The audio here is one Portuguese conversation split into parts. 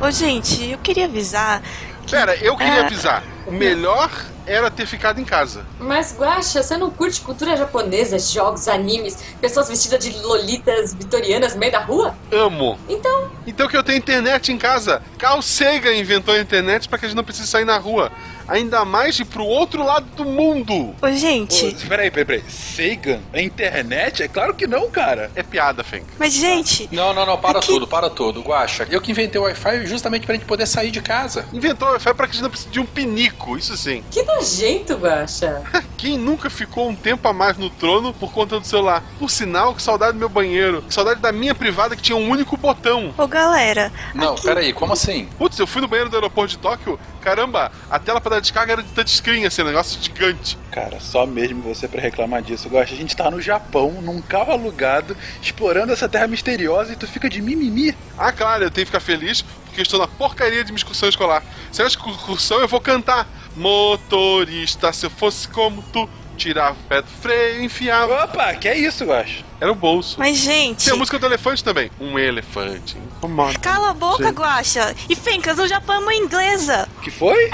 Ô, gente, eu queria avisar. Que... Pera, eu queria Ah. avisar. O melhor era ter ficado em casa. Mas, Guaxa, você não curte cultura japonesa, jogos, animes, pessoas vestidas de lolitas vitorianas no meio da rua? Amo. Então, Então que eu tenho internet em casa. Carl Sagan inventou a internet para que a gente não precise sair na rua. Ainda mais ir pro outro lado do mundo. Ô, gente. Pô, peraí, peraí, peraí. Sagan? A internet? É claro que não, cara. É piada, Fenk. Mas, gente. Não, não, não, para Aqui- tudo, para tudo. Guaxa, eu que inventei o Wi-Fi justamente pra gente poder sair de casa. Inventou o Wi-Fi pra que a gente não precise de um pinico, isso sim. que nojento, Guaxa. Quem nunca ficou um tempo a mais no trono por conta do celular? Por sinal, que saudade do meu banheiro. Que saudade da minha privada que tinha um único botão. Ô, galera. Não, aqui- peraí, como assim? Putz, eu fui no banheiro do aeroporto de Tóquio. Caramba, a tela para dar descarga era de touchscreen, assim, um negócio gigante. Cara, só mesmo você pra reclamar disso. Gosta, a gente tá no Japão, num carro alugado, explorando essa terra misteriosa e tu fica de mimimi. Ah, claro, eu tenho que ficar feliz porque estou na porcaria de minha excursão escolar. Se eu que excursão, eu vou cantar. Motorista, se eu fosse como tu, tirava o pé do freio enfiava. Opa, que é isso, Gosta? Era o bolso. Mas, gente. Tem a música do elefante também. Um elefante. incomoda. Cala a boca, Gente. Guaxa. E Fencas, no Japão é uma inglesa. Que foi?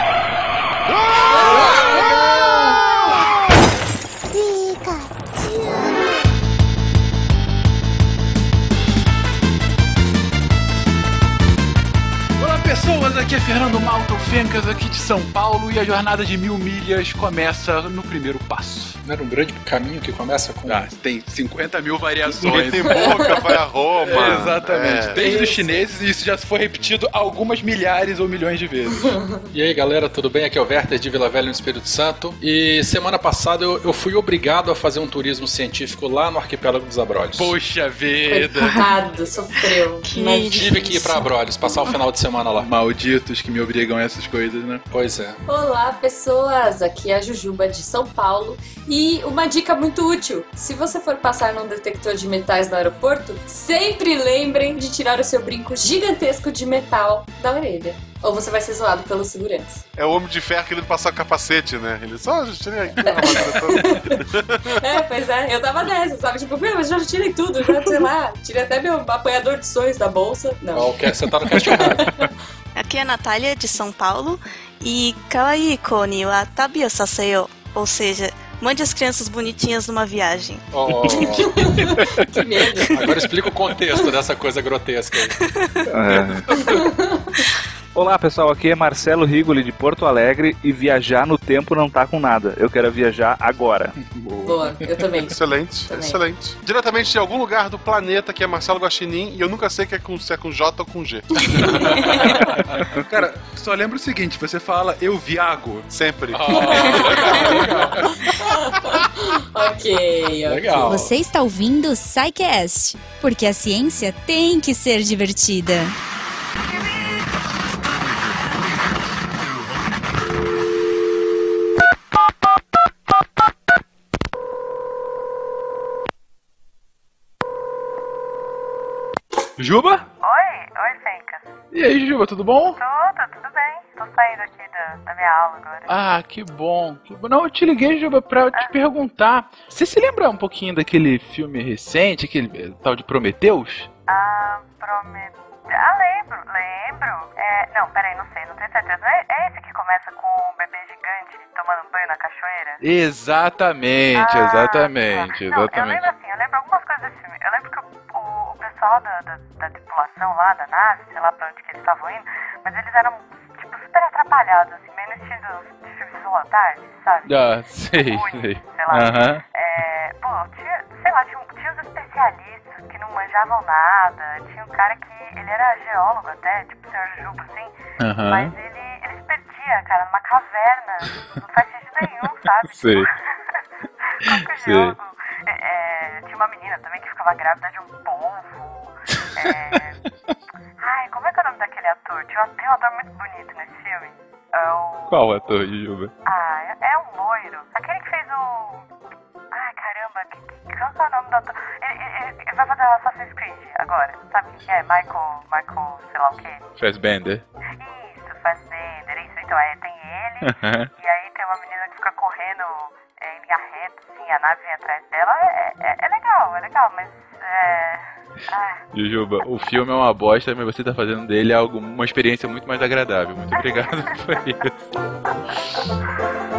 Olá pessoas, aqui é Fernando Malta Fencas, aqui de São Paulo, e a jornada de mil milhas começa no primeiro passo. Não era um grande caminho que começa com. Ah, tem 50 mil variações. tem boca vai a Roma. Exatamente. É. Desde os chineses, e isso já foi repetido algumas milhares ou milhões de vezes. E aí galera, tudo bem? Aqui é o Werther de Vila Velha no Espírito Santo. E semana passada eu, eu fui obrigado a fazer um turismo científico lá no arquipélago dos Abrolhos. Poxa vida! Coitado, sofreu. Que Imagina. Tive que ir pra Abrolhos, passar o final de semana lá. Malditos que me obrigam a essas coisas, né? Pois é. Olá, pessoas! Aqui é a Jujuba de São Paulo. E uma dica muito útil: se você for passar num detector de metais no aeroporto, sempre lembrem de tirar o seu brinco gigantesco de metal da orelha. Ou você vai ser zoado pelo segurança. É o homem de ferro querendo passar o capacete, né? Ele só, já tirei aqui. toda." É, pois é, eu tava nessa, sabe? Tipo, meu, mas já tirei tudo, já sei lá. Tirei até meu apanhador de sonhos da bolsa. Não. Ó, o que- Você tá no questionário. Aqui é a Natália, de São Paulo. E kawaii koni wa tabi. Ou seja, mande as crianças bonitinhas numa viagem. Ó, Que medo. agora explica o contexto dessa coisa grotesca aí. Olá pessoal, aqui é Marcelo Rigoli de Porto Alegre e viajar no tempo não tá com nada. Eu quero viajar agora. Boa, eu também. Excelente, Também. excelente. Diretamente de algum lugar do planeta que é Marcelo Guaxinim e eu nunca sei que é com, se é com J ou com G. Cara, só lembra o seguinte: você fala eu viago. Sempre. Ok, ok. Legal. Você está ouvindo o Psycast, porque a ciência tem que ser divertida. Juba? Oi, oi, Fencas. E aí, Juba, tudo bom? Tudo, tudo bem. Tô saindo aqui da, da minha aula agora. Ah, que bom. que bom. Não, eu te liguei, Juba, pra te perguntar. Você se lembra um pouquinho daquele filme recente, aquele eh, tal de Prometeus? Ah, prometo. Ah, lembro, lembro. É, não, peraí, não sei, não tenho certeza. Não é, é esse que começa com um bebê gigante tomando banho na cachoeira? Exatamente, Ah, exatamente, tá. Não, eu exatamente. lembro assim, eu lembro algumas coisas desse filme. Eu lembro que o, pessoal da, da, da tripulação lá, da nave, sei lá pra onde que eles estavam indo, mas eles eram, tipo, super atrapalhados, assim, meio no estilo de filme da Tarde, sabe? Ah, sei, Ruim, sei. sei lá. É, pô, tinha, sei lá, tinha, tinha os especialistas que não manjavam nada, tinha um cara que, ele era geólogo até, tipo o senhor Juba, assim, mas ele, ele se perdia, cara, numa caverna, não faz sentido nenhum, sabe? Sei. Como que o Sei. geólogo... É, é, tinha uma menina também que ficava grávida de um polvo, é... Ai, como é que é o nome daquele ator? Tinha um, tem um ator muito bonito nesse filme. É o... Qual ator, Juba? Ah, é, é um loiro. Aquele que fez o. Ai, caramba, que, que, qual é o nome do ator? Ele, ele- ele vai fazer Assassin's Creed agora. Sabe é? Michael. Michael, sei lá o quê. Fassbender. Isso, Fassbender, isso. Então, é, tem ele. E aí tem uma menina que fica correndo é, em linha reta, assim, a nave vem atrás dela. É, é, é legal, é legal, mas. É. Jujuba, o filme é uma bosta, mas você tá fazendo dele algo, uma experiência muito mais agradável. Muito obrigado por isso.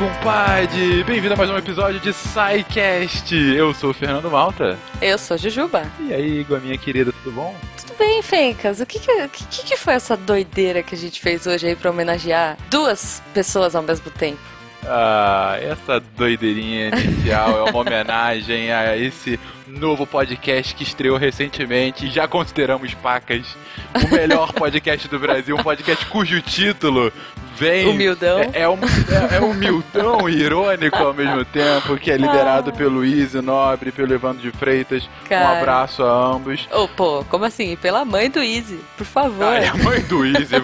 Compadre! Bem-vindo a mais um episódio de SciCast. Eu sou o Fernando Malta. Eu sou Jujuba. E aí, minha querida, tudo bom? Tudo bem, Fencas? O que que, que que foi essa doideira que a gente fez hoje aí pra homenagear duas pessoas ao mesmo tempo? Ah, essa doideirinha inicial é uma homenagem a esse novo podcast que estreou recentemente e já consideramos pacas o melhor podcast do Brasil, um podcast cujo título vem Humildão. é, é, um, é, é humildão e irônico ao mesmo tempo, que é liderado pelo Easy Nobre, pelo Evandro de Freitas. Um Cara. abraço a ambos. Ô, pô, como assim? Pela mãe do Easy, por favor. Ah, é a mãe do Easy,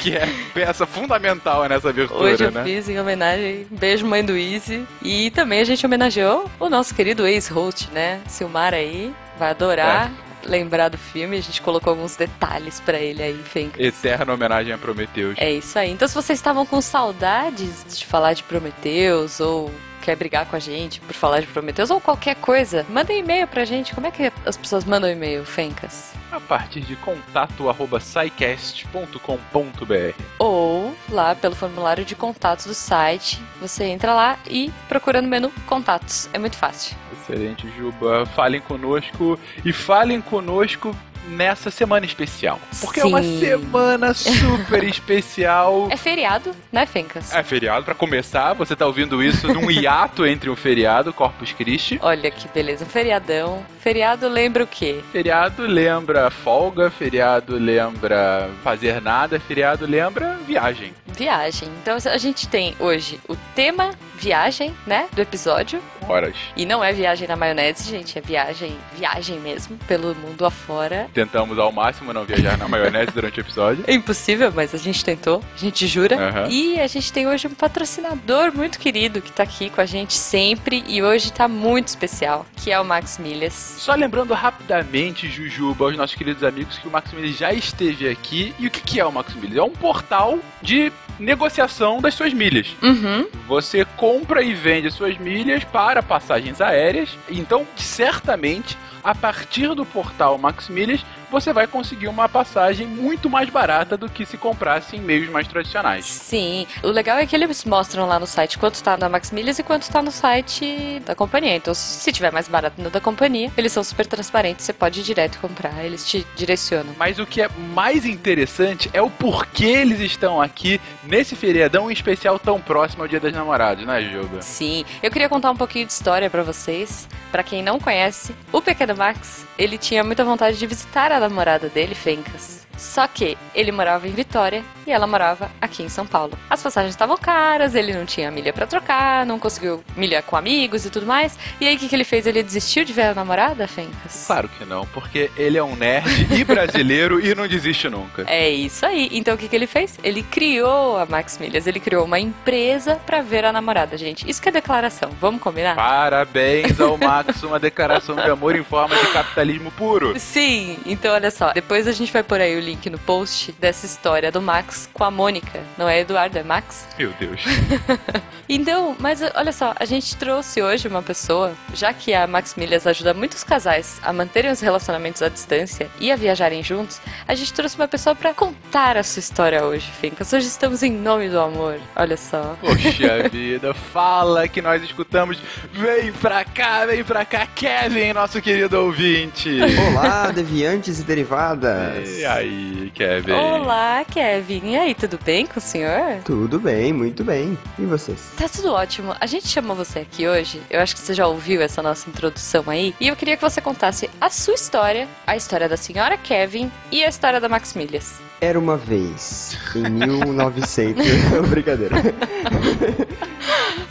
que é peça fundamental nessa abertura, Hoje eu né? fiz em homenagem, beijo mãe do Easy. E também a gente homenageou o nosso querido ex-host, né? Silmar aí, vai adorar É. lembrar do filme. A gente colocou alguns detalhes pra ele aí, Fencas. Eterna homenagem a Prometheus. É isso aí. Então, se vocês estavam com saudades de falar de Prometheus ou quer brigar com a gente por falar de Prometheus ou qualquer coisa, manda um e-mail pra gente. Como é que as pessoas mandam e-mail, Fencas? A partir de contato arroba scicast.com.br. Ou lá pelo formulário de contatos do site, você entra lá e procura no menu Contatos. É muito fácil. Excelente, Juba. Falem conosco e falem conosco nessa semana especial. Porque é uma Sim. semana super especial. É feriado, né, Fencas? É feriado, pra começar, você tá ouvindo isso num hiato entre um feriado, Corpus Christi. Olha que beleza, um feriadão. Feriado lembra o quê? Feriado lembra folga, feriado lembra fazer nada, feriado lembra viagem. Viagem. Então a gente tem hoje o tema viagem, né, do episódio. Horas. E não é viagem na maionese, gente, é viagem, viagem mesmo, pelo mundo afora. Tentamos ao máximo não viajar na maionese durante o episódio. É impossível, mas a gente tentou, a gente jura. Aham. E a gente tem hoje um patrocinador muito querido que tá aqui com a gente sempre e hoje tá muito especial, que é o Max Milhas. Só lembrando rapidamente, Jujuba, aos nossos queridos amigos, que o Max Milhas já esteve aqui. E o que que é o Max Milhas? É um portal de negociação das suas milhas. Uhum. Você compra e vende suas milhas para passagens aéreas. Então, certamente, a partir do portal Max Milhas, você vai conseguir uma passagem muito mais barata do que se comprasse em meios mais tradicionais. Sim, o legal é que eles mostram lá no site quanto tá na Max Milhas e quanto tá no site da companhia. Então, se tiver mais barato no da companhia, eles são super transparentes, você pode ir direto comprar, eles te direcionam. Mas o que é mais interessante é o porquê eles estão aqui nesse feriadão especial tão próximo ao Dia das Namoradas, né, Juba? Sim, eu queria contar um pouquinho de história pra vocês. Pra quem não conhece, o pequeno Max, ele tinha muita vontade de visitar a namorada dele, Fencas. Só que ele morava em Vitória e ela morava aqui em São Paulo. As passagens estavam caras, ele não tinha milha pra trocar, não conseguiu milha com amigos e tudo mais. E aí o que, que ele fez? Ele desistiu de ver a namorada, Fencas? Claro que não, porque ele é um nerd e brasileiro e não desiste nunca. É isso aí. Então o que, que ele fez? Ele criou a Max Milhas, ele criou uma empresa pra ver a namorada, gente. Isso que é declaração, vamos combinar? Parabéns ao Max, uma declaração de amor em forma de capitalismo puro. Sim, então olha só, depois a gente vai pôr aí o link no post dessa história do Max com a Mônica. Não é Eduardo, é Max? Meu Deus. Então, mas olha só, a gente trouxe hoje uma pessoa, já que a Max Milhas ajuda muitos casais a manterem os relacionamentos à distância e a viajarem juntos, a gente trouxe uma pessoa pra contar a sua história hoje, Fincas. Hoje estamos em nome do amor, olha só. Poxa vida, fala que nós escutamos. Vem pra cá, vem pra cá, Kevin, nosso querido ouvinte. Olá, deviantes e derivadas. E aí, Kevin? Olá, Kevin. E aí, tudo bem com o senhor? Tudo bem, muito bem. E vocês? Tá tudo ótimo. A gente chamou você aqui hoje. Eu acho que você já ouviu essa nossa introdução aí. E eu queria que você contasse a sua história, a história da senhora Kevin e a história da Max Milhas. Era uma vez, em 1900. Brincadeira.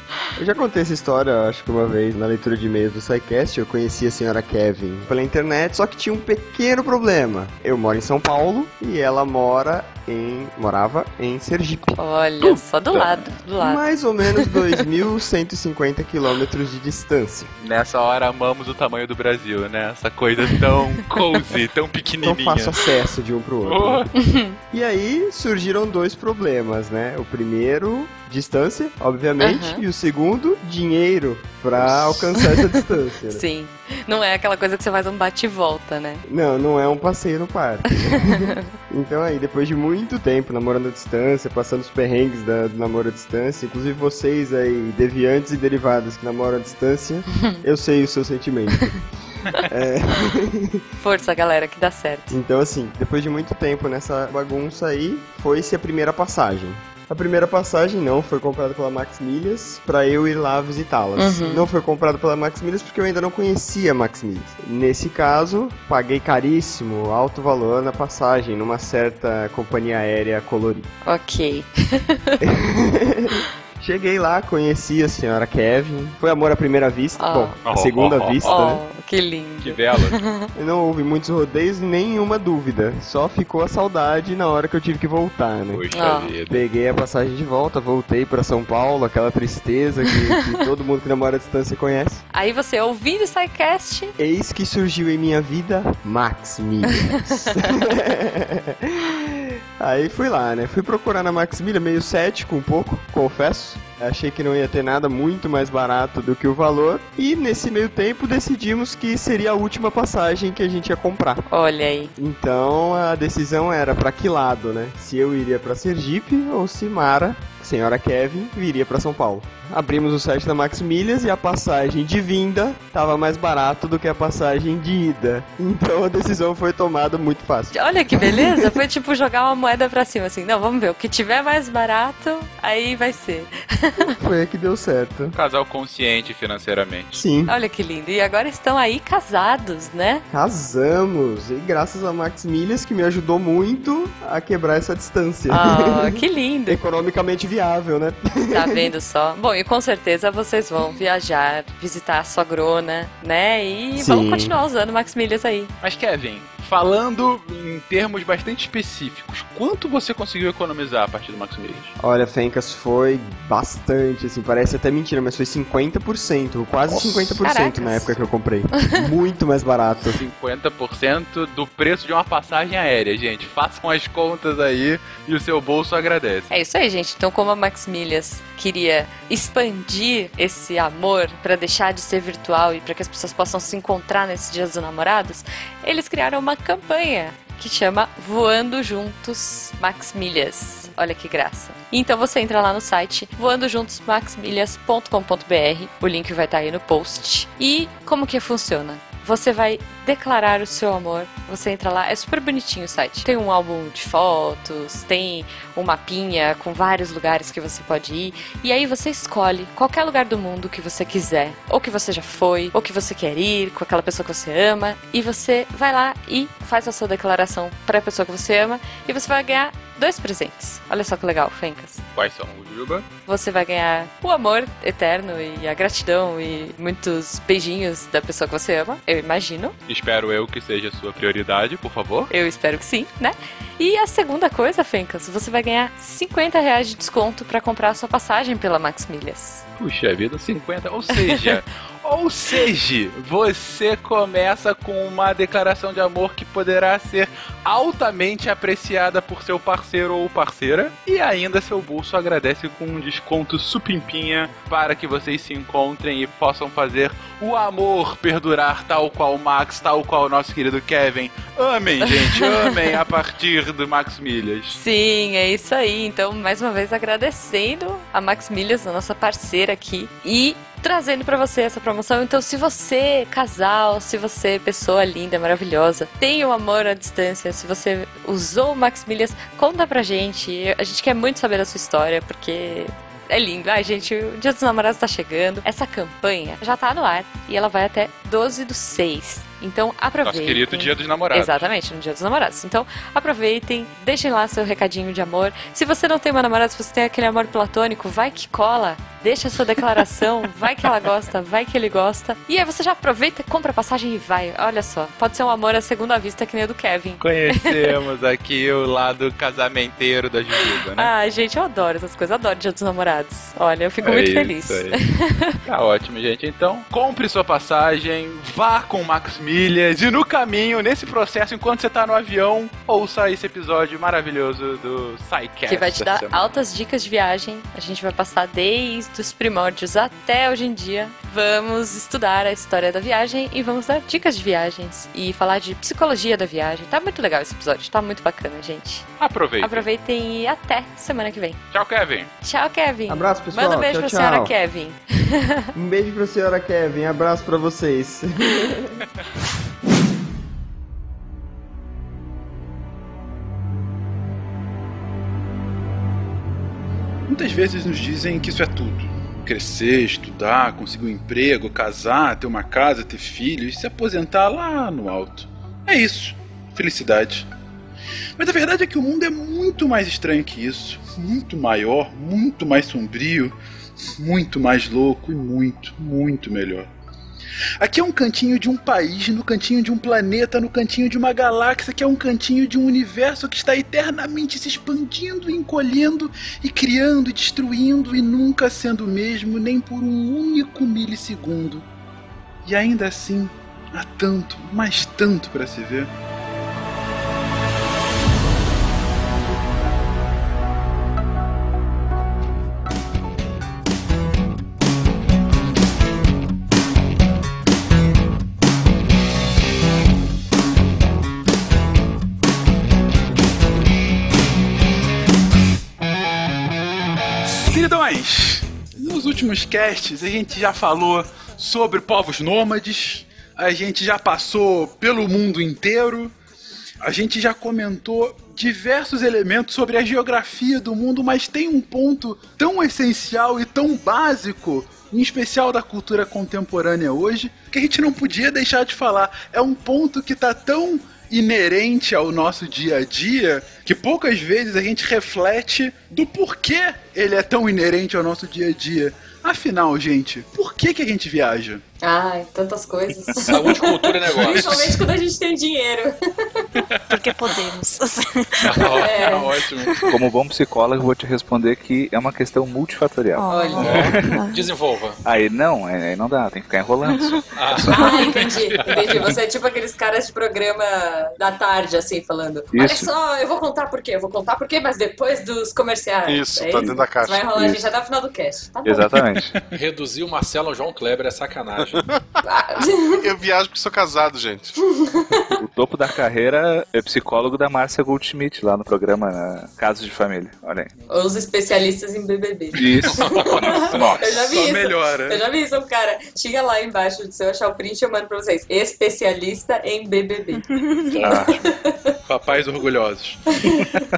Eu já contei essa história, acho que uma vez, na leitura de e-mails do SciCast, eu conheci a senhora Kevin pela internet, só que tinha um pequeno problema. Eu moro em São Paulo e ela mora em... morava em Sergipe. Olha, só do lado, do lado. Mais ou menos 2.150 quilômetros de distância. Nessa hora amamos o tamanho do Brasil, né? Essa coisa tão cozy, tão Não pequenininha. faço acesso de um pro outro. E aí surgiram dois problemas, né? O primeiro, distância, obviamente, e o segundo, dinheiro pra alcançar essa distância. né? Sim. Não é aquela coisa que você faz um bate e volta, né? Não, não é um passeio no parque. então aí, depois de muito tempo namorando à distância, passando os perrengues da- do namoro à distância, inclusive vocês aí, deviantes e derivadas que namoram à distância, eu sei o seu sentimento. É, Força, galera, que dá certo. então assim, depois de muito tempo nessa bagunça aí, foi-se a primeira passagem. A primeira passagem não foi comprada pela Max Milhas pra eu ir lá visitá-las. Uhum. Não foi comprada pela Max Milhas porque eu ainda não conhecia a Max Milhas. Nesse caso, paguei caríssimo, alto valor na passagem, numa certa companhia aérea colorida. Ok. Cheguei lá, conheci a senhora Kevin. Foi amor à primeira vista. Ah. Bom, a segunda vista, né? Oh, que lindo. Que bela. Não houve muitos rodeios, nenhuma dúvida. Só ficou a saudade na hora que eu tive que voltar, né? Puxa Ah. vida. Peguei a passagem de volta, voltei pra São Paulo, aquela tristeza que, que todo mundo que namora à distância conhece. Aí você, ouvindo o SciCast, Eis que surgiu em minha vida Max Milhas. Aí fui lá, né? Fui procurar na Max Milha, meio cético um pouco, confesso. Achei que não ia ter nada muito mais barato do que o valor. E nesse meio tempo decidimos que seria a última passagem que a gente ia comprar. olha aí. Então a decisão era pra que lado, né? Se eu iria pra Sergipe ou se Mara, senhora Kevin, viria pra São Paulo. Abrimos o site da Max Milhas e a passagem de vinda tava mais barato do que a passagem de ida. Então a decisão foi tomada muito fácil. Olha que beleza. Foi tipo jogar uma moeda pra cima, assim. Não, vamos ver. O que tiver mais barato, aí vai ser. Foi aí que deu certo. Um casal consciente financeiramente. Sim, Olha que lindo. E agora estão aí casados, né? casamos. E graças a Max Milhas que me ajudou muito a quebrar essa distância. Ah, que lindo. Economicamente viável, né? Tá vendo só? Bom, e com certeza vocês vão viajar, visitar a sogrona, né? E Sim. vão continuar usando Max Milhas aí. Mas Kevin, falando em termos bastante específicos, quanto você conseguiu economizar a partir do Max Milhas? Olha, Fencas, foi bastante, assim, parece até mentira, mas foi 50%, quase Nossa. 50% Caracas. na época que eu comprei. Muito mais barato. 50% do preço de uma passagem aérea, gente. Façam as contas aí e o seu bolso agradece. É isso aí, gente. Então, como a Max Milhas queria expandir esse amor pra deixar de ser virtual e pra que as pessoas possam se encontrar nesses dias dos namorados, eles criaram uma campanha que chama Voando Juntos Max Milhas. Olha que graça. Então você entra lá no site voandojuntosmaxmilhas.com.br. O link vai estar aí no post. E como que funciona? Você vai declarar o seu amor. Você entra lá, é super bonitinho o site. Tem um álbum de fotos, tem um mapinha com vários lugares que você pode ir. E aí você escolhe qualquer lugar do mundo que você quiser, ou que você já foi, ou que você quer ir com aquela pessoa que você ama. E você vai lá e faz a sua declaração para a pessoa que você ama. E você vai ganhar dois presentes. Olha só que legal, Fencas. Quais são, Juba? Você vai ganhar o amor eterno e a gratidão e muitos beijinhos da pessoa que você ama, eu imagino. Espero eu que seja a sua prioridade, por favor. Eu espero que sim, né? E a segunda coisa, Fencas, você vai ganhar 50 reais de desconto para comprar a sua passagem pela Max Milhas. Puxa vida, 50. Ou seja, ou seja, você começa com uma declaração de amor que poderá ser altamente apreciada por seu parceiro ou parceira e ainda seu bolso agradece com um desconto supimpinha para que vocês se encontrem e possam fazer o amor perdurar tal qual o Max, tal qual o nosso querido Kevin. Amem, gente, amem a partir do Max Milhas. Sim, é isso aí. Então, mais uma vez agradecendo a Max Milhas, a nossa parceira aqui, e trazendo pra você essa promoção. Então, se você, casal, se você, pessoa linda, maravilhosa, tem um amor à distância, se você usou o Max Milhas, conta pra gente. A gente quer muito saber da sua história, porque é lindo. Ai, gente, o Dia dos Namorados tá chegando. Essa campanha já tá no ar e ela vai até 12 do 6. Então aproveitem. Nosso querido Dia dos Namorados. Exatamente, no Dia dos Namorados. Então aproveitem, deixem lá seu recadinho de amor. Se você não tem uma namorada, se você tem aquele amor platônico, vai que cola. Deixa a sua declaração, vai que ela gosta, vai que ele gosta. E aí você já aproveita, compra a passagem e vai. Olha só, pode ser um amor à segunda vista que nem o do Kevin. Conhecemos aqui o lado casamenteiro da Jujuba, né? Ah, gente, eu adoro essas coisas, adoro Dia dos Namorados. Olha, eu fico É muito isso feliz. aí. Tá ótimo, gente. Então, compre sua passagem, vá com o Max Milhas e no caminho, nesse processo, enquanto você tá no avião, ouça esse episódio maravilhoso do SciCast. que vai te da dar altas dicas de viagem. A gente vai passar desde os primórdios até hoje em dia. Vamos estudar a história da viagem e vamos dar dicas de viagens e falar de psicologia da viagem. Tá muito legal esse episódio, tá muito bacana, gente. Aproveita. Aproveitem e até semana que vem. Tchau, Kevin. Tchau, Kevin. Abraço, pessoal. Manda um beijo Tchau, pra senhora tchau. Kevin. Um beijo pra senhora Kevin, abraço pra vocês. Muitas vezes nos dizem que isso é tudo. Crescer, estudar, conseguir um emprego, casar, ter uma casa, ter filhos, se aposentar lá no alto. É isso. Felicidade. Mas a verdade é que o mundo é muito mais estranho que isso. Muito maior, muito mais sombrio, muito mais louco e muito, muito melhor. Aqui é um cantinho de um país, no cantinho de um planeta, no cantinho de uma galáxia, que é um cantinho de um universo que está eternamente se expandindo, encolhendo e criando e destruindo e nunca sendo o mesmo nem por um único milissegundo. E ainda assim, há tanto, mas tanto para se ver. Últimos casts a gente já falou sobre povos nômades, a gente já passou pelo mundo inteiro, a gente já comentou diversos elementos sobre a geografia do mundo, mas tem um ponto tão essencial e tão básico, em especial da cultura contemporânea hoje, que a gente não podia deixar de falar. É um ponto que tá tão inerente ao nosso dia a dia que poucas vezes a gente reflete do porquê ele é tão inerente ao nosso dia a dia. Afinal, gente, por que, que a gente viaja? Ai, tantas coisas. Saúde, cultura e negócios. Principalmente quando a gente tem dinheiro. Porque podemos. É. Tá ótimo. Como bom psicólogo, eu vou te responder que é uma questão multifatorial. Olha. Desenvolva. Aí não, aí não dá, tem que ficar enrolando. Ah, Ah, entendi, entendi. Você é tipo aqueles caras de programa da tarde, assim, falando. Olha Isso. só, eu vou contar por quê, eu vou contar por quê, mas depois dos comerciais. Isso, é tá dentro da caixa. Você vai enrolar a Isso. gente até o final do cast. Tá bom. Exatamente. reduzir o Marcelo ao João Kleber é sacanagem. Eu viajo porque sou casado, gente. o topo da carreira é psicólogo da Márcia Goldschmidt, lá no programa né, Casos de Família. Olha aí. Os especialistas em BBB. Isso. Nossa. Eu já vi Só isso. melhora. Eu já vi isso, um cara. Chega lá embaixo, se eu achar o print, eu mando pra vocês. Especialista em BBB. Ah, Papais orgulhosos.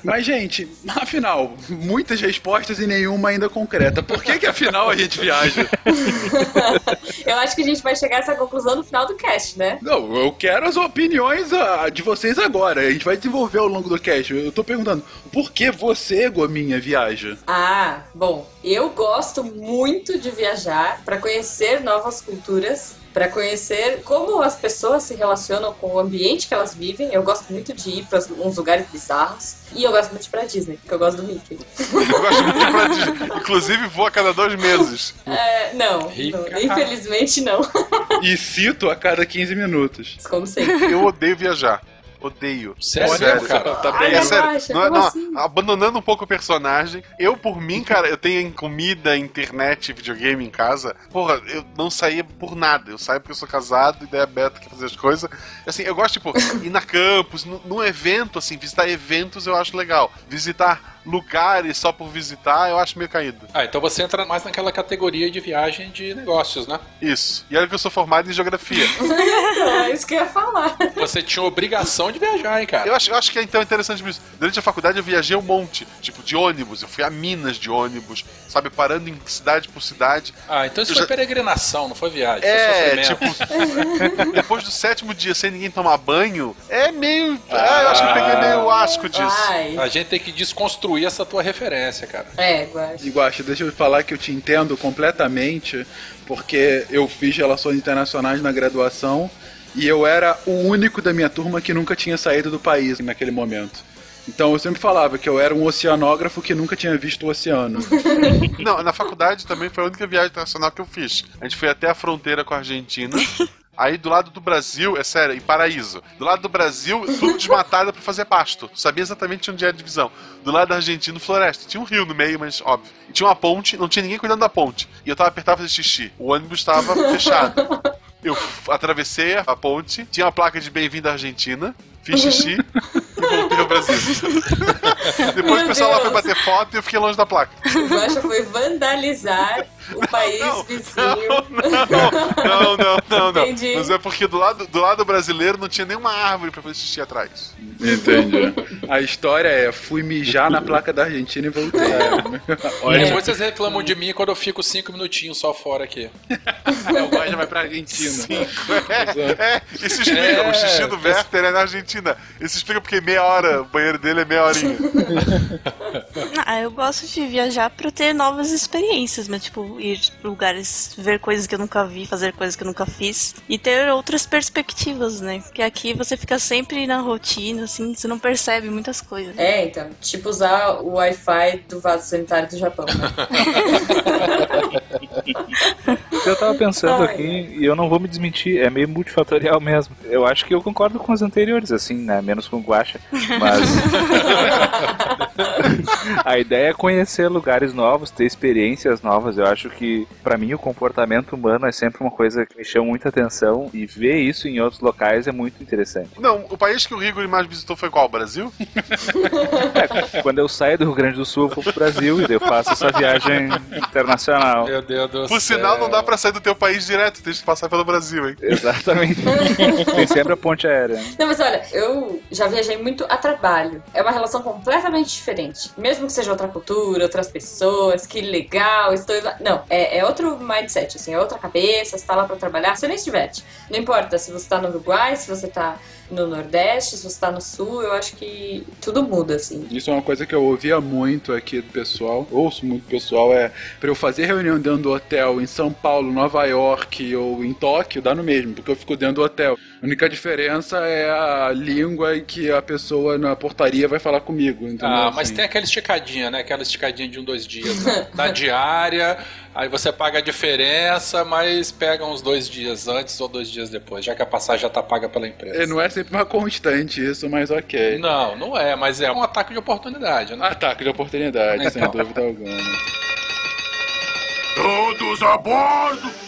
Mas, gente, afinal, muitas respostas e nenhuma ainda concreta. Por que, que afinal a gente viaja? eu acho que a gente vai chegar a essa conclusão no final do cast, né? Não, eu quero as opiniões ah, de vocês agora. A gente vai desenvolver ao longo do cast. Eu tô perguntando, por que você, Gominha, viaja? Ah, bom, eu gosto muito de viajar para conhecer novas culturas, para conhecer como as pessoas se relacionam com o ambiente que elas vivem. Eu gosto muito de ir para uns lugares bizarros e eu gosto muito de ir pra Disney, porque eu gosto do Mickey. Eu gosto muito de ir pra Disney. Inclusive, vou a cada dois meses. É, não, não, infelizmente não. E cito a cada 15 minutos. Como sempre. Eu odeio viajar. Odeio. Sério, Sério, cara? Tá Ai, bem É sério, não, é- como não, assim? abandonando um pouco o personagem, eu por mim, cara, eu tenho comida, internet, videogame em casa. Porra, eu não saía por nada. Eu saio porque eu sou casado, ideia beta, quer fazer as coisas. Assim, eu gosto, tipo, ir na campus, num evento, assim, visitar eventos eu acho legal. Visitar lugares só por visitar, eu acho meio caído. Ah, então você entra mais naquela categoria de viagem de negócios, né? Isso. E olha que eu sou formado em geografia. é isso que eu ia falar. Você tinha obrigação de viajar, hein, cara? Eu acho, eu acho que é então interessante isso. Durante a faculdade eu viajei um monte, tipo, de ônibus. Eu fui a Minas de ônibus, sabe, parando em cidade por cidade. Ah, então isso Eu foi já- peregrinação, não foi viagem. É, foi tipo, depois do sétimo dia sem ninguém tomar banho, é meio. Ah, eu acho que eu peguei meio asco disso. Ai. A gente tem que desconstruir essa tua referência, cara. É, Guaxa. Guaxa, deixa eu falar que eu te entendo completamente, porque eu fiz relações internacionais na graduação e eu era o único da minha turma que nunca tinha saído do país naquele momento. Então eu sempre falava que eu era um oceanógrafo que nunca tinha visto o oceano. Não, na faculdade também foi a única viagem internacional que eu fiz. A gente foi até a fronteira com a Argentina. Aí do lado do Brasil, é sério, em Paraíso. Do lado do Brasil, tudo desmatado pra fazer pasto. Sabia exatamente onde era a divisão. Do lado da Argentina, floresta. Tinha um rio no meio, mas óbvio. E tinha uma ponte, não tinha ninguém cuidando da ponte. E eu tava apertado pra fazer xixi. O ônibus estava fechado. Eu atravessei a ponte, tinha uma placa de bem-vindo à Argentina, fiz xixi e voltei ao Brasil. Depois Meu o pessoal lá foi Deus. bater foto e eu fiquei longe da placa. O Guaxa foi vandalizar o país vizinho. Não, não, não, não. Entendi. Mas é porque do lado, do lado brasileiro não tinha nenhuma árvore pra fazer xixi atrás. Entendi. A história é: fui mijar na placa da Argentina e voltei. E depois vocês reclamam de mim quando eu fico cinco minutinhos só fora aqui. É, o Guaxa vai pra Argentina. É, isso explica. É. O xixi do Werther é na Argentina. Isso explica porque meia hora, o banheiro dele é meia horinha. Ah, eu gosto de viajar pra ter novas experiências, mas tipo, ir lugares, ver coisas que eu nunca vi, fazer coisas que eu nunca fiz e ter outras perspectivas, né? Porque aqui você fica sempre na rotina, assim, você não percebe muitas coisas. É, então, tipo usar o Wi-Fi do vaso sanitário do Japão, né? Eu tava pensando aqui, e eu não vou me desmentir, é meio multifatorial mesmo. Eu acho que eu concordo com os anteriores, assim, né? Menos com o Guacha. Mas. a ideia é conhecer lugares novos, ter experiências novas. Eu acho que, pra mim, o comportamento humano é sempre uma coisa que me chama muita atenção. E ver isso em outros locais é muito interessante. Não, o país que o Rigor mais visitou foi qual? O Brasil? É, quando eu saio do Rio Grande do Sul, eu vou pro Brasil e daí eu faço essa viagem internacional. Meu Deus do Por sinal, não dá pra sair do teu país direto, tem que passar pelo Brasil, hein? Exatamente. Tem sempre a ponte aérea. Não, mas olha, eu já viajei muito a trabalho. É uma relação completamente diferente. Mesmo que seja outra cultura, outras pessoas, que legal, estou lá. Não, é, é outro mindset, assim, é outra cabeça, você tá lá pra trabalhar, você nem se diverte. Não importa se você tá no Uruguai, se você tá no Nordeste, se você tá no Sul, eu acho que tudo muda, assim. Isso é uma coisa que eu ouvia muito aqui do pessoal, ouço muito do pessoal, é pra eu fazer reunião dentro do hotel em São Paulo, Nova York ou em Tóquio, dá no mesmo, porque eu fico dentro do hotel. A única diferença é a língua em que a pessoa na portaria vai falar comigo, entendeu? Ah, mas Assim. tem aquela esticadinha, né? Aquela esticadinha de um, dois dias. Né? Da diária, aí você paga a diferença, mas pega uns dois dias antes ou dois dias depois, já que a passagem já tá paga pela empresa. É, não é sempre uma constante isso, mas ok. Não, não é, mas é um ataque de oportunidade, né? Ataque de oportunidade, sem Então. dúvida alguma. Todos a bordo!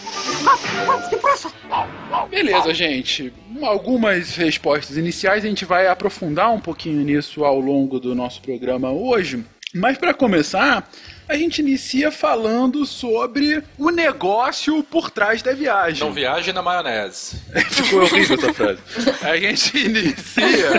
Vamos, depressa! Beleza, gente. Algumas respostas iniciais, a gente vai aprofundar um pouquinho nisso ao longo do nosso programa hoje. Mas para começar, a gente inicia falando sobre o negócio por trás da viagem. Não viaje na maionese. Ficou horrível essa frase. A gente inicia,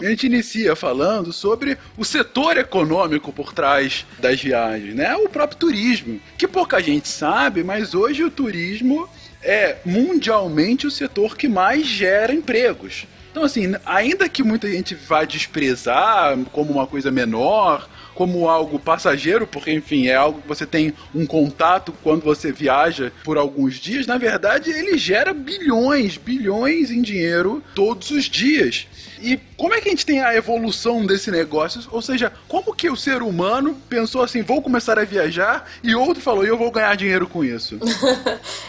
a gente inicia falando sobre o setor econômico por trás das viagens, né? O próprio turismo, que pouca gente sabe, mas hoje o turismo é mundialmente o setor que mais gera empregos. Então, assim, ainda que muita gente vá desprezar como uma coisa menor, como algo passageiro, porque, enfim, é algo que você tem um contato quando você viaja por alguns dias, na verdade, ele gera bilhões, bilhões em dinheiro todos os dias. E como é que a gente tem a evolução desse negócio? Ou seja, como que o ser humano pensou assim, vou começar a viajar, e outro falou, eu vou ganhar dinheiro com isso?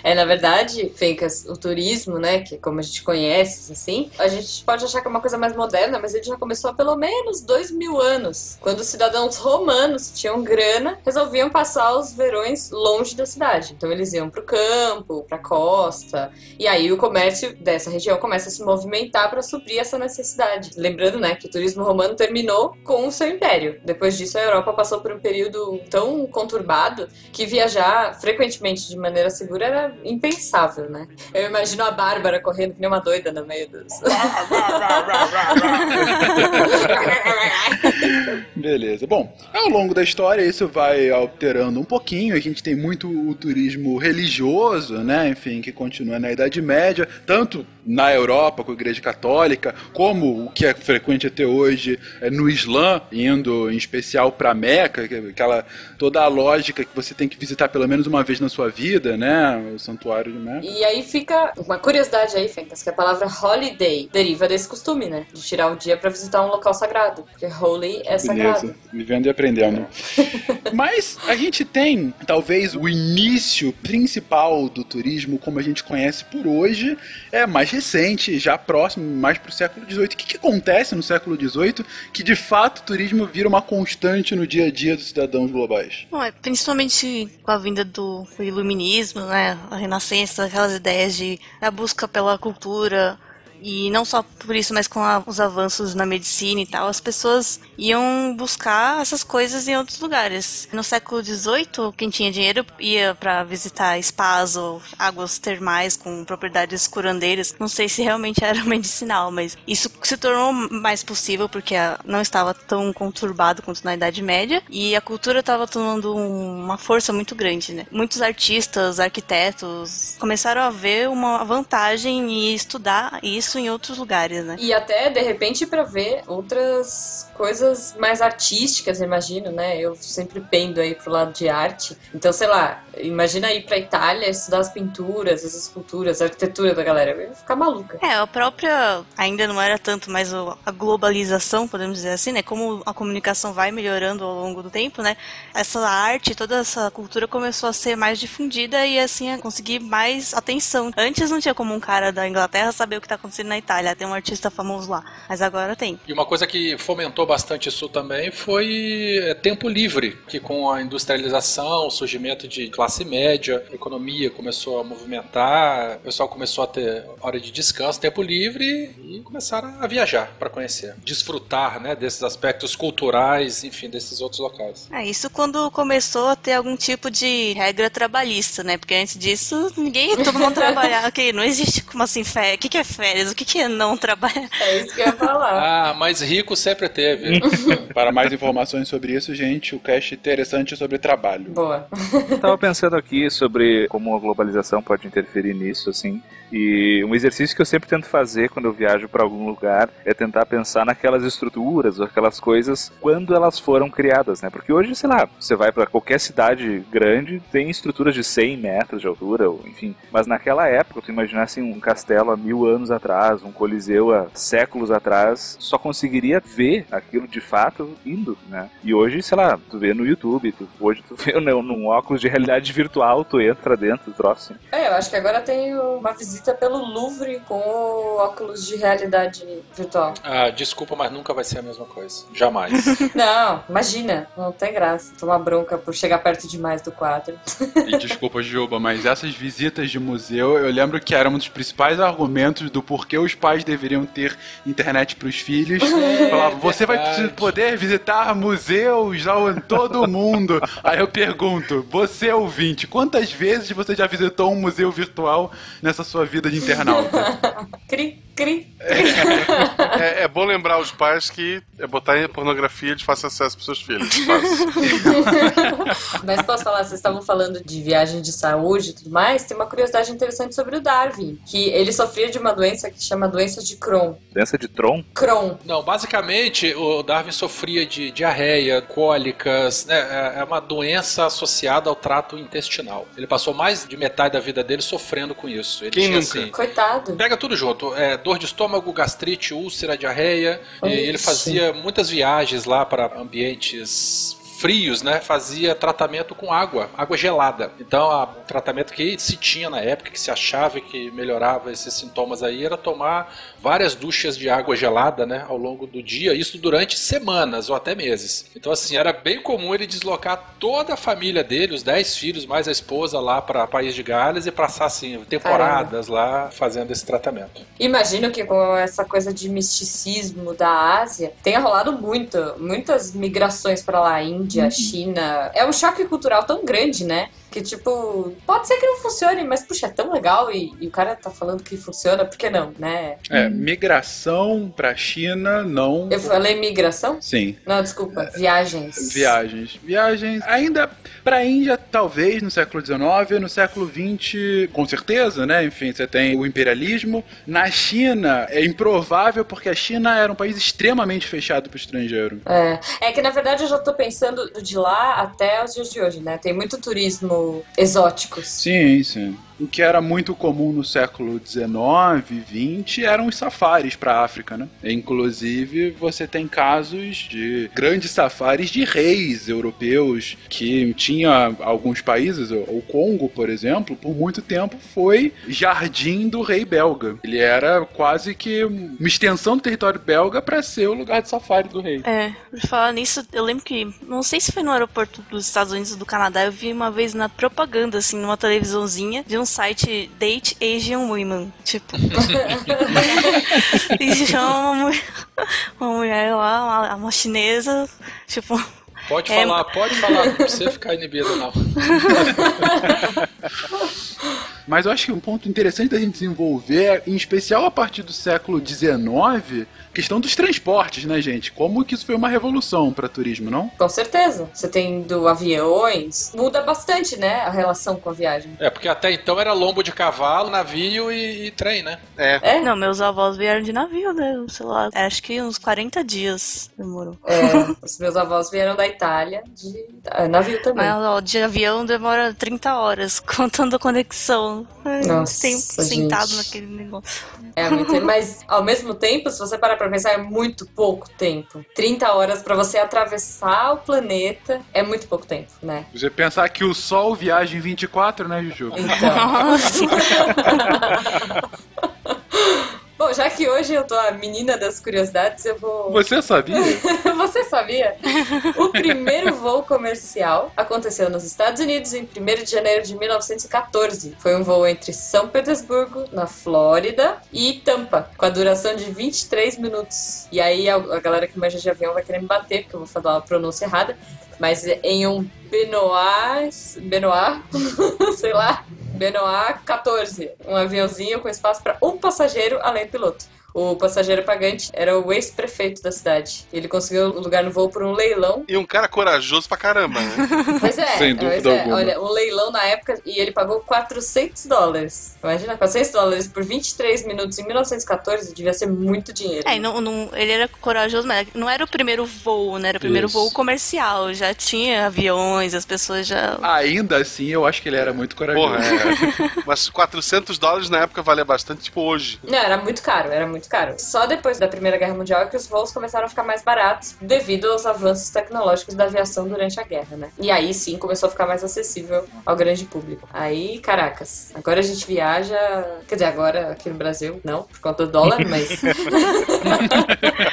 É, na verdade, Fencas, o turismo, né, que é como a gente conhece, assim, a gente pode achar que é uma coisa mais moderna, mas ele já começou há pelo menos dois mil anos, quando os cidadãos romanos tinham grana resolviam passar os verões longe da cidade. Então eles iam pro campo, pra costa, e aí o comércio dessa região começa a se movimentar para suprir essa necessidade. Lembrando, né, que o turismo romano terminou com o seu império. Depois disso, a Europa passou por um período tão conturbado que viajar frequentemente de maneira segura era impensável, né? Eu imagino a Bárbara correndo que nem uma doida no meio dos. Beleza. Bom, ao longo da história isso vai alterando um pouquinho. A gente tem muito o turismo religioso, né? Enfim, que continua na Idade Média, tanto na Europa com a Igreja Católica, como o que é frequente até hoje é no Islã, indo em especial para Meca, é aquela toda a lógica que você tem que visitar pelo menos uma vez na sua vida, né? O santuário de Meca. E aí fica uma curiosidade aí, Fencas, que a palavra holiday deriva desse costume, né? De tirar o dia para visitar um local sagrado. Porque holy é sagrado. Beleza, vivendo e aprendendo. Mas a gente tem, talvez, o início principal do turismo, como a gente conhece por hoje, é mais recente, já próximo, mais pro século XVIII. O que, que acontece no século XVIII que, de fato, o turismo vira uma constante no dia a dia dos cidadãos globais? Bom, é principalmente com a vinda do iluminismo, né? A renascença, aquelas ideias de a busca pela cultura, e não só por isso, mas com a, os avanços na medicina e tal, as pessoas iam buscar essas coisas em outros lugares. No século XVIII, quem tinha dinheiro ia para visitar spas ou águas termais com propriedades curandeiras. Não sei se realmente era medicinal, mas isso se tornou mais possível porque não estava tão conturbado quanto na Idade Média e a cultura estava tomando um, uma força muito grande, né? Muitos artistas, arquitetos começaram a ver uma vantagem em estudar isso em outros lugares, né? E até, de repente, para ver outras coisas mais artísticas, imagino, né? Eu sempre pendo aí pro lado de arte. Então, sei lá, imagina ir pra Itália estudar as pinturas, as esculturas, a arquitetura da galera. Eu ia ficar maluca. É, a própria. Ainda não era tanto mais o- a globalização, podemos dizer assim, né? Como a comunicação vai melhorando ao longo do tempo, né? Essa arte, toda essa cultura começou a ser mais difundida e assim a conseguir mais atenção. Antes não tinha como um cara da Inglaterra saber o que tá acontecendo na Itália. Tem um artista famoso lá. Mas agora tem. E uma coisa que fomentou bastante isso também foi é, tempo livre, que com a industrialização, o surgimento de classe média, a economia começou a movimentar, o pessoal começou a ter hora de descanso, tempo livre e começaram a viajar para conhecer, desfrutar, né, desses aspectos culturais, enfim, desses outros locais. É, isso quando começou a ter algum tipo de regra trabalhista, né? Porque antes disso, ninguém, todo mundo trabalhava. Ok, não existe como assim férias. O que, que é férias? O que, que é não trabalhar? É isso que eu ia falar. Ah, mas rico sempre teve. Para mais informações sobre isso, gente, o cast interessante sobre trabalho. Boa. Tava pensando aqui sobre como a globalização pode interferir nisso, assim. E um exercício que eu sempre tento fazer quando eu viajo para algum lugar é tentar pensar naquelas estruturas aquelas coisas quando elas foram criadas, né? Porque hoje, sei lá, você vai para qualquer cidade grande, tem estruturas de 100 metros de altura, ou, enfim. Mas naquela época, tu imaginasse um castelo há mil anos atrás, um coliseu há séculos atrás, só conseguiria ver aquilo de fato indo, né? E hoje, sei lá, tu vê no YouTube, tu, hoje tu vê num, num óculos de realidade virtual, tu entra dentro do troço. É, eu acho que agora tem uma visita pelo Louvre com óculos de realidade virtual. Ah, desculpa, mas nunca vai ser a mesma coisa. Jamais. Não, imagina, não tem graça. Tomar bronca por chegar perto demais do quadro. E desculpa, Juba, mas essas visitas de museu, eu lembro que era um dos principais argumentos do porquê os pais deveriam ter internet para os filhos. Falava, você vai poder visitar museus ao- em todo o mundo. Aí eu pergunto, você ouvinte, quantas vezes você já visitou um museu virtual nessa sua vida de internauta? Cri, cri. É, é bom lembrar os pais que é botar em pornografia de fácil acesso para seus filhos. Mas posso falar, vocês estavam falando de viagem de saúde e tudo mais, tem uma curiosidade interessante sobre o Darwin, que ele sofria de uma doença que chama doença de Crohn. Doença de Tron? Crohn. Não, basicamente o Darwin sofria de diarreia, cólicas, né? É uma doença associada ao trato intestinal. Ele passou mais de metade da vida dele sofrendo com isso. Ele Quem? Assim, Coitado. Pega tudo junto. É, dor de estômago, gastrite, úlcera, diarreia. E ele fazia muitas viagens lá para ambientes frios, né, fazia tratamento com água, água gelada. Então, a- o tratamento que se tinha na época, que se achava que melhorava esses sintomas aí, era tomar várias duchas de água gelada, né, ao longo do dia, isso durante semanas ou até meses. Então, assim, era bem comum ele deslocar toda a família dele, os 10 filhos, mais a esposa lá para País de Gales e passar, assim, temporadas lá fazendo esse tratamento. Imagino que com essa coisa de misticismo da Ásia, tenha rolado muito, muitas migrações pra lá, Índia, China. É um choque cultural tão grande, né? Que tipo, pode ser que não funcione, mas puxa, é tão legal e, e o cara tá falando que funciona, por que não, né? É, migração pra China, não. Eu falei migração? Sim. Não, desculpa, viagens. Viagens. Viagens. Ainda pra Índia, talvez no século XIX, no século XX, com certeza, né? Enfim, você tem o imperialismo. Na China, é improvável porque a China era um país extremamente fechado pro estrangeiro. É, é que na verdade eu já tô pensando de lá até os dias de hoje, né? Tem muito turismo exótico. Sim, sim. O que era muito comum no século XIX XX eram os safaris para a África, né? Inclusive, você tem casos de grandes safaris de reis europeus que tinha alguns países, o o Congo, por exemplo, por muito tempo foi jardim do rei belga. Ele era quase que uma extensão do território belga para ser o lugar de safari do rei. É, por falar nisso, eu lembro que, não sei se foi no aeroporto dos Estados Unidos ou do Canadá, eu vi uma vez na propaganda, assim, numa televisãozinha, de um site Date Asian Women. Tipo. e chama uma mulher, uma mulher lá, uma, uma chinesa, tipo. Pode É, falar, pode falar, não precisa ficar inibido, não. Mas eu acho que um ponto interessante da gente desenvolver, em especial a partir do século XIX, questão dos transportes, né, gente? Como que isso foi uma revolução para turismo, não? Com certeza. Você tem do aviões. Muda bastante, né? A relação com a viagem. É, porque até então era lombo de cavalo, navio e, e trem, né? É. Não, meus avós vieram de navio, né? Sei lá, acho que uns 40 dias demorou. É, os meus avós vieram da Itália de ah, navio também. Mas ó, de avião demora 30 horas, contando a conexão. Ai, Nossa, tempo sentado gente. naquele negócio. É muito, mas ao mesmo tempo, se você parar pra pensar, é muito pouco tempo. 30 horas pra você atravessar o planeta é muito pouco tempo, né? Você pensar que o Sol viaja em 24, né, Juju? Bom, já que hoje eu tô a menina das curiosidades, eu vou. Você sabia? Você sabia? O primeiro voo comercial aconteceu nos Estados Unidos em 1 de janeiro de 1914. Foi um voo entre São Petersburgo, na Flórida, e Tampa, com a duração de 23 minutos. E aí a, galera que manja de avião vai querer me bater, porque eu vou falar a pronúncia errada. Mas em um Benoit, Benoit, sei lá, Benoit 14, um aviãozinho com espaço para um passageiro além do piloto. O passageiro pagante era o ex-prefeito da cidade. Ele conseguiu o lugar no voo por um leilão. E um cara corajoso pra caramba, né? Pois é, Sem pois dúvida é. alguma. Olha, um leilão na época e ele pagou 400 dólares. Imagina, 400 dólares por 23 minutos em 1914 devia ser muito dinheiro. É, e não, não- ele era corajoso, mas não era o primeiro voo, né? Era o primeiro Isso. voo comercial. Já tinha aviões, as pessoas já. Ainda assim, eu acho que ele era muito corajoso. Porra, é. Mas 400 dólares na época valia bastante, tipo hoje. Não, era muito caro, era muito caro. Só depois da Primeira Guerra Mundial é que os voos começaram a ficar mais baratos devido aos avanços tecnológicos da aviação durante a guerra, né? E aí sim começou a ficar mais acessível ao grande público. Aí, caracas, agora a gente viaja. Quer dizer, agora aqui no Brasil, não, por conta do dólar, mas.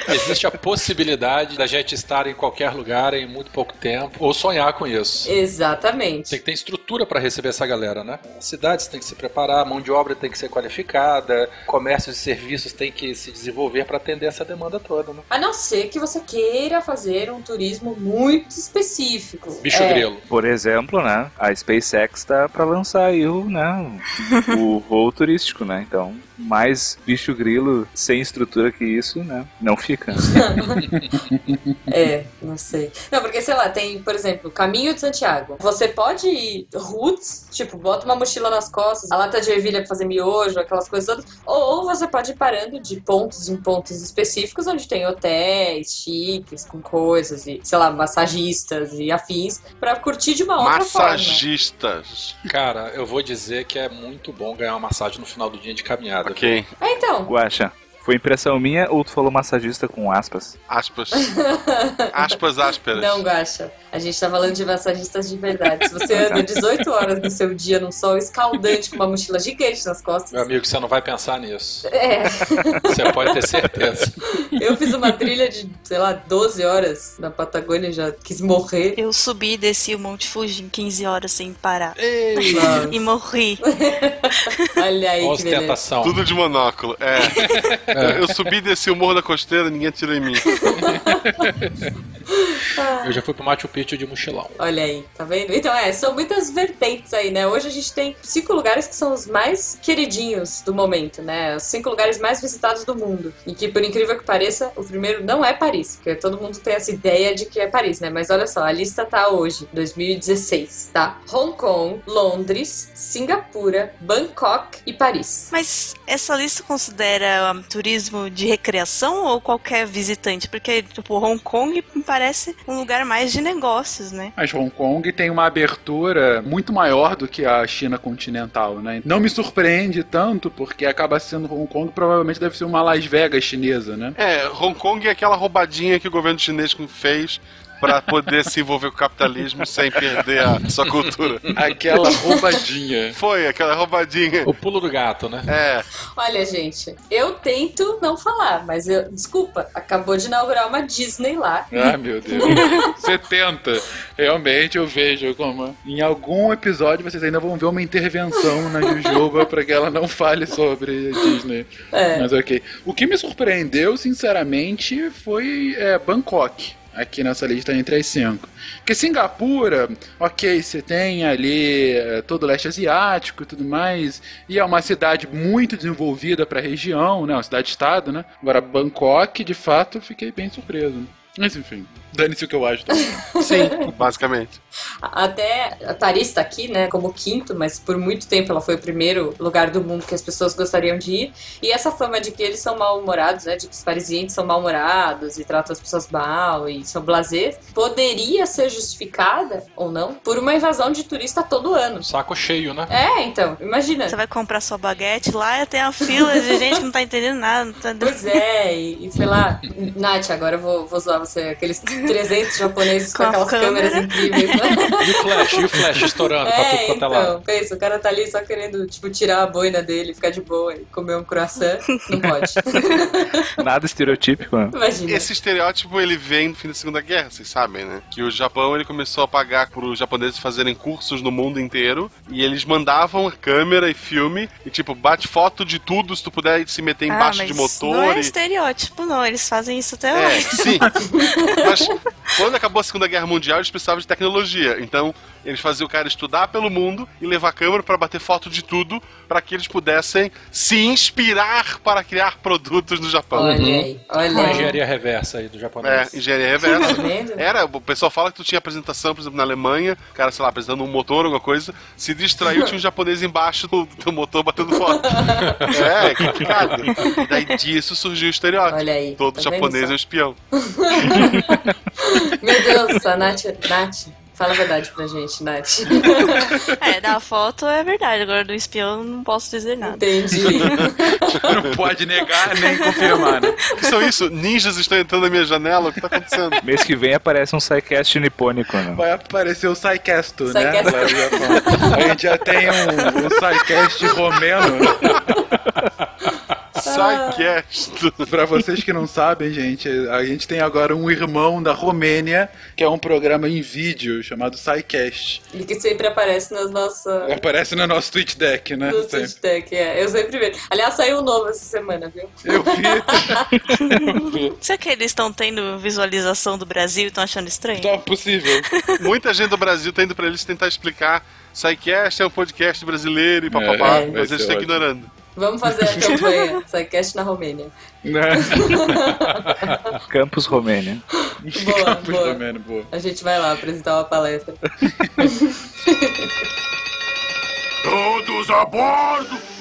Existe a possibilidade da gente estar em qualquer lugar em muito pouco tempo, ou sonhar com isso. Exatamente. Tem que ter estrutura para receber essa galera, né? As cidades têm que se preparar, a mão de obra tem que ser qualificada, comércios e serviços têm que se desenvolver para atender essa demanda toda, né? A não ser que você queira fazer um turismo muito específico. Bicho É, grilo. Por exemplo, né? A SpaceX tá pra lançar aí o, né, o voo turístico, né? Então, mais bicho grilo sem estrutura que isso, né? Não fica. É, não sei. Não, porque sei lá, tem, por exemplo, Caminho de Santiago. Você pode ir roots, tipo, bota uma mochila nas costas, a lata de ervilha pra fazer miojo, aquelas coisas todas. Ou você pode ir parando de pontos em pontos específicos, onde tem hotéis chiques, com coisas, e, sei lá, massagistas e afins, pra curtir de uma outra forma. Massagistas. Cara, eu vou dizer que é muito bom ganhar uma massagem no final do dia de caminhada. Ok. É, então. Guaxa, Foi impressão minha ou tu falou massagista com aspas? Aspas. Aspas ásperas. Não, Gacha. A gente tá falando de massagistas de verdade. Se você anda 18 horas do seu dia num sol escaldante com uma mochila gigante nas costas. Meu amigo, você não vai pensar nisso. É. Você pode ter certeza. Eu fiz uma trilha de, sei lá, 12 horas na Patagônia, já quis morrer. Eu subi e desci o Monte Fuji em 15 horas sem parar. Nossa. E morri. Olha aí que beleza. Ostentação. Tudo de monóculo. É. Eu subi e desci o morro da costeira, ninguém atirou em mim. Eu já fui pro Machu Picchu de mochilão. Olha aí, tá vendo? Então é, são muitas vertentes aí, né? Hoje a gente tem cinco lugares que são os mais queridinhos do momento, né? Os cinco lugares mais visitados do mundo. E que, por incrível que pareça, o primeiro não é Paris, porque todo mundo tem essa ideia de que é Paris, né? Mas olha só, a lista tá hoje, 2016, tá? Hong Kong, Londres, Singapura, Bangkok e Paris. Mas essa lista considera um, turismo de recreação ou qualquer visitante? Porque, tipo, Hong Kong me parece um lugar mais de negócios, né? Mas Hong Kong tem uma abertura muito maior do que a China continental, né? Não me surpreende tanto, porque acaba sendo Hong Kong, provavelmente deve ser uma Las Vegas chinesa, né? É, Hong Kong é aquela roubadinha que o governo chinês fez pra poder se envolver com o capitalismo sem perder a sua cultura. Aquela roubadinha. Foi, aquela roubadinha. O pulo do gato, né? É. Olha, gente, eu tento não falar, mas eu. Desculpa, acabou de inaugurar uma Disney lá. Ah, meu Deus. Você tenta. Realmente eu vejo como. Em algum episódio vocês ainda vão ver uma intervenção na Jujuba pra que ela não fale sobre a Disney. É. Mas ok. O que me surpreendeu, sinceramente, foi é, Bangkok. Aqui nessa lista entre as cinco. Porque Singapura, ok, você tem ali é, todo o leste asiático e tudo mais, e é uma cidade muito desenvolvida para a região, né? Uma cidade-estado, né? Agora, Bangkok, de fato, eu fiquei bem surpreso. Mas enfim, dane-se o que eu acho também. Sim, basicamente. Até a Paris tá aqui, né, como quinto, mas por muito tempo ela foi o primeiro lugar do mundo que as pessoas gostariam de ir. E essa fama de que eles são mal-humorados, né, de que os parisienses são mal-humorados e tratam as pessoas mal e são blasés, poderia ser justificada, ou não, por uma invasão de turista todo ano. Saco cheio, né? É, então, imagina. Você vai comprar sua baguete lá e tem uma fila de gente que não tá entendendo nada. Não tá... Pois é, e, e sei lá, Nath, agora eu vou, vou zoar você, aqueles 300 japoneses com, Com aquelas câmeras câmera. incríveis, né? E o flash, e o flash estourando pra tudo É, quanto é lado. então, pensa, o cara tá ali só querendo, tipo, tirar a boina dele, ficar de boa e comer um croissant. Não pode. Nada estereotípico, né? Imagina. Esse estereótipo ele vem no fim da Segunda Guerra, vocês sabem, né? Que o Japão ele começou a pagar para os japoneses fazerem cursos no mundo inteiro e eles mandavam câmera e filme e tipo bate foto de tudo se tu puder se meter Ah, embaixo mas de motor. Não é e... estereótipo, não. Eles fazem isso até É, hoje. sim. Mas quando acabou a Segunda Guerra Mundial, eles precisavam de tecnologia. Então, eles faziam o cara estudar pelo mundo e levar câmera para bater foto de tudo, para que eles pudessem se inspirar para criar produtos no Japão. Olha aí, olha Uma aí. engenharia reversa aí do É, japonês. engenharia reversa. Tá? Era, o pessoal fala que tu tinha apresentação, por exemplo, na Alemanha, o cara, sei lá, apresentando um motor, alguma coisa, se distraiu, tinha um japonês embaixo do, do motor batendo foto. é, é complicado. E daí disso surgiu o estereótipo. Olha aí, Todo tá japonês é um espião. Meu Deus, a Nath, Nath, fala a verdade pra gente, Nath. É, da foto é verdade. Agora do espião eu não posso dizer nada. Entendi. Não pode negar nem confirmar, né? O que são isso? Ninjas estão entrando na minha janela? O que tá acontecendo? Mês que vem aparece um sidecast nipônico, né? Vai aparecer o Psycast, né? Psycast. A gente já tem um, um Psycast romeno. Psycast. Pra vocês que não sabem, gente, a gente tem agora um irmão da Romênia, que é um programa em vídeo chamado Psycast. E que sempre aparece nas nossas. Aparece no nosso Twitch Deck, né? No Sempre. Twitch Deck, é. Eu sempre vejo. Aliás, saiu um novo essa semana, viu? Eu vi. Será que eles estão tendo visualização do Brasil e estão achando estranho? Tá possível. Muita gente do Brasil tá indo pra eles tentar explicar. Psycast é um podcast brasileiro e papapá, É, mas eles estão ignorando. Vamos fazer a campanha Psycast na Romênia. Campus Romênia. Boa, Campos boa. Romeno, boa. A gente vai lá apresentar uma palestra. Todos a bordo!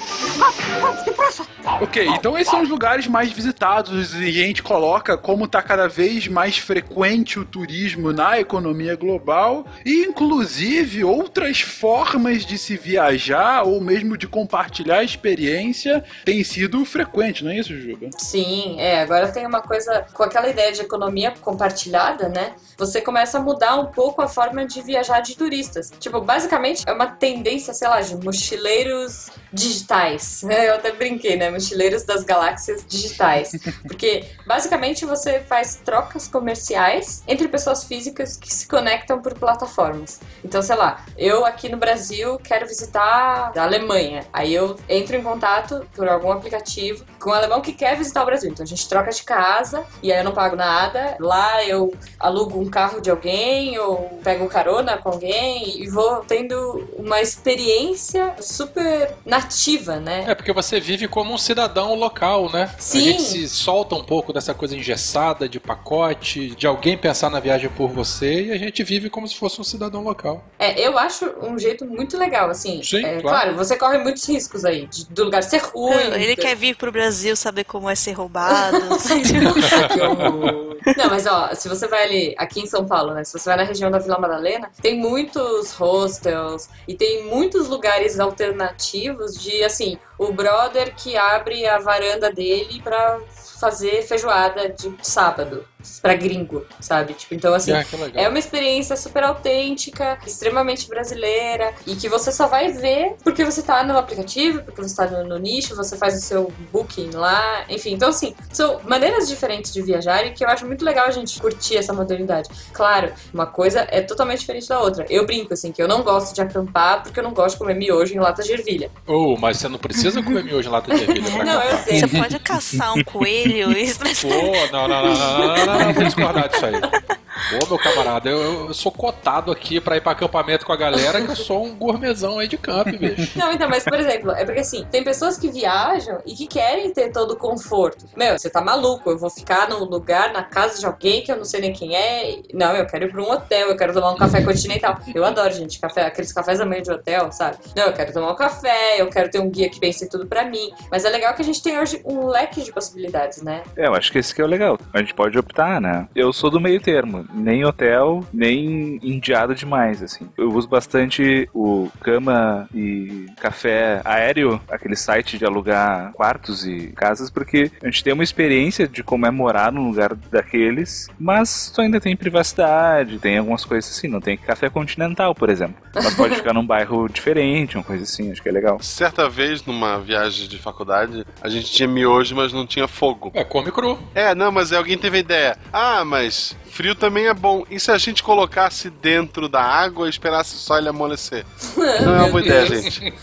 Vamos, depressa! Ok, então esses são os lugares mais visitados e a gente coloca como está cada vez mais frequente o turismo na economia global e inclusive outras formas de se viajar ou mesmo de compartilhar a experiência tem sido frequente, não é isso, Juba? Sim, é. Agora tem uma coisa com aquela ideia de economia compartilhada, né? Você começa a mudar um pouco a forma de viajar de turistas. Tipo, basicamente é uma tendência, sei lá, de mochileiros digitais. Eu até brinquei, né? Mochileiros das galáxias digitais. Porque basicamente você faz trocas comerciais entre pessoas físicas que se conectam por plataformas. Então, sei lá, eu aqui no Brasil quero visitar a Alemanha. Aí eu entro em contato por algum aplicativo com um alemão que quer visitar o Brasil. Então a gente troca de casa e aí eu não pago nada. Lá eu alugo um carro de alguém ou pego carona com alguém e vou tendo uma experiência super nativa, né? É, porque você vive como um cidadão local, né? Sim. A gente se solta um pouco dessa coisa engessada, de pacote, de alguém pensar na viagem por você e a gente vive como se fosse um cidadão local. É, eu acho um jeito muito legal, assim. Sim, É, claro. claro, você corre muitos riscos aí, de- do lugar ser ruim. Ele do- quer vir pro Brasil saber como é ser roubado. Não, mas ó, se você vai ali, aqui em São Paulo, né? Se você vai na região da Vila Madalena, tem muitos hostels e tem muitos lugares alternativos de, assim, o brother que abre a varanda dele pra fazer feijoada de sábado pra gringo, sabe? Tipo, então assim, Ah, é uma experiência super autêntica, extremamente brasileira e que você só vai ver porque você tá no aplicativo, porque você tá no, no nicho, você faz o seu booking lá, enfim. Então, assim, são maneiras diferentes de viajar e que eu acho muito legal a gente curtir essa modernidade. Claro, uma coisa é totalmente diferente da outra. Eu brinco, assim, que eu não gosto de acampar porque eu não gosto de comer miojo em lata de ervilha. Oh, mas você não precisa comer miojo em lata de ervilha pra Não, eu acampar. sei. Você pode caçar um coelho e Pô, não, não, não, não, não, não, não, vou discordar disso aí. Ô, meu camarada, eu, eu sou cotado aqui pra ir pra acampamento com a galera que eu sou um gourmetzão aí de camp, bicho. Não, então, mas por exemplo, é porque assim, tem pessoas que viajam e que querem ter todo o conforto. Meu, você tá maluco, eu vou ficar num lugar, na casa de alguém que eu não sei nem quem é. Não, eu quero ir pra um hotel, eu quero tomar um café continental. Eu adoro, gente, café, aqueles cafés da manhã de hotel, sabe? Não, eu quero tomar um café, eu quero ter um guia que pense tudo pra mim. Mas é legal que a gente tem hoje um leque de possibilidades, né? É, eu acho que esse que é o legal. A gente pode optar, né? Eu sou do meio termo. Nem hotel, nem indiado demais, assim. Eu uso bastante o cama e café aéreo, aquele site de alugar quartos e casas, porque a gente tem uma experiência de como é morar num lugar daqueles, mas tu ainda tem privacidade, tem algumas coisas assim. Não tem café continental, por exemplo. Mas pode ficar num bairro diferente, uma coisa assim. Acho que é legal. Certa vez, numa viagem de faculdade, a gente tinha miojo, mas não tinha fogo. É, come cru. É, não, mas alguém teve a ideia. Ah, mas frio também é bom. E se a gente colocasse dentro da água e esperasse só ele amolecer? Não é uma boa ideia, gente.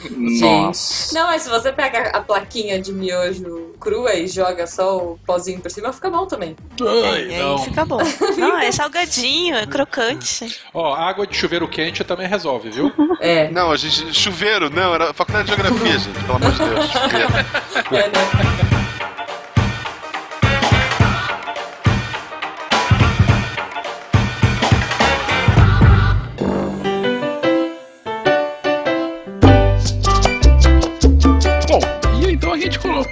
Nossa. Não, mas se você pega a plaquinha de miojo crua e joga só o pozinho por cima, fica bom também. Ai, E não. aí fica bom. Não, é salgadinho, é crocante. Ó, água de chuveiro quente também resolve, viu? É. Não, a gente. Chuveiro, não, era faculdade de geografia, gente, pelo amor de Deus. Chuveiro. É, né?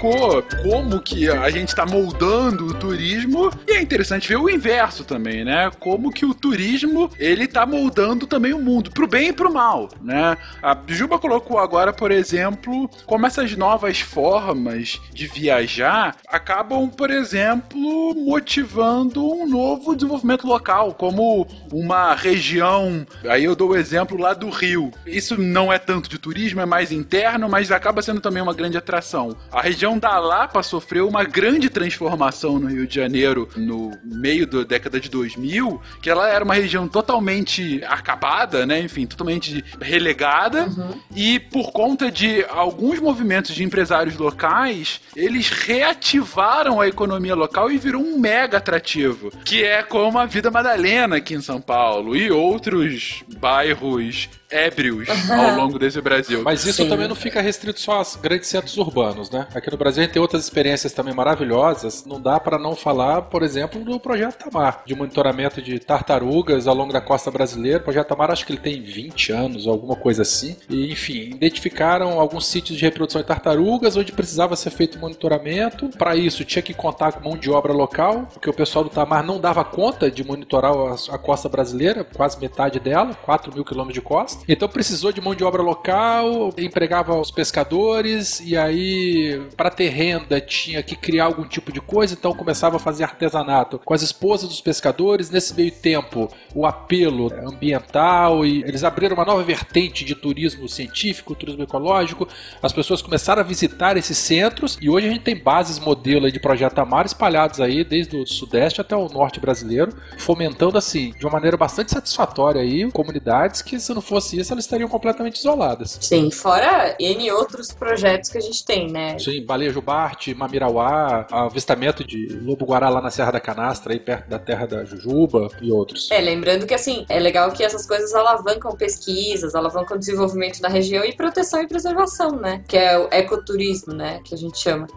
Como que a gente está moldando o turismo e é interessante ver o inverso também, né? Como que o turismo ele tá moldando também o mundo, pro bem e pro mal, né? A Juba colocou agora, por exemplo, como essas novas formas de viajar acabam, por exemplo, motivando um novo desenvolvimento local, como uma região. Aí eu dou o exemplo lá do Rio. Isso não é tanto de turismo, é mais interno, mas acaba sendo também uma grande atração. A região da Lapa sofreu uma grande transformação no Rio de Janeiro no meio da década de 2000, que ela era uma região totalmente acabada, né? Enfim, totalmente relegada. E por conta de alguns movimentos de empresários locais, eles reativaram a economia local e virou um mega atrativo, que é como a Vida Madalena aqui em São Paulo e outros bairros ébrios ao longo desse Brasil. Mas isso Sim. também não fica restrito só aos grandes centros urbanos, né? Aqui no Brasil a gente tem outras experiências também maravilhosas. Não dá para não falar, por exemplo, do Projeto Tamar, de monitoramento de tartarugas ao longo da costa brasileira. O Projeto Tamar acho que ele tem 20 anos, alguma coisa assim. E, enfim, identificaram alguns sítios de reprodução de tartarugas onde precisava ser feito monitoramento. Para isso, tinha que contar com mão de obra local, porque o pessoal do Tamar não dava conta de monitorar a, a costa brasileira, quase metade dela, 4 mil quilômetros de costa. Então precisou de mão de obra local, empregava os pescadores, e aí, para ter renda, tinha que criar algum tipo de coisa, então começava a fazer artesanato com as esposas dos pescadores. Nesse meio tempo, o apelo ambiental, e eles abriram uma nova vertente de turismo científico, turismo ecológico. As pessoas começaram a visitar esses centros, e hoje a gente tem bases modelo de Projeto Amar espalhados aí, desde o sudeste até o norte brasileiro, fomentando assim, de uma maneira bastante satisfatória aí, comunidades que se não fosse isso, elas estariam completamente isoladas. Sim, fora N outros projetos que a gente tem, né? Sim, Baleia Jubarte, Mamirauá, avistamento de lobo-guará lá na Serra da Canastra, aí perto da terra da Jujuba e outros. É, lembrando que assim, é legal que essas coisas alavancam pesquisas, alavancam o desenvolvimento da região e proteção e preservação, né? Que é o ecoturismo, né? Que a gente chama.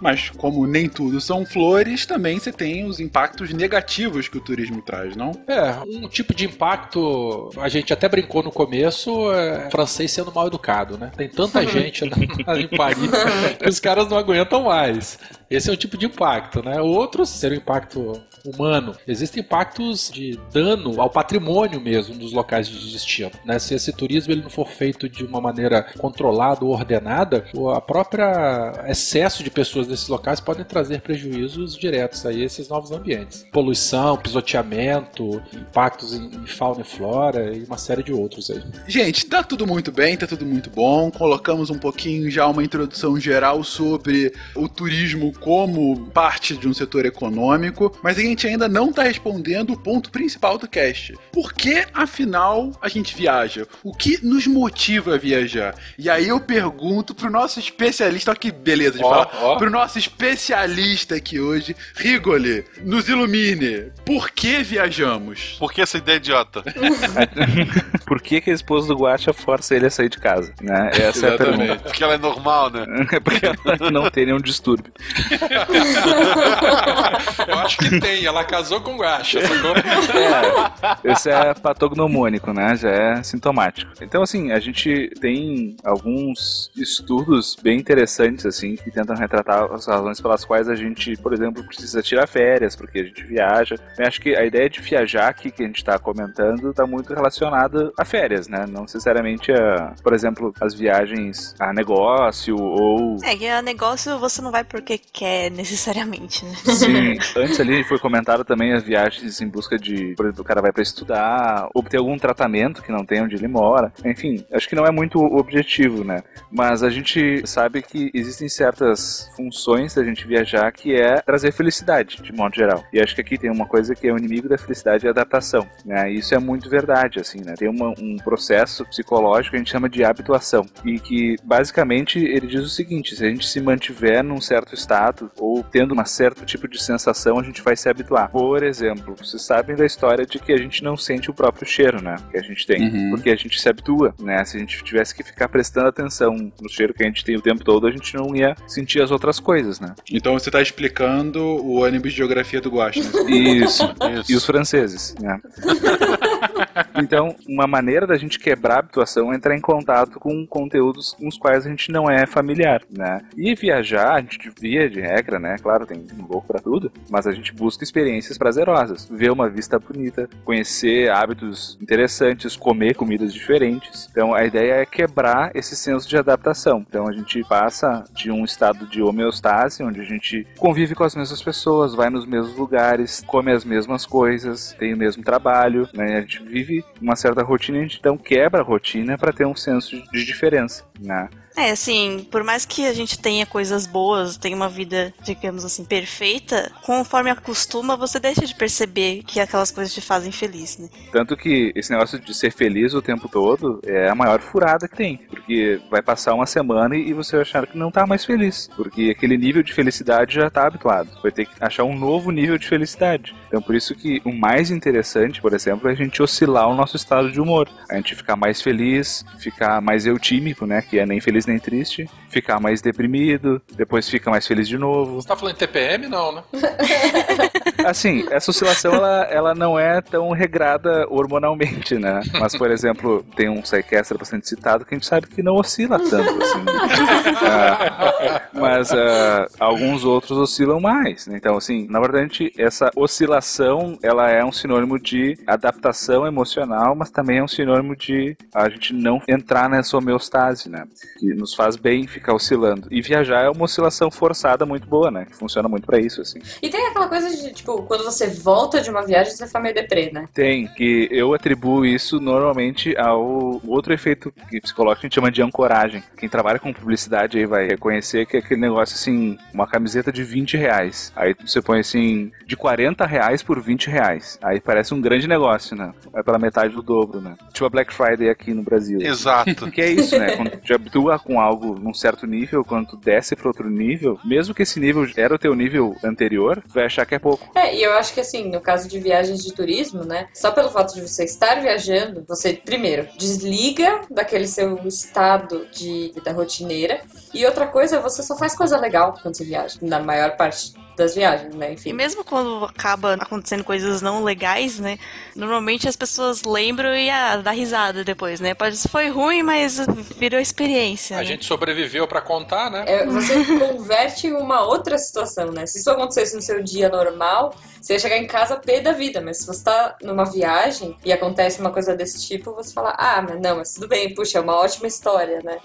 Mas como nem tudo são flores, também você tem os impactos negativos que o turismo traz, não? É, um tipo de impacto, a gente até brincou no começo, é francês sendo mal educado, né? Tem tanta gente em Paris que os caras não aguentam mais. Esse é um tipo de impacto, né? Outros seria o impacto humano. Existem impactos de dano ao patrimônio mesmo dos locais de destino, né? Se esse turismo ele não for feito de uma maneira controlada ou ordenada, o a própria excesso de pessoas nesses locais podem trazer prejuízos diretos a esses novos ambientes. Poluição, pisoteamento, impactos em fauna e flora e uma série de outros aí. Gente, tá tudo muito bem, tá tudo muito bom. Colocamos um pouquinho já uma introdução geral sobre o turismo como parte de um setor econômico, mas a gente ainda não tá respondendo o ponto principal do cast. Por que, afinal, a gente viaja? O que nos motiva a viajar? E aí eu pergunto pro nosso especialista, olha que beleza de Ó, falar, ó. pro nosso especialista aqui hoje, Rigoli, nos ilumine. Por que viajamos? Por que essa ideia idiota? Por que, que a esposa do Guacha força ele a sair de casa? Né? Essa é a pergunta. Porque ela é normal, né? É porque ela não tem nenhum distúrbio. Eu acho que tem, ela casou com Guacha, sacou? É, esse é patognomônico, né? Já é sintomático. Então, assim, a gente tem alguns estudos bem interessantes, assim, que tentam retratar as razões pelas quais a gente, por exemplo, precisa tirar férias, porque a gente viaja. Eu acho que a ideia de viajar aqui que a gente está comentando está muito relacionada a férias, né? Não necessariamente a, por exemplo, as viagens a negócio ou É, que a negócio você não vai porque quer necessariamente, né? Sim, antes ali foi comentado também as viagens em busca de, por exemplo, o cara vai pra estudar, obter algum tratamento que não tem onde ele mora. Enfim, acho que não é muito o objetivo, né? Mas a gente sabe que existem certas funções da gente viajar que é trazer felicidade, de modo geral. E acho que aqui tem uma coisa que é o inimigo da felicidade e a adaptação, né? Isso é muito verdade, assim, né? Tem uma- um processo psicológico que a gente chama de habituação e que basicamente ele diz o seguinte: se a gente se mantiver num certo estado ou tendo um certo tipo de sensação, a gente vai se habituar. Por exemplo, vocês sabem da história de que a gente não sente o próprio cheiro, né? Que a gente tem, Uhum. porque a gente se habitua, né? Se a gente tivesse que ficar prestando atenção no cheiro que a gente tem o tempo todo, a gente não ia sentir as outras coisas, né? Então você tá explicando o ônibus de geografia do Guacha, né? Isso. E os franceses, né? Então, uma maneira da gente quebrar a habituação é entrar em contato com conteúdos com os quais a gente não é familiar, né? E viajar, a gente via de regra, né? Claro, tem um pouco pra tudo, mas a gente busca experiências prazerosas, ver uma vista bonita, conhecer hábitos interessantes, comer comidas diferentes. Então, a ideia é quebrar esse senso de adaptação. Então, a gente passa de um estado de homeostase, onde a gente convive com as mesmas pessoas, vai nos mesmos lugares, come as mesmas coisas, tem o mesmo trabalho, né? A gente vive uma certa rotina, a gente então quebra a rotina para ter um senso de diferença, né? É, assim, por mais que a gente tenha coisas boas, tenha uma vida, digamos assim, perfeita, conforme acostuma, você deixa de perceber que aquelas coisas te fazem feliz, né? Tanto que esse negócio de ser feliz o tempo todo é a maior furada que tem. Porque vai passar uma semana e você vai achar que não tá mais feliz. Porque aquele nível de felicidade já tá habituado. Vai ter que achar um novo nível de felicidade. Então por isso que o mais interessante, por exemplo, é a gente oscilar o nosso estado de humor. A gente ficar mais feliz, ficar mais eutímico, né? Que é nem feliz nem triste. Ficar mais deprimido, depois fica mais feliz de novo. Você tá falando de TPM? Não, né? Assim, essa oscilação ela, ela não é tão regrada hormonalmente, né? Mas, por exemplo, tem um psychiatra bastante citado que a gente sabe que não oscila tanto, assim. Ah, mas ah, alguns outros oscilam mais. né? Então, assim, na verdade, essa oscilação ela é um sinônimo de adaptação emocional, mas também é um sinônimo de a gente não entrar nessa homeostase, né? Que nos faz bem ficar oscilando. E viajar é uma oscilação forçada muito boa, né? Que funciona muito pra isso, assim. E tem aquela coisa de, tipo, quando você volta de uma viagem, você fica meio deprê, né? Tem, que eu atribuo isso normalmente ao outro efeito que psicológico a gente chama de ancoragem. Quem trabalha com publicidade aí vai reconhecer que é aquele negócio assim, uma camiseta de 20 reais. Aí você põe assim, de 40 reais por 20 reais. Aí parece um grande negócio, né? É pela metade do dobro, né? Tipo a Black Friday aqui no Brasil. Exato. Que é isso, né? Quando tu habitua com algo num certo nível, quando tu desce pra outro nível, mesmo que esse nível era o teu nível anterior, tu vai achar que é pouco. É, e eu acho que assim, no caso de viagens de turismo, né? Só pelo fato de você estar viajando, você, primeiro, desliga daquele seu estado de vida rotineira. E outra coisa, você só faz coisa legal quando você viaja, na maior parte das viagens, né? E Enfim. mesmo quando acaba acontecendo coisas não legais, né? Normalmente as pessoas lembram e ah, dá risada depois, né? Pode foi ruim, mas virou experiência. A né? gente sobreviveu pra contar, né? É, você converte em uma outra situação, né? Se isso acontecesse no seu dia normal, você ia chegar em casa pé da vida, mas se você tá numa viagem e acontece uma coisa desse tipo, você fala, ah, mas não, mas tudo bem, puxa, é uma ótima história, né?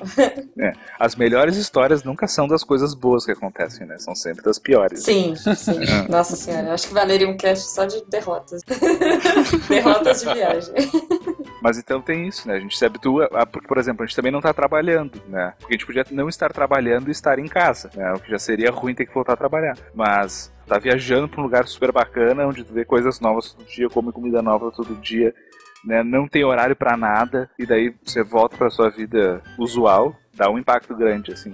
É, as melhores histórias nunca são das coisas boas que acontecem, né? São sempre das piores. Sim, sim. Nossa senhora, acho que valeria um cast só de derrotas. derrotas de viagem. Mas então tem isso, né? A gente se habitua, a, porque, por exemplo, a gente também não tá trabalhando, né? Porque a gente podia não estar trabalhando e estar em casa, né? O que já seria ruim ter que voltar a trabalhar. Mas tá viajando pra um lugar super bacana, onde tu vê coisas novas todo dia, come comida nova todo dia, né? Não tem horário pra nada, e daí você volta pra sua vida usual, dá um impacto grande, assim.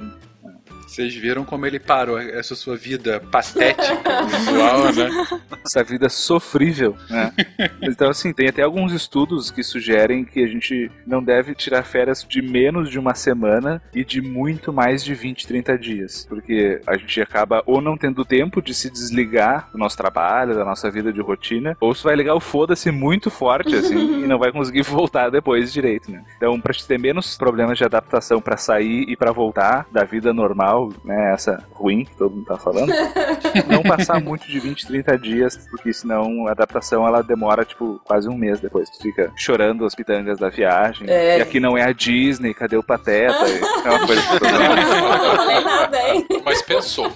Vocês viram como ele parou essa sua vida patética, visual, né? essa vida sofrível, né? Então, assim, tem até alguns estudos que sugerem que a gente não deve tirar férias de menos de uma semana e de muito mais de 20, 30 dias. Porque a gente acaba ou não tendo tempo de se desligar do nosso trabalho, da nossa vida de rotina, ou se vai ligar o foda-se muito forte, assim, e não vai conseguir voltar depois direito, né? Então, pra te ter menos problemas de adaptação pra sair e pra voltar da vida normal, né? Essa ruim que todo mundo tá falando, não passar muito de 20, 30 dias, porque senão a adaptação ela demora, tipo, quase um mês depois. Tu fica chorando as pitangas da viagem. É. E aqui não é a Disney, cadê o Pateta? é uma coisa que todo mundo... Não falei nada, hein? Mas pensou.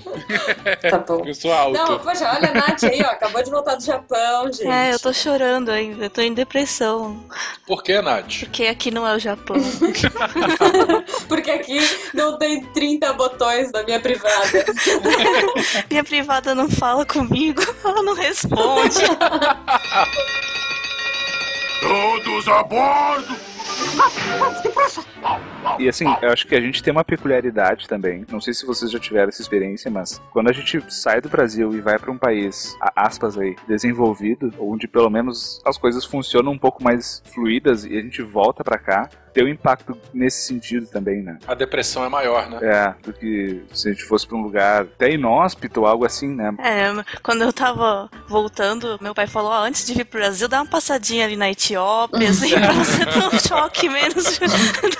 Tá bom. Eu sou alto. Não, poxa, olha a Nath aí, ó, acabou de voltar do Japão, gente. É, eu tô chorando ainda, eu tô em depressão. Por que, Nath? Porque aqui não é o Japão. Porque aqui não tem 30 botões da minha privada. Minha privada não fala comigo, ela não responde. Todos a bordo! E assim, eu acho que a gente tem uma peculiaridade também. Não sei se vocês já tiveram essa experiência, mas quando a gente sai do Brasil e vai para um país, aspas aí, desenvolvido, onde pelo menos as coisas funcionam um pouco mais fluídas e a gente volta para cá, tem um impacto nesse sentido também, né? A depressão é maior, né? É, do que se a gente fosse pra um lugar até inóspito ou algo assim, né? É, quando eu tava voltando, meu pai falou, ó, antes de vir pro Brasil, dá uma passadinha ali na Etiópia, assim, pra você ter um choque menos.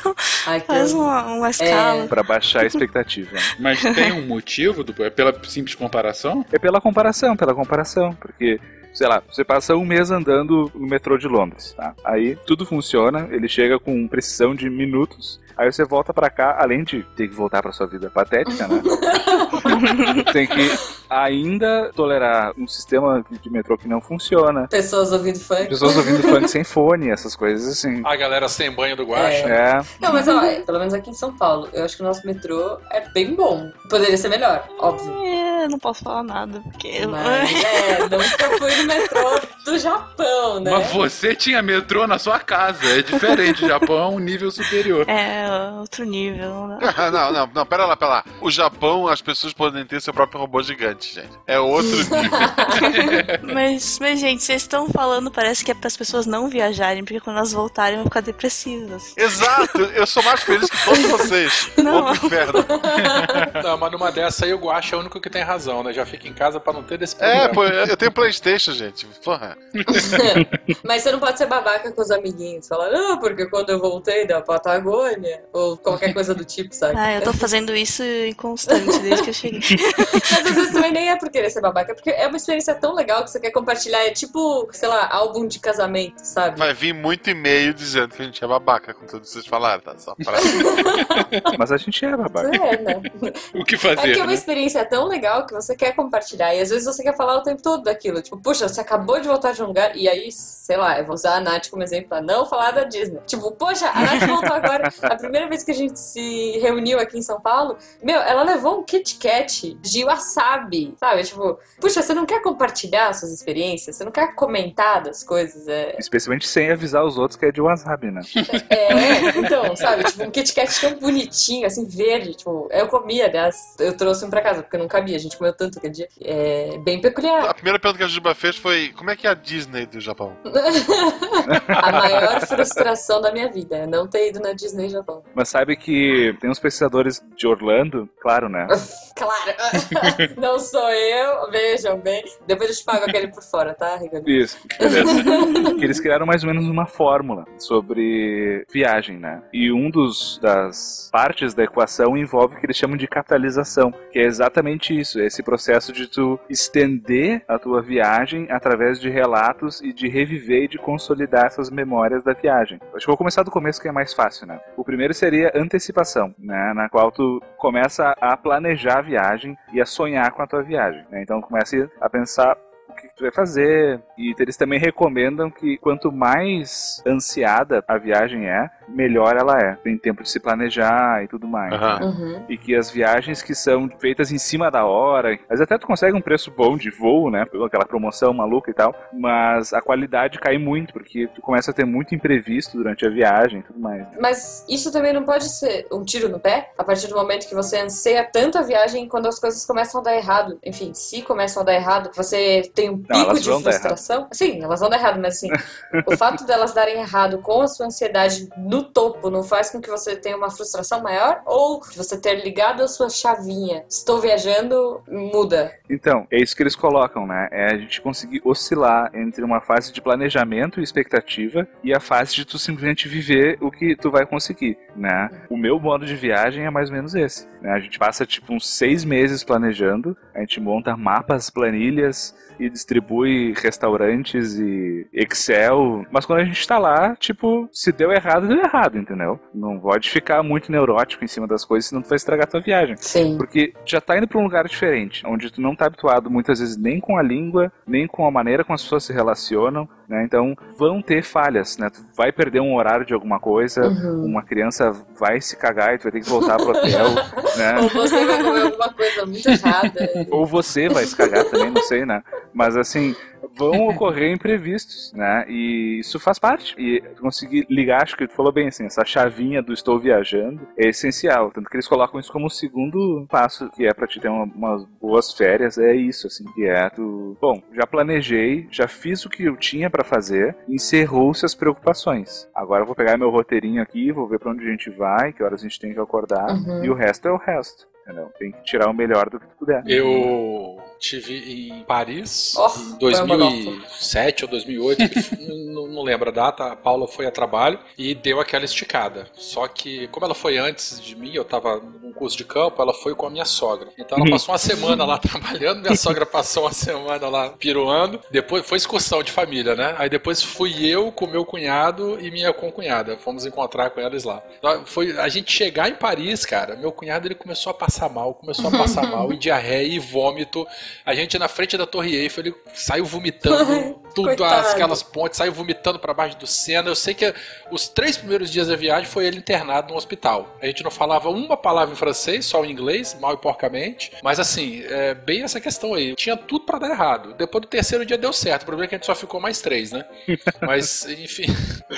Não, Ai, que faz uma, uma escala. Pra baixar a expectativa. Mas tem um motivo? Do, é pela simples comparação? É pela comparação, pela comparação, porque sei lá, você passa um mês andando no metrô de Londres, tá? Aí tudo funciona, ele chega com precisão de minutos. Aí você volta pra cá, além de ter que voltar pra sua vida patética, né? tem que ainda tolerar um sistema de metrô que não funciona. Pessoas ouvindo funk. Pessoas ouvindo funk sem fone, essas coisas assim. A galera sem banho do guacha. É. Não, mas ó, pelo menos aqui em São Paulo, eu acho que o nosso metrô é bem bom. Poderia ser melhor, óbvio. É, não posso falar nada, porque. Mas é, nunca fui no metrô do Japão, né? Mas você tinha metrô na sua casa. É diferente. O Japão é um nível superior. É, outro nível. né? não, não, não, pera lá, pera lá. O Japão, as pessoas podem ter seu próprio robô gigante, gente. É outro nível. Mas, mas, gente, vocês estão falando, parece que é para as pessoas não viajarem, porque quando elas voltarem vão ficar depressivas. Exato, eu sou mais feliz que todos vocês. Não. Vou pro inferno. Não, mas numa dessa aí o Guacha é o único que tem razão, né? Já fica em casa pra não ter desse É, problema. pô, eu tenho Playstation, gente. Porra. Mas você não pode ser babaca com os amiguinhos. Falar, não, porque quando eu voltei da Patagônia, ou qualquer coisa do tipo, sabe? Ah, eu tô fazendo isso inconstante desde que eu cheguei. Mas às vezes também nem é por querer ser babaca, é porque é uma experiência tão legal que você quer compartilhar. É tipo, sei lá, álbum de casamento, sabe? Vai vir muito e-mail dizendo que a gente é babaca com tudo que vocês falaram, tá? Só pra... Mas a gente é babaca. É, né? O que É fazer, que é uma né? experiência tão legal que você quer compartilhar. E às vezes você quer falar o tempo todo daquilo. Tipo, puxa, você acabou de voltar de um lugar. E aí, sei lá, eu vou usar a Nath como exemplo pra não falar da Disney. Tipo, poxa, a Nath voltou agora. A primeira vez que a gente se reuniu aqui em São Paulo, meu, ela levou um Kit Kat de wasabi. Sabe? Tipo, puxa, você não quer compartilhar suas experiências? Você não quer comentar das coisas? É, Especialmente sem avisar os outros que é de wasabi, né? É, então, sabe, tipo, um Kit Kat tão bonitinho, assim, verde, tipo, eu comia, aliás, eu trouxe um pra casa, porque não cabia, a gente comeu tanto aquele dia. É bem peculiar. A primeira pergunta que a Juba fez foi: como é que é a Disney do Japão? A maior frustração da minha vida é não ter ido na Disney Japão. Mas sabe que tem uns pesquisadores de Orlando, claro, né? Claro, não sou eu, vejam bem. Depois eu te pago aquele por fora, tá, Ricardo? Isso, beleza. que eles criaram mais ou menos uma fórmula sobre viagem, né? E um dos das partes da equação envolve o que eles chamam de catalisação, que é exatamente isso, é esse processo de tu estender a tua viagem através de relatos e de reviver e de consolidar essas memórias da viagem. Acho que vou começar do começo que é mais fácil, né? O primeiro seria antecipação, né? Na qual tu começa a planejar a viagem e a sonhar com a tua viagem, né? Então começa a pensar tu vai fazer. E eles também recomendam que quanto mais ansiada a viagem é, melhor ela é. Tem tempo de se planejar e tudo mais. Né? Uhum. E que as viagens que são feitas em cima da hora, mas até tu consegue um preço bom de voo, né? Pela aquela promoção maluca e tal, mas a qualidade cai muito, porque tu começa a ter muito imprevisto durante a viagem e tudo mais. Mas isso também não pode ser um tiro no pé a partir do momento que você anseia tanto a viagem quando as coisas começam a dar errado. Enfim, se começam a dar errado, você tem um Não, pico de frustração. Sim, elas vão dar errado, mas assim, o fato delas darem errado com a sua ansiedade no topo não faz com que você tenha uma frustração maior? Ou de você ter ligado a sua chavinha, estou viajando, muda? Então, é isso que eles colocam, né? É a gente conseguir oscilar entre uma fase de planejamento e expectativa e a fase de tu simplesmente viver o que tu vai conseguir, né? O meu modo de viagem é mais ou menos esse. Né? A gente passa tipo uns seis meses planejando, a gente monta mapas, planilhas e distribui restaurantes e Excel, mas quando a gente tá lá, tipo, se deu errado, deu errado, entendeu? Não pode ficar muito neurótico em cima das coisas, senão tu vai estragar tua viagem. Sim. Porque já tá indo pra um lugar diferente, onde tu não tá habituado muitas vezes nem com a língua, nem com a maneira como as pessoas se relacionam, né? Então vão ter falhas, né? Tu vai perder um horário de alguma coisa, Uhum. uma criança vai se cagar e tu vai ter que voltar pro hotel, né? Ou você vai comer alguma coisa muito errada. Ou você vai se cagar também, não sei, né? Mas assim, vão ocorrer imprevistos, né? E isso faz parte. E conseguir ligar, acho que tu falou bem assim, essa chavinha do estou viajando é essencial. Tanto que eles colocam isso como o segundo passo, que é pra te ter uma- umas boas férias, é isso, assim, que é tu. Bom, já planejei, já fiz o que eu tinha pra fazer, encerrou-se as preocupações. Agora eu vou pegar meu roteirinho aqui, vou ver pra onde a gente vai, que horas a gente tem que acordar, Uhum. e o resto é o resto. Entendeu? Tem que tirar o melhor do que tu puder. Eu tive em Paris Oh, em foi uma 2007 ou 2008, não, não lembro a data. A Paula foi a trabalho e deu aquela esticada. Só que, como ela foi antes de mim, eu tava num curso de campo, ela foi com a minha sogra. Então ela Uhum. passou uma semana lá trabalhando, minha sogra passou uma semana lá piruando. Depois foi excursão de família, né? Aí depois fui eu com meu cunhado e minha concunhada. Fomos encontrar com eles lá. Foi a gente chegar em Paris, cara. Meu cunhado ele começou a passar mal, começou a passar mal, e diarreia e vômito. A gente na frente da Torre Eiffel, ele saiu vomitando tudo, Coitado. as- aquelas pontes, saiu vomitando pra baixo do Sena. Eu sei que os três primeiros dias da viagem foi ele internado no hospital. A gente não falava uma palavra em francês, só em inglês, mal e porcamente. Mas assim, é bem essa questão aí. Tinha tudo pra dar errado. Depois do terceiro dia deu certo. O problema é que a gente só ficou mais três, né? Mas, enfim,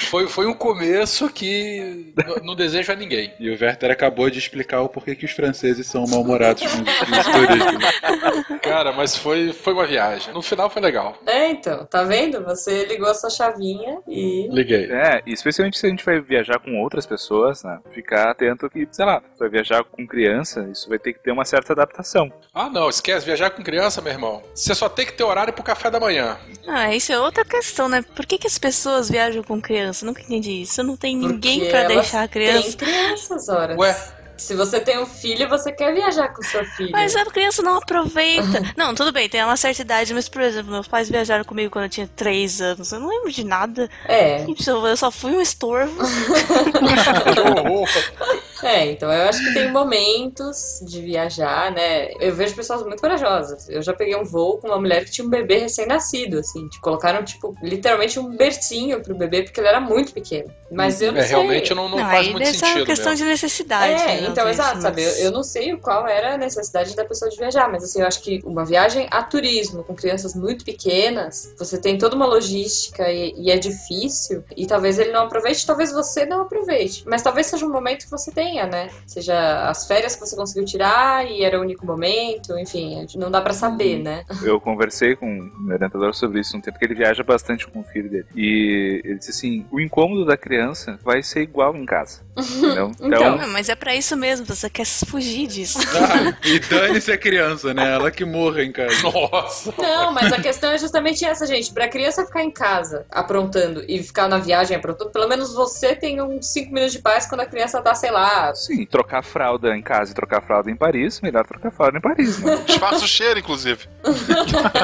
foi, foi um começo que não desejo a ninguém. E o Werther acabou de explicar o porquê que os franceses são mal-humorados com os turistas. Cara, mas foi, foi uma viagem. No final foi legal. É, então, tá vendo? Você ligou a sua chavinha e. Liguei. É, e especialmente se a gente vai viajar com outras pessoas, né? Ficar atento que, sei lá, se vai viajar com criança, isso vai ter que ter uma certa adaptação. Ah, não, esquece. Viajar com criança, meu irmão. Você só tem que ter horário pro café da manhã. Ah, isso é outra questão, né? Por que, que as pessoas viajam com criança? Nunca entendi isso. Não tem ninguém Porque pra elas deixar a criança. Tem crianças, horas. Ué? Se você tem um filho, você quer viajar com seu filho. Mas a criança não aproveita. não, tudo bem, tem uma certa idade, mas, por exemplo, meus pais viajaram comigo quando eu tinha 3 anos. Eu não lembro de nada. É. Eu só fui um estorvo. É, então eu acho que tem momentos de viajar, né? Eu vejo pessoas muito corajosas. Eu já peguei um voo com uma mulher que tinha um bebê recém-nascido, assim. Tipo, colocaram, tipo, literalmente um bercinho pro bebê, porque ele era muito pequeno. Mas eu não É, sei. realmente não, não, faz aí muito sentido uma questão mesmo. de necessidade. É, né, então, exato, mas- sabe? Eu, eu não sei qual era a necessidade da pessoa de viajar, mas assim, eu acho que uma viagem a turismo com crianças muito pequenas, você tem toda uma logística e, e é difícil, e talvez ele não aproveite, talvez você não aproveite. Mas talvez seja um momento que você tenha, né? Seja as férias que você conseguiu tirar e era o único momento, enfim, não dá pra saber, né? Eu conversei com o meu orientador sobre isso um tempo, que ele viaja bastante com o filho dele. E ele disse assim: o incômodo da criança vai ser igual em casa. Entendeu? Então. Ah, mas é pra isso mesmo, você quer fugir disso. Ah, e dane-se a criança, né? Ela que morra em casa. Nossa. Não, mas a questão é justamente essa, gente. Pra criança ficar em casa aprontando e ficar na viagem aprontando, pelo menos você tem uns 5 minutos de paz quando a criança tá, sei lá, Sim, trocar fralda em casa e trocar fralda em Paris, melhor trocar fralda em Paris, né? Disfarça o cheiro, inclusive.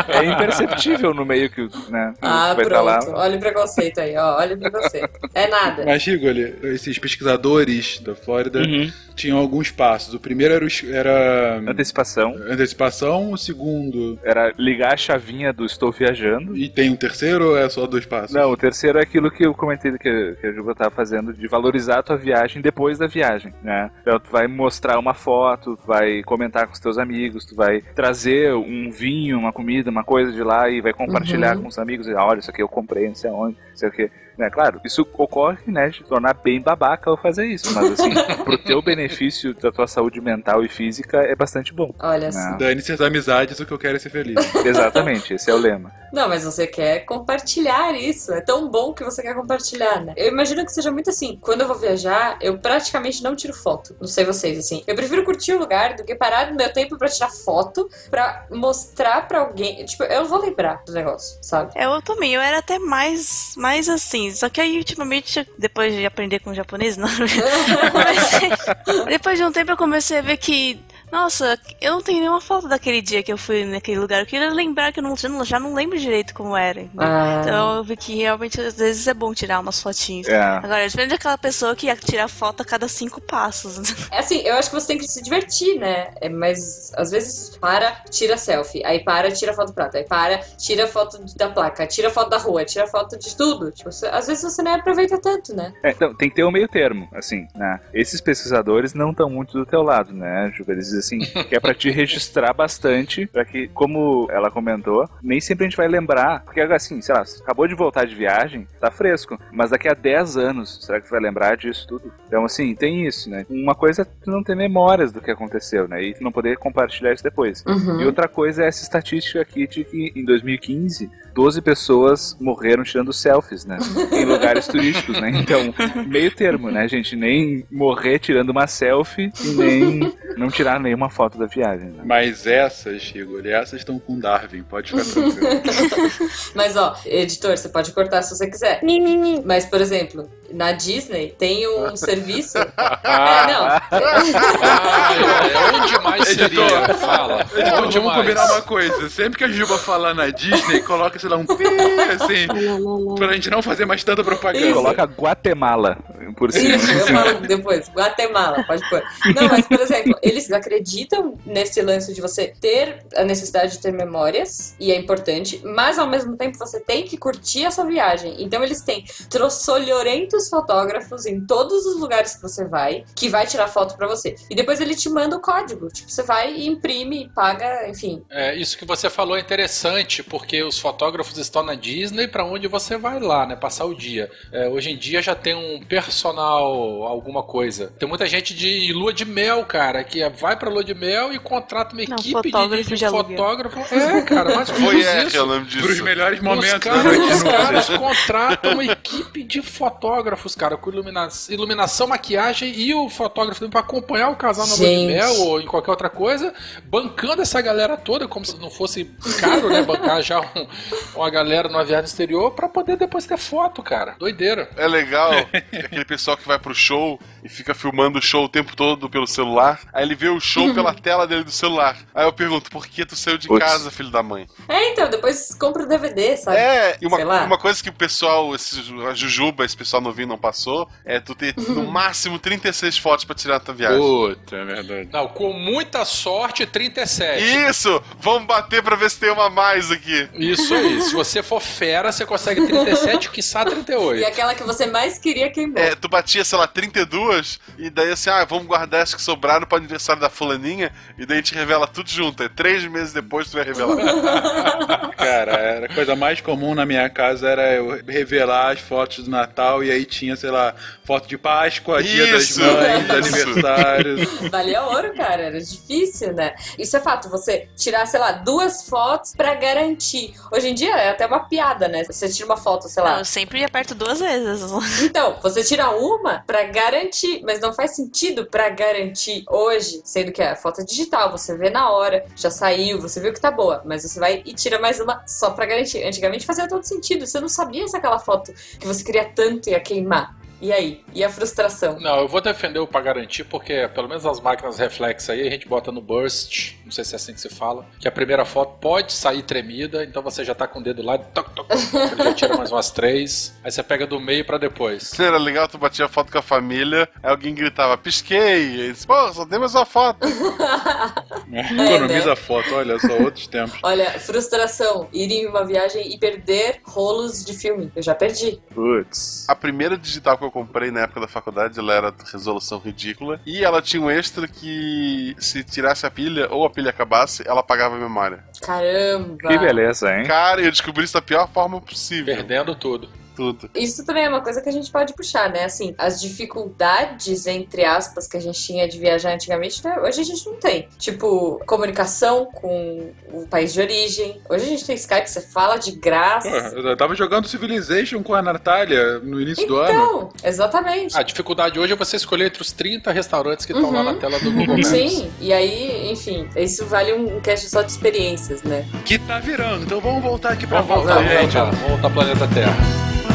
É imperceptível no meio que, o- né, que Ah, vai estar lá. pronto. Olha o preconceito aí, ó. Olha o preconceito. É nada. Mas, Rigoli, esses pesquisadores da Flórida Uhum. tinham alguns passos. O primeiro era, os- era Antecipação antecipação, o segundo. era ligar a chavinha do estou viajando. E tem um terceiro ou é só dois passos? Não, o terceiro é aquilo que eu comentei que, que a Juba tava fazendo, de valorizar a tua viagem depois da viagem, né? Então tu vai mostrar uma foto, tu vai comentar com os teus amigos, tu vai trazer um vinho, uma comida, uma coisa de lá e vai compartilhar Uhum. com os amigos. E, ah, olha, isso aqui eu comprei, não sei aonde, não sei o que. Né, claro, isso ocorre, né, de tornar bem babaca ao fazer isso, mas assim, pro teu benefício da tua saúde mental e física é bastante bom. Olha Né? só. Dane-se as amizades, o que eu quero é ser feliz. Exatamente, esse é o lema. Não, mas você quer compartilhar isso. É tão bom que você quer compartilhar, né? Eu imagino que seja muito assim. Quando eu vou viajar, eu praticamente não tiro foto. Não sei vocês, assim. Eu prefiro curtir o lugar do que parar no meu tempo pra tirar foto, pra mostrar pra alguém. Tipo, eu vou lembrar do negócio, sabe? É, Eu também, eu era até mais, mais assim. Só que aí, ultimamente, depois de aprender com o japonês, não, comecei- depois de um tempo eu comecei a ver que, nossa, eu não tenho nenhuma foto daquele dia que eu fui naquele lugar. Eu queria lembrar que eu não, já, não, já não lembro direito como era. entendeu? Ah. Então eu vi que realmente às vezes é bom tirar umas fotinhas. É. Agora, depende daquela pessoa que ia tirar foto a cada cinco passos. É assim, eu acho que você tem que se divertir, né? É, mas às vezes para, tira selfie. Aí para, tira foto do prato. Aí para, tira foto da placa. Tira foto da rua. Tira foto de tudo. Tipo, você- às vezes você nem aproveita tanto, né? É, então, tem que ter um meio termo, assim, né? Esses pesquisadores não estão muito do teu lado, né? Eles assim, que é pra te registrar bastante, pra que, como ela comentou, nem sempre a gente vai lembrar, porque assim, sei lá, acabou de voltar de viagem, tá fresco, mas daqui a 10 anos, será que tu vai lembrar disso tudo? Então, assim, tem isso, né? Uma coisa é tu não ter memórias do que aconteceu, né? E tu não poder compartilhar isso depois. Uhum. E outra coisa é essa estatística aqui de que em 2015 12 pessoas morreram tirando selfies, né? Em lugares turísticos, né? Então, meio termo, né, gente? Nem morrer tirando uma selfie e nem não tirar nenhuma foto da viagem. Né? Mas essas, Igor, essas estão com Darwin, pode ficar tranquilo. Mas ó, editor, você pode cortar se você quiser. Mas, por exemplo, na Disney tem um serviço. É, não. É, onde mais seria? Fala. Então, Onde vamos mais? combinar uma coisa. Sempre que a Juba falar na Disney, coloca, sei lá, um pi, assim, pra gente não fazer mais tanta propaganda. Coloca Guatemala por cima. Isso, eu falo depois. Guatemala, pode pôr. Não, mas, por exemplo, eles acreditam nesse lance de você ter a necessidade de ter memórias, e é importante, mas ao mesmo tempo você tem que curtir a sua viagem. Então eles têm trossolhorentos fotógrafos em todos os lugares que você vai, que vai tirar foto pra você. E depois ele te manda o código. Tipo, você vai e imprime, paga, enfim. É, isso que você falou é interessante, porque os fotógrafos estão na Disney para onde você vai lá, né? Passar o dia. É, hoje em dia já tem um personal alguma coisa. Tem muita gente de lua de mel, cara, que vai pra lua de mel e contrata uma Não, equipe de- fotógrafo de, de aluguel. fotógrafo. É, cara, mas Foi é, isso. eu disso. Pros melhores Os momentos da caras, os caras contratam uma equipe de fotógrafos, cara, com ilumina- iluminação, maquiagem e o fotógrafo pra acompanhar o casal na lua de mel ou em qualquer outra coisa, bancando essa galera toda, como se não fosse caro, né? Bancar já um- uma galera numa viagem exterior pra poder depois ter foto, cara. Doideira. É legal aquele pessoal que vai pro show e fica filmando o show o tempo todo pelo celular. Aí ele vê o show pela tela dele do celular. Aí eu pergunto, por que tu saiu de Putz. casa, filho da mãe? É, então, depois compra o DVD, sabe? É, e uma, Sei lá. uma coisa que o pessoal, esse, a Jujuba, esse pessoal novinho não passou, é tu ter no máximo 36 fotos pra tirar na tua viagem. Puta, é verdade. Não, com muita sorte, 37. Isso! Vamos bater pra ver se tem uma a mais aqui. Isso aí. Se você for fera, você consegue 37, quiçá 38. E aquela que você mais queria queimou. É, tu batia, sei lá, 32, e daí assim, ah, vamos guardar as que sobraram pro aniversário da fulaninha, e daí a gente revela tudo junto. É três meses depois tu vai revelar. Cara, era a coisa mais comum na minha casa era eu revelar as fotos do Natal e aí tinha, sei lá, foto de Páscoa, Dia das Isso, Mães, isso. aniversários. Valia ouro, cara. Era difícil, né? Isso é fato. Você tirar, sei lá, duas fotos pra garantir. Hoje em dia é até uma piada, né? Você tira uma foto, sei lá. Eu sempre aperto duas vezes. Então, você tira uma pra garantir, mas não faz sentido pra garantir hoje, sendo que a foto é digital, você vê na hora, já saiu, você viu que tá boa, mas você vai e tira mais uma só pra garantir. Antigamente fazia todo sentido, você não sabia se aquela foto que você queria tanto ia queimar. E aí? E a frustração? Não, eu vou defender o pra garantir, porque pelo menos as máquinas reflex aí a gente bota no burst, não sei se é assim que se fala, que a primeira foto pode sair tremida, então você já tá com o dedo lá, toc, toc, toc, ele já tira mais umas três, aí você pega do meio pra depois. Era legal, tu batia foto com a família, aí alguém gritava, pisquei, e disse, pô, só tem mais uma foto. Economiza a foto, olha só, outros tempos. Olha, frustração, ir em uma viagem e perder rolos de filme. Eu já perdi. Putz. A primeira digital que eu comprei na época da faculdade, ela era resolução ridícula, e ela tinha um extra que se tirasse a pilha ou a pilha acabasse, ela apagava a memória. Caramba! Que beleza, hein? Cara, eu descobri isso da pior forma possível. Perdendo tudo. Tudo. Isso também é uma coisa que a gente pode puxar, né? Assim, as dificuldades, entre aspas, que a gente tinha de viajar antigamente, né? hoje a gente não tem. Tipo, comunicação com o país de origem. Hoje a gente tem Skype, você fala de graça. Pô, eu tava jogando Civilization com a Natália no início do ano. Então, exatamente. A dificuldade hoje é você escolher entre os 30 restaurantes que estão Uhum. lá na tela do Google Maps. Sim, e aí, enfim, isso vale um cast só de experiências, né? Que tá virando, então vamos voltar aqui pra Vamos volta, voltar, vamos gente. voltar, vamos voltar ao planeta Terra.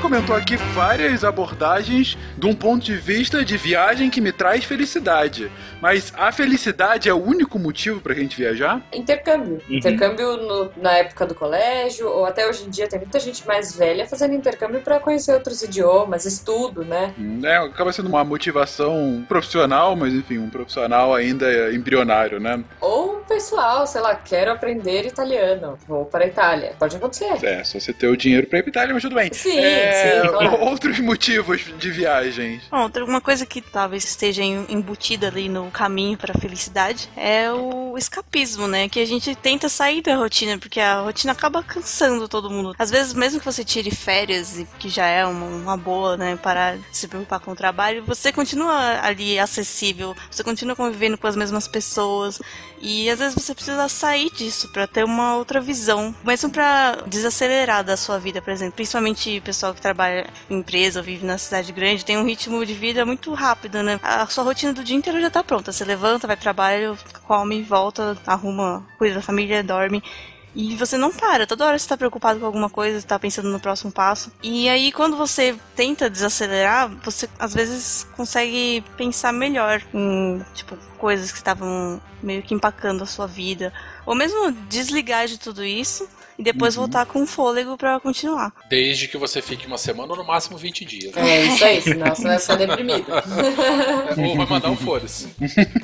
Comentou aqui várias abordagens de um ponto de vista de viagem que me traz felicidade. Mas a felicidade é o único motivo pra gente viajar? Intercâmbio. Uhum. Intercâmbio no- na época do colégio, ou até hoje em dia tem muita gente mais velha fazendo intercâmbio pra conhecer outros idiomas, estudo, né? É, acaba sendo uma motivação profissional, mas enfim, um profissional ainda embrionário, né? Ou pessoal, sei lá, quero aprender italiano, vou para a Itália. Pode acontecer. É, só você ter o dinheiro pra ir pra Itália, mas tudo bem. Sim, É, sim, claro. Outros motivos de viagens. Bom, outra uma coisa que talvez esteja em- embutida ali no caminho para a felicidade é o escapismo, né? Que a gente tenta sair da rotina, porque a rotina acaba cansando todo mundo. Às vezes, mesmo que você tire férias, e que já é uma, uma boa, né? Parar de se preocupar com o trabalho, você continua ali acessível, você continua convivendo com as mesmas pessoas. E às vezes você precisa sair disso para ter uma outra visão, mesmo para desacelerar da sua vida, por exemplo. Principalmente o pessoal que trabalha em empresa vive na cidade grande, tem um ritmo de vida muito rápido, né? A sua rotina do dia inteiro já tá pronta. Você levanta, vai trabalho, come, volta, arruma, cuida da família, dorme. E você não para, toda hora você tá preocupado com alguma coisa, está pensando no próximo passo. E aí, quando você tenta desacelerar, você às vezes consegue pensar melhor em, tipo, coisas que estavam meio que empacando a sua vida. Ou mesmo desligar de tudo isso e depois Uhum. voltar com fôlego para continuar. Desde que você fique uma semana ou no máximo 20 dias. É isso aí, senão você vai ficar deprimido. Ou vai mandar um foda-se.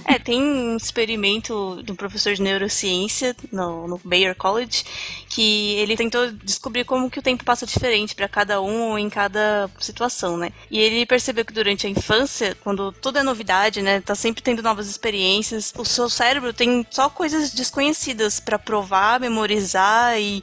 É, tem um experimento do professor de neurociência no, no Bayer College que ele tentou descobrir como que o tempo passa diferente para cada um ou em cada situação, né? E ele percebeu que durante a infância, quando tudo é novidade, né, tá sempre tendo novas experiências, o seu cérebro tem só coisas desconhecidas para provar, memorizar e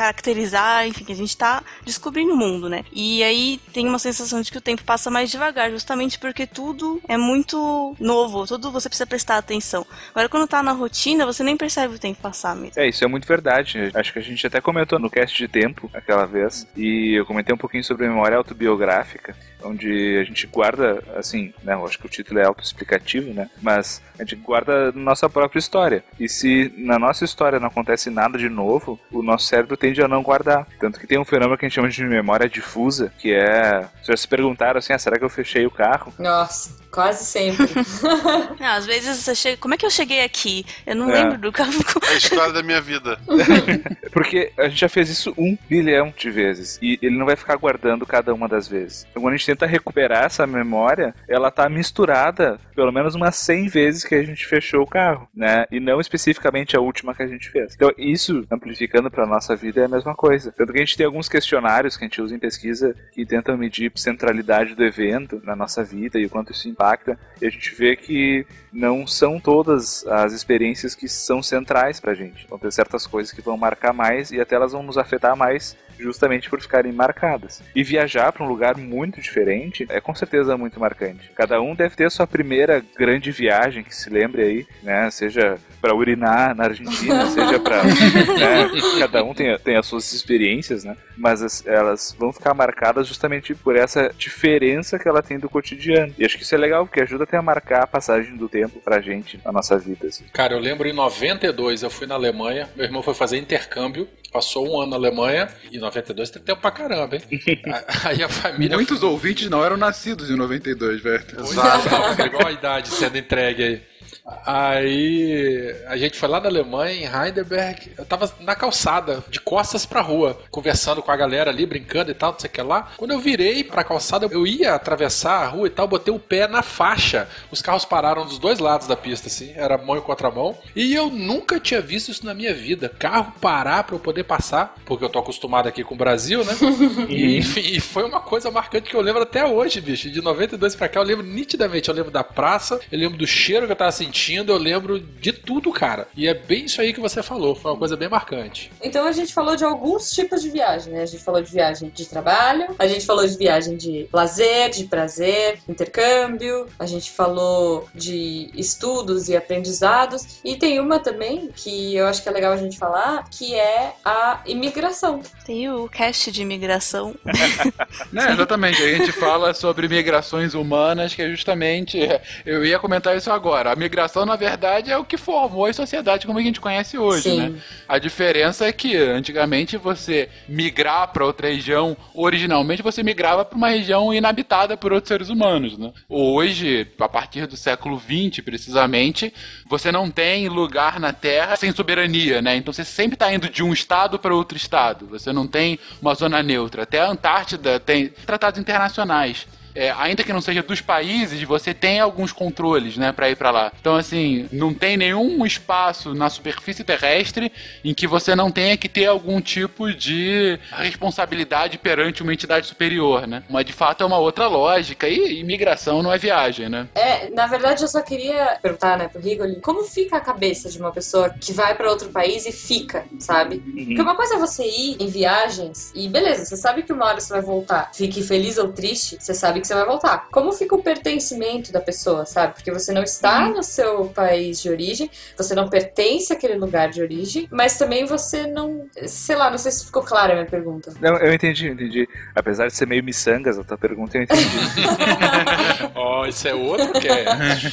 caracterizar, enfim, que a gente tá descobrindo o mundo, né? E aí tem uma sensação de que o tempo passa mais devagar, justamente porque tudo é muito novo, tudo você precisa prestar atenção. Agora, quando tá na rotina, você nem percebe o tempo passar mesmo. É, isso é muito verdade. Acho que a gente até comentou no cast de tempo aquela vez. E eu comentei um pouquinho sobre memória autobiográfica, onde a gente guarda, assim, né? Eu acho que o título é autoexplicativo, né? Mas a gente guarda nossa própria história. E se na nossa história não acontece nada de novo, o nosso cérebro tende a não guardar. Tanto que tem um fenômeno que a gente chama de memória difusa, que é. Vocês já se perguntaram assim, ah, será que eu fechei o carro? Nossa, quase sempre. Não, às vezes você chega. Como é que eu cheguei aqui? Eu não É. lembro do carro. É a história da minha vida. Porque a gente já fez isso um bilhão de vezes. E ele não vai ficar guardando cada uma das vezes. Então quando a gente tenta recuperar essa memória, ela tá misturada pelo menos umas 100 vezes que a gente fechou o carro, né? E não especificamente a última que a gente fez. Então isso, amplificando pra nossa vida, é a mesma coisa. Tanto que a gente tem alguns questionários que a gente usa em pesquisa que tentam medir centralidade do evento na nossa vida e o quanto isso impacta. E a gente vê que não são todas as experiências que são centrais pra gente. Vão ter certas coisas que vão marcar mais e até elas vão nos afetar mais justamente por ficarem marcadas. E viajar para um lugar muito diferente é com certeza muito marcante. Cada um deve ter a sua primeira grande viagem que se lembre aí, né? Seja para urinar na Argentina, seja para cada um tem, tem as suas experiências, né? Mas as- elas vão ficar marcadas justamente por essa diferença que ela tem do cotidiano. E acho que isso é legal porque ajuda até a marcar a passagem do tempo pra gente na nossa vida. Assim. Cara, eu lembro em 92 eu fui na Alemanha, meu irmão foi fazer intercâmbio, passou um ano na Alemanha, e 92 tem tempo pra caramba, hein? Aí a família. Muitos ouvintes não eram nascidos em 92, velho. Exato, pegou a idade sendo entregue aí. Aí a gente foi lá na Alemanha, em Heidelberg. Eu tava na calçada, de costas pra rua, conversando com a galera ali, brincando e tal, não sei o que lá. Quando eu virei pra calçada, eu ia atravessar a rua e tal, botei o pé na faixa. Os carros pararam dos dois lados da pista, assim, era mão e contramão. E eu nunca tinha visto isso na minha vida. Carro parar pra eu poder passar, porque eu tô acostumado aqui com o Brasil, né? E, enfim, e foi uma coisa marcante que eu lembro até hoje, bicho. De 92 pra cá, eu lembro nitidamente. Eu lembro da praça, eu lembro do cheiro que eu tava sentindo, eu lembro de tudo, cara. E é bem isso aí que você falou. Foi uma coisa bem marcante. Então a gente falou de alguns tipos de viagem, né? A gente falou de viagem de trabalho, a gente falou de viagem de lazer, de prazer, intercâmbio, a gente falou de estudos e aprendizados, e tem uma também que eu acho que é legal a gente falar, que é a imigração. Tem o cast de imigração. Né, exatamente. A gente fala sobre migrações humanas, que é justamente. Eu ia comentar isso agora. A migração, na verdade, é o que formou a sociedade como a gente conhece hoje, Sim. né? A diferença é que antigamente você migrar para outra região, originalmente você migrava para uma região inabitada por outros seres humanos, né? Hoje, a partir do século XX, precisamente, você não tem lugar na Terra sem soberania, né? Então você sempre está indo de um estado para outro estado. Você não tem uma zona neutra. Até a Antártida tem tratados internacionais. É, ainda que não seja dos países, você tem alguns controles, né, para ir para lá. Então, assim, não tem nenhum espaço na superfície terrestre em que você não tenha que ter algum tipo de responsabilidade perante uma entidade superior, né? Mas de fato é uma outra lógica e imigração não é viagem, né? É, na verdade eu só queria perguntar, né, pro Rigoli, como fica a cabeça de uma pessoa que vai para outro país e fica, sabe? Porque uma coisa é você ir em viagens e beleza, você sabe que uma hora você vai voltar. Fique feliz ou triste, você sabe que você vai voltar. Como fica o pertencimento da pessoa, sabe? Porque você não está no seu país de origem, você não pertence àquele lugar de origem, mas também você não. Sei lá, não sei se ficou clara a minha pergunta. Não, eu entendi, eu entendi. Apesar de ser meio miçangas a tua pergunta, eu entendi. Ó, isso é outro que é.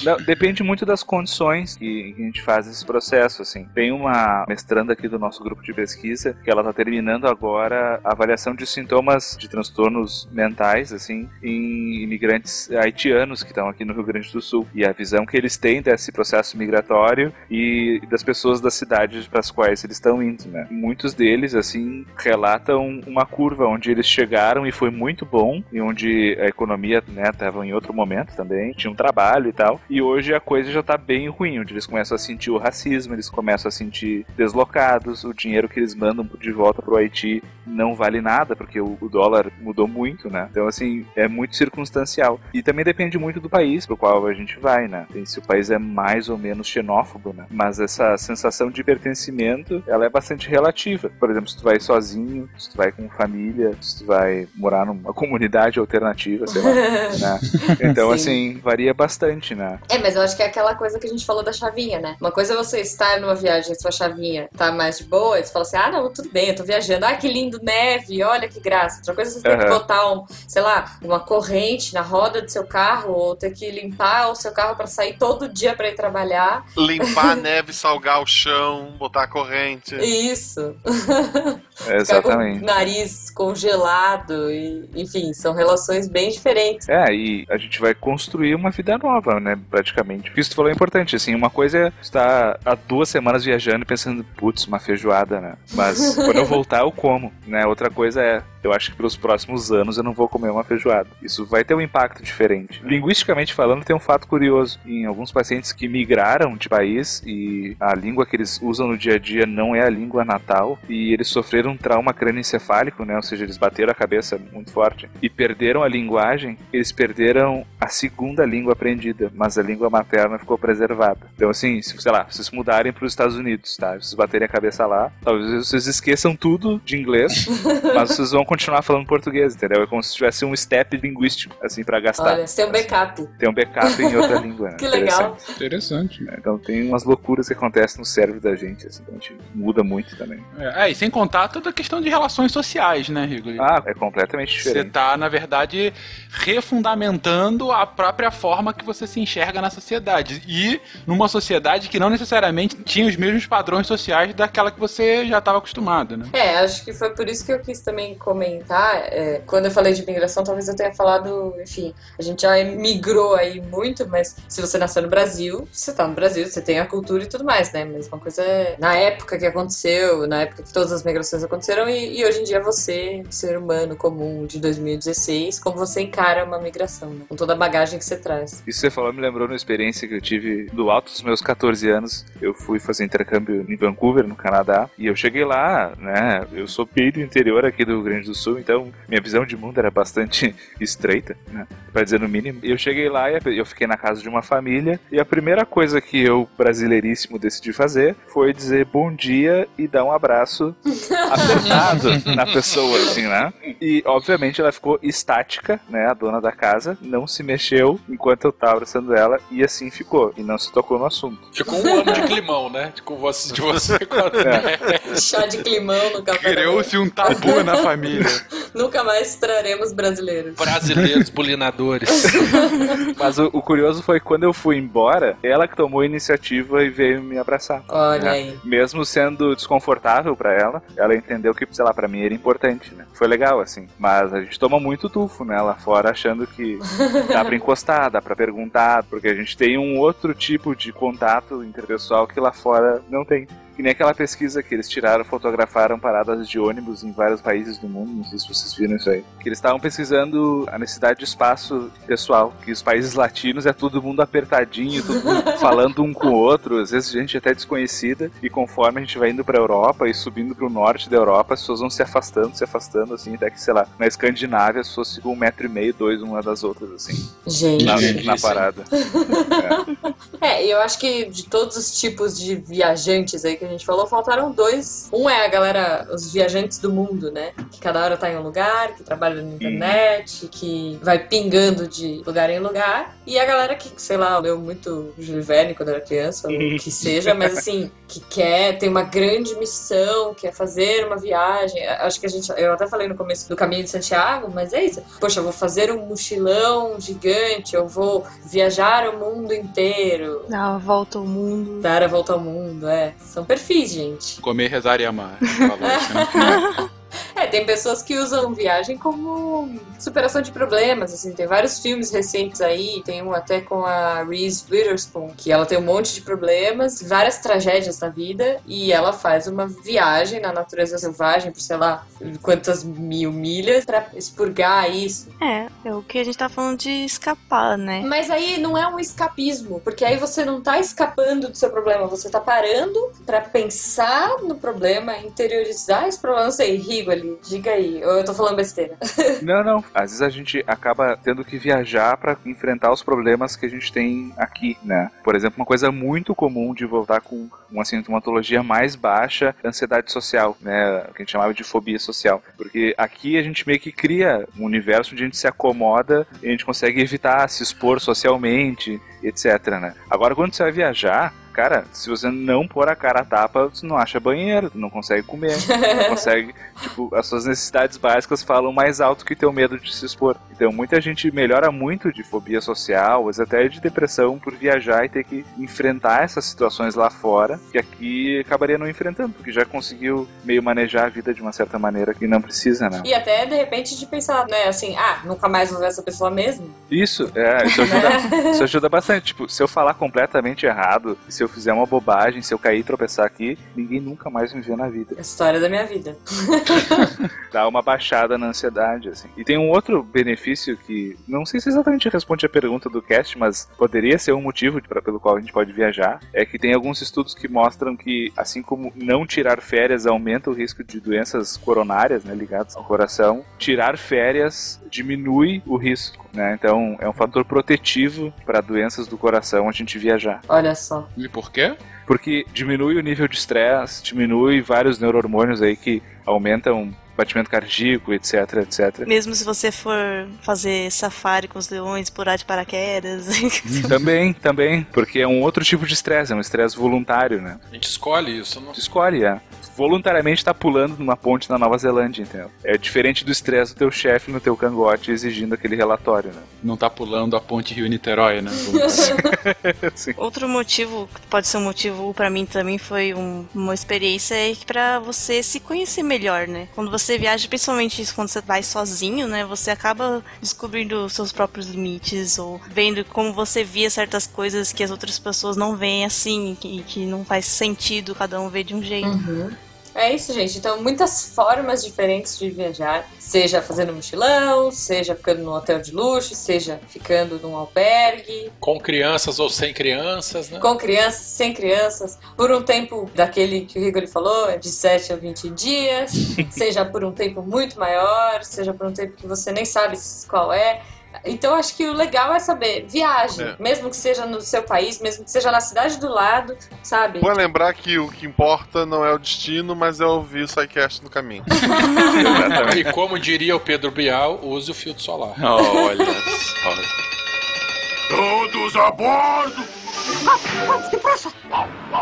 Não, depende muito das condições que que a gente faz esse processo, assim. Tem uma mestranda aqui do nosso grupo de pesquisa que ela tá terminando agora a avaliação de sintomas de transtornos mentais, assim, em imigrantes haitianos que estão aqui no Rio Grande do Sul. E a visão que eles têm desse processo migratório e das pessoas das cidades para as quais eles estão indo, né? Muitos deles, assim, relatam uma curva onde eles chegaram e foi muito bom, e onde a economia, né, tava em outro momento também, tinha um trabalho e tal, e hoje a coisa já tá bem ruim, onde eles começam a sentir o racismo, eles começam a sentir deslocados, o dinheiro que eles mandam de volta pro Haiti não vale nada, porque o, o dólar mudou muito, né? Então, assim, é muito circunstancial. E também depende muito do país pro qual a gente vai, né? Tem, se o país é mais ou menos xenófobo, né? Mas essa sensação de pertencimento, ela é bastante relativa. Por exemplo, se tu vai sozinho, se tu vai com família, se tu vai morar numa comunidade alternativa, sei lá, né? Então, Sim. assim, varia bastante, né? É, mas eu acho que é aquela coisa que a gente falou da chavinha, né? Uma coisa é você estar numa viagem e sua chavinha tá mais de boa, e você fala assim, ah, não, tudo bem, eu tô viajando, ah, que lindo, neve, olha que graça. Outra coisa é você ter que botar, um, sei lá, uma corrente na roda do seu carro, ou ter que limpar o seu carro pra sair todo dia pra ir trabalhar. Limpar a neve, salgar o chão, botar a corrente. Isso. É, Ficar com o exatamente. nariz congelado, e, enfim, são relações bem diferentes. É, e a gente vai construir uma vida nova, né? Praticamente. O que você falou é importante, assim. Uma coisa é estar há duas semanas viajando e pensando, putz, uma feijoada, né? Mas quando eu voltar, eu como, né? Outra coisa é, eu acho que pelos próximos anos eu não vou comer uma feijoada. Isso vai ter um impacto diferente. Linguisticamente falando, tem um fato curioso. Em alguns pacientes que migraram de país e a língua que eles usam no dia a dia não é a língua natal e eles sofreram um trauma crânioencefálico, né? Ou seja, eles bateram a cabeça muito forte e perderam a linguagem, eles perderam a segunda língua aprendida, mas a língua materna ficou preservada. Então, assim, se, sei lá, vocês mudarem para os Estados Unidos, tá? Vocês baterem a cabeça lá, talvez vocês esqueçam tudo de inglês, mas vocês vão continuar falando português, entendeu? É como se tivesse um step linguístico, assim, para gastar. Olha, você tem um backup. Tem um backup em outra língua, né? Que legal. Interessante. Então tem umas loucuras que acontecem no cérebro da gente, assim, então a gente muda muito também. É, e sem contar toda a questão de relações sociais, né, Rigoli? Ah, é completamente Você diferente. tá, na verdade, refundamentando a própria forma que você se enxerga na sociedade. E numa sociedade que não necessariamente tinha os mesmos padrões sociais daquela que você já estava acostumado, né? É, acho que foi por isso que eu quis também comentar. É, quando eu falei de imigração, talvez eu tenha falado, enfim, a gente já migrou aí muito, mas se você nasceu no Brasil, você tá no Brasil, você tem a cultura e tudo mais, né? Mas uma coisa é na época que aconteceu, na época que todas as migrações aconteceram, e, e hoje em dia você, ser humano comum de 2016, como você encara uma migração, né? Com toda a bagagem que você traz. Isso que você falou me lembrou uma experiência que eu tive do alto dos meus 14 anos. Eu fui fazer intercâmbio em Vancouver, no Canadá, e eu cheguei lá, né? Eu sou bem do interior aqui do Grande Sul, então minha visão de mundo era bastante estreita, né? Pra dizer no mínimo. E eu cheguei lá e eu fiquei na casa de uma família, e a primeira coisa que eu, brasileiríssimo, decidi fazer foi dizer bom dia e dar um abraço apertado na pessoa, assim, né? E, obviamente, ela ficou estática, né? A dona da casa não se mexeu enquanto eu tava abraçando ela e assim ficou. E não se tocou no assunto. Ficou um ano de climão, né? Com você, de você com a Chá de climão no café. Criou-se um tabu na família. Nunca mais traremos brasileiros. Brasileiros bulinadores. Mas o, o curioso foi quando eu fui embora, ela que tomou a iniciativa e veio me abraçar. Olha né? aí. Mesmo sendo desconfortável pra ela, ela entendeu que, sei lá, pra mim era importante, né? Foi legal, assim. Mas a gente toma muito tufo, né? Lá fora, achando que dá pra encostar, dá pra perguntar, porque a gente tem um outro tipo de contato interpessoal que lá fora não tem. Que nem aquela pesquisa que eles tiraram, fotografaram paradas de ônibus em vários países do mundo, não sei se vocês viram isso aí. Que eles estavam pesquisando a necessidade de espaço pessoal, que os países latinos é todo mundo apertadinho, todo mundo falando um com o outro, às vezes gente até desconhecida, e conforme a gente vai indo pra Europa e subindo pro norte da Europa, as pessoas vão se afastando, se afastando, assim, até que, sei lá, na Escandinávia as pessoas ficam um metro e meio, dois uma das outras, assim. Gente. Na, Gente. na parada. É, e eu acho que de todos os tipos de viajantes aí que a gente falou, faltaram dois. Um é a galera, os viajantes do mundo, né? Que cada hora tá em um lugar, que trabalha na internet, que vai pingando de lugar em lugar. E a galera que, sei lá, leu muito Júlio Verne quando era criança, ou o que seja, mas assim, que quer, tem uma grande missão, quer fazer uma viagem. Acho que a gente, eu até falei no começo do caminho de Santiago, mas é isso. Poxa, eu vou fazer um mochilão gigante, eu vou viajar o mundo inteiro. Dar a volta ao mundo. Dar a volta ao mundo, é. São perfis, gente. Comer, rezar e amar. Falou né? É, tem pessoas que usam viagem como superação de problemas, assim, tem vários filmes recentes aí, tem um até com a Reese Witherspoon, que ela tem um monte de problemas, várias tragédias na vida, e ela faz uma viagem na natureza selvagem por, sei lá, quantas mil milhas pra expurgar isso. É, é o que a gente tá falando de escapar, né? Mas aí não é um escapismo, porque aí você não tá escapando do seu problema, você tá parando pra pensar no problema, interiorizar esse problema, não sei, Rigo ali, diga aí, ou eu tô falando besteira. Não, não. Às vezes a gente acaba tendo que viajar pra enfrentar os problemas que a gente tem aqui, né? Por exemplo, uma coisa muito comum de voltar com uma sintomatologia mais baixa, ansiedade social, né? Que a gente chamava de fobia social. Porque aqui a gente meio que cria um universo onde a gente se acomoda e a gente consegue evitar se expor socialmente, etc, né? Agora, quando você vai viajar, cara, se você não pôr a cara a tapa, você não acha banheiro, não consegue comer, não consegue, tipo, as suas necessidades básicas falam mais alto que teu medo de se expor. Então, muita gente melhora muito de fobia social, ou até de depressão por viajar e ter que enfrentar essas situações lá fora, que aqui acabaria não enfrentando, porque já conseguiu meio manejar a vida de uma certa maneira que não precisa, né? E até, de repente, de pensar, né, assim, ah, nunca mais vou ver essa pessoa mesmo. Isso, é, isso ajuda, isso ajuda bastante. Tipo, se eu falar completamente errado, se eu fizer uma bobagem, se eu cair e tropeçar aqui, ninguém nunca mais me vê na vida. É a história da minha vida. Dá uma baixada na ansiedade, assim. E tem um outro benefício que não sei se exatamente responde a pergunta do cast, mas poderia ser um motivo pra, pelo qual a gente pode viajar. É que tem alguns estudos que mostram que, assim como não tirar férias aumenta o risco de doenças coronárias, né, ligadas ao coração, tirar férias diminui o risco, né? Então é um fator protetivo para doenças do coração a gente viajar. Olha só. E por quê? Porque diminui o nível de estresse, diminui vários neurohormônios aí que aumentam batimento cardíaco, etc, etc. Mesmo se você for fazer safari com os leões, pular de paraquedas. também, também, porque é um outro tipo de estresse, é um estresse voluntário, né? A gente escolhe isso, não? Escolhe, é. Voluntariamente tá pulando numa ponte na Nova Zelândia, entendeu? É diferente do estresse do teu chefe no teu cangote exigindo aquele relatório, né? Não tá pulando a ponte Rio-Niterói, né? Outro motivo, que pode ser um motivo para mim também, foi um, uma experiência é para você se conhecer melhor, né? Quando você viaja, principalmente isso quando você vai sozinho, né? Você acaba descobrindo seus próprios limites ou vendo como você via certas coisas que as outras pessoas não veem assim e que não faz sentido cada um ver de um jeito. Uhum. É isso, gente. Então, muitas formas diferentes de viajar. Seja fazendo mochilão, seja ficando num hotel de luxo, seja ficando num albergue. Com crianças ou sem crianças, né? Com crianças, sem crianças. Por um tempo daquele que o Rigori falou, de 7 a 20 dias. seja por um tempo muito maior, seja por um tempo que você nem sabe qual é. Então acho que o legal é saber, viaje, É. mesmo que seja no seu país, mesmo que seja na cidade do lado, sabe? Bom é lembrar que o que importa não é o destino, mas é ouvir o SciCast no caminho. E como diria o Pedro Bial, use o filtro solar. Olha só. Todos a bordo! Depressa!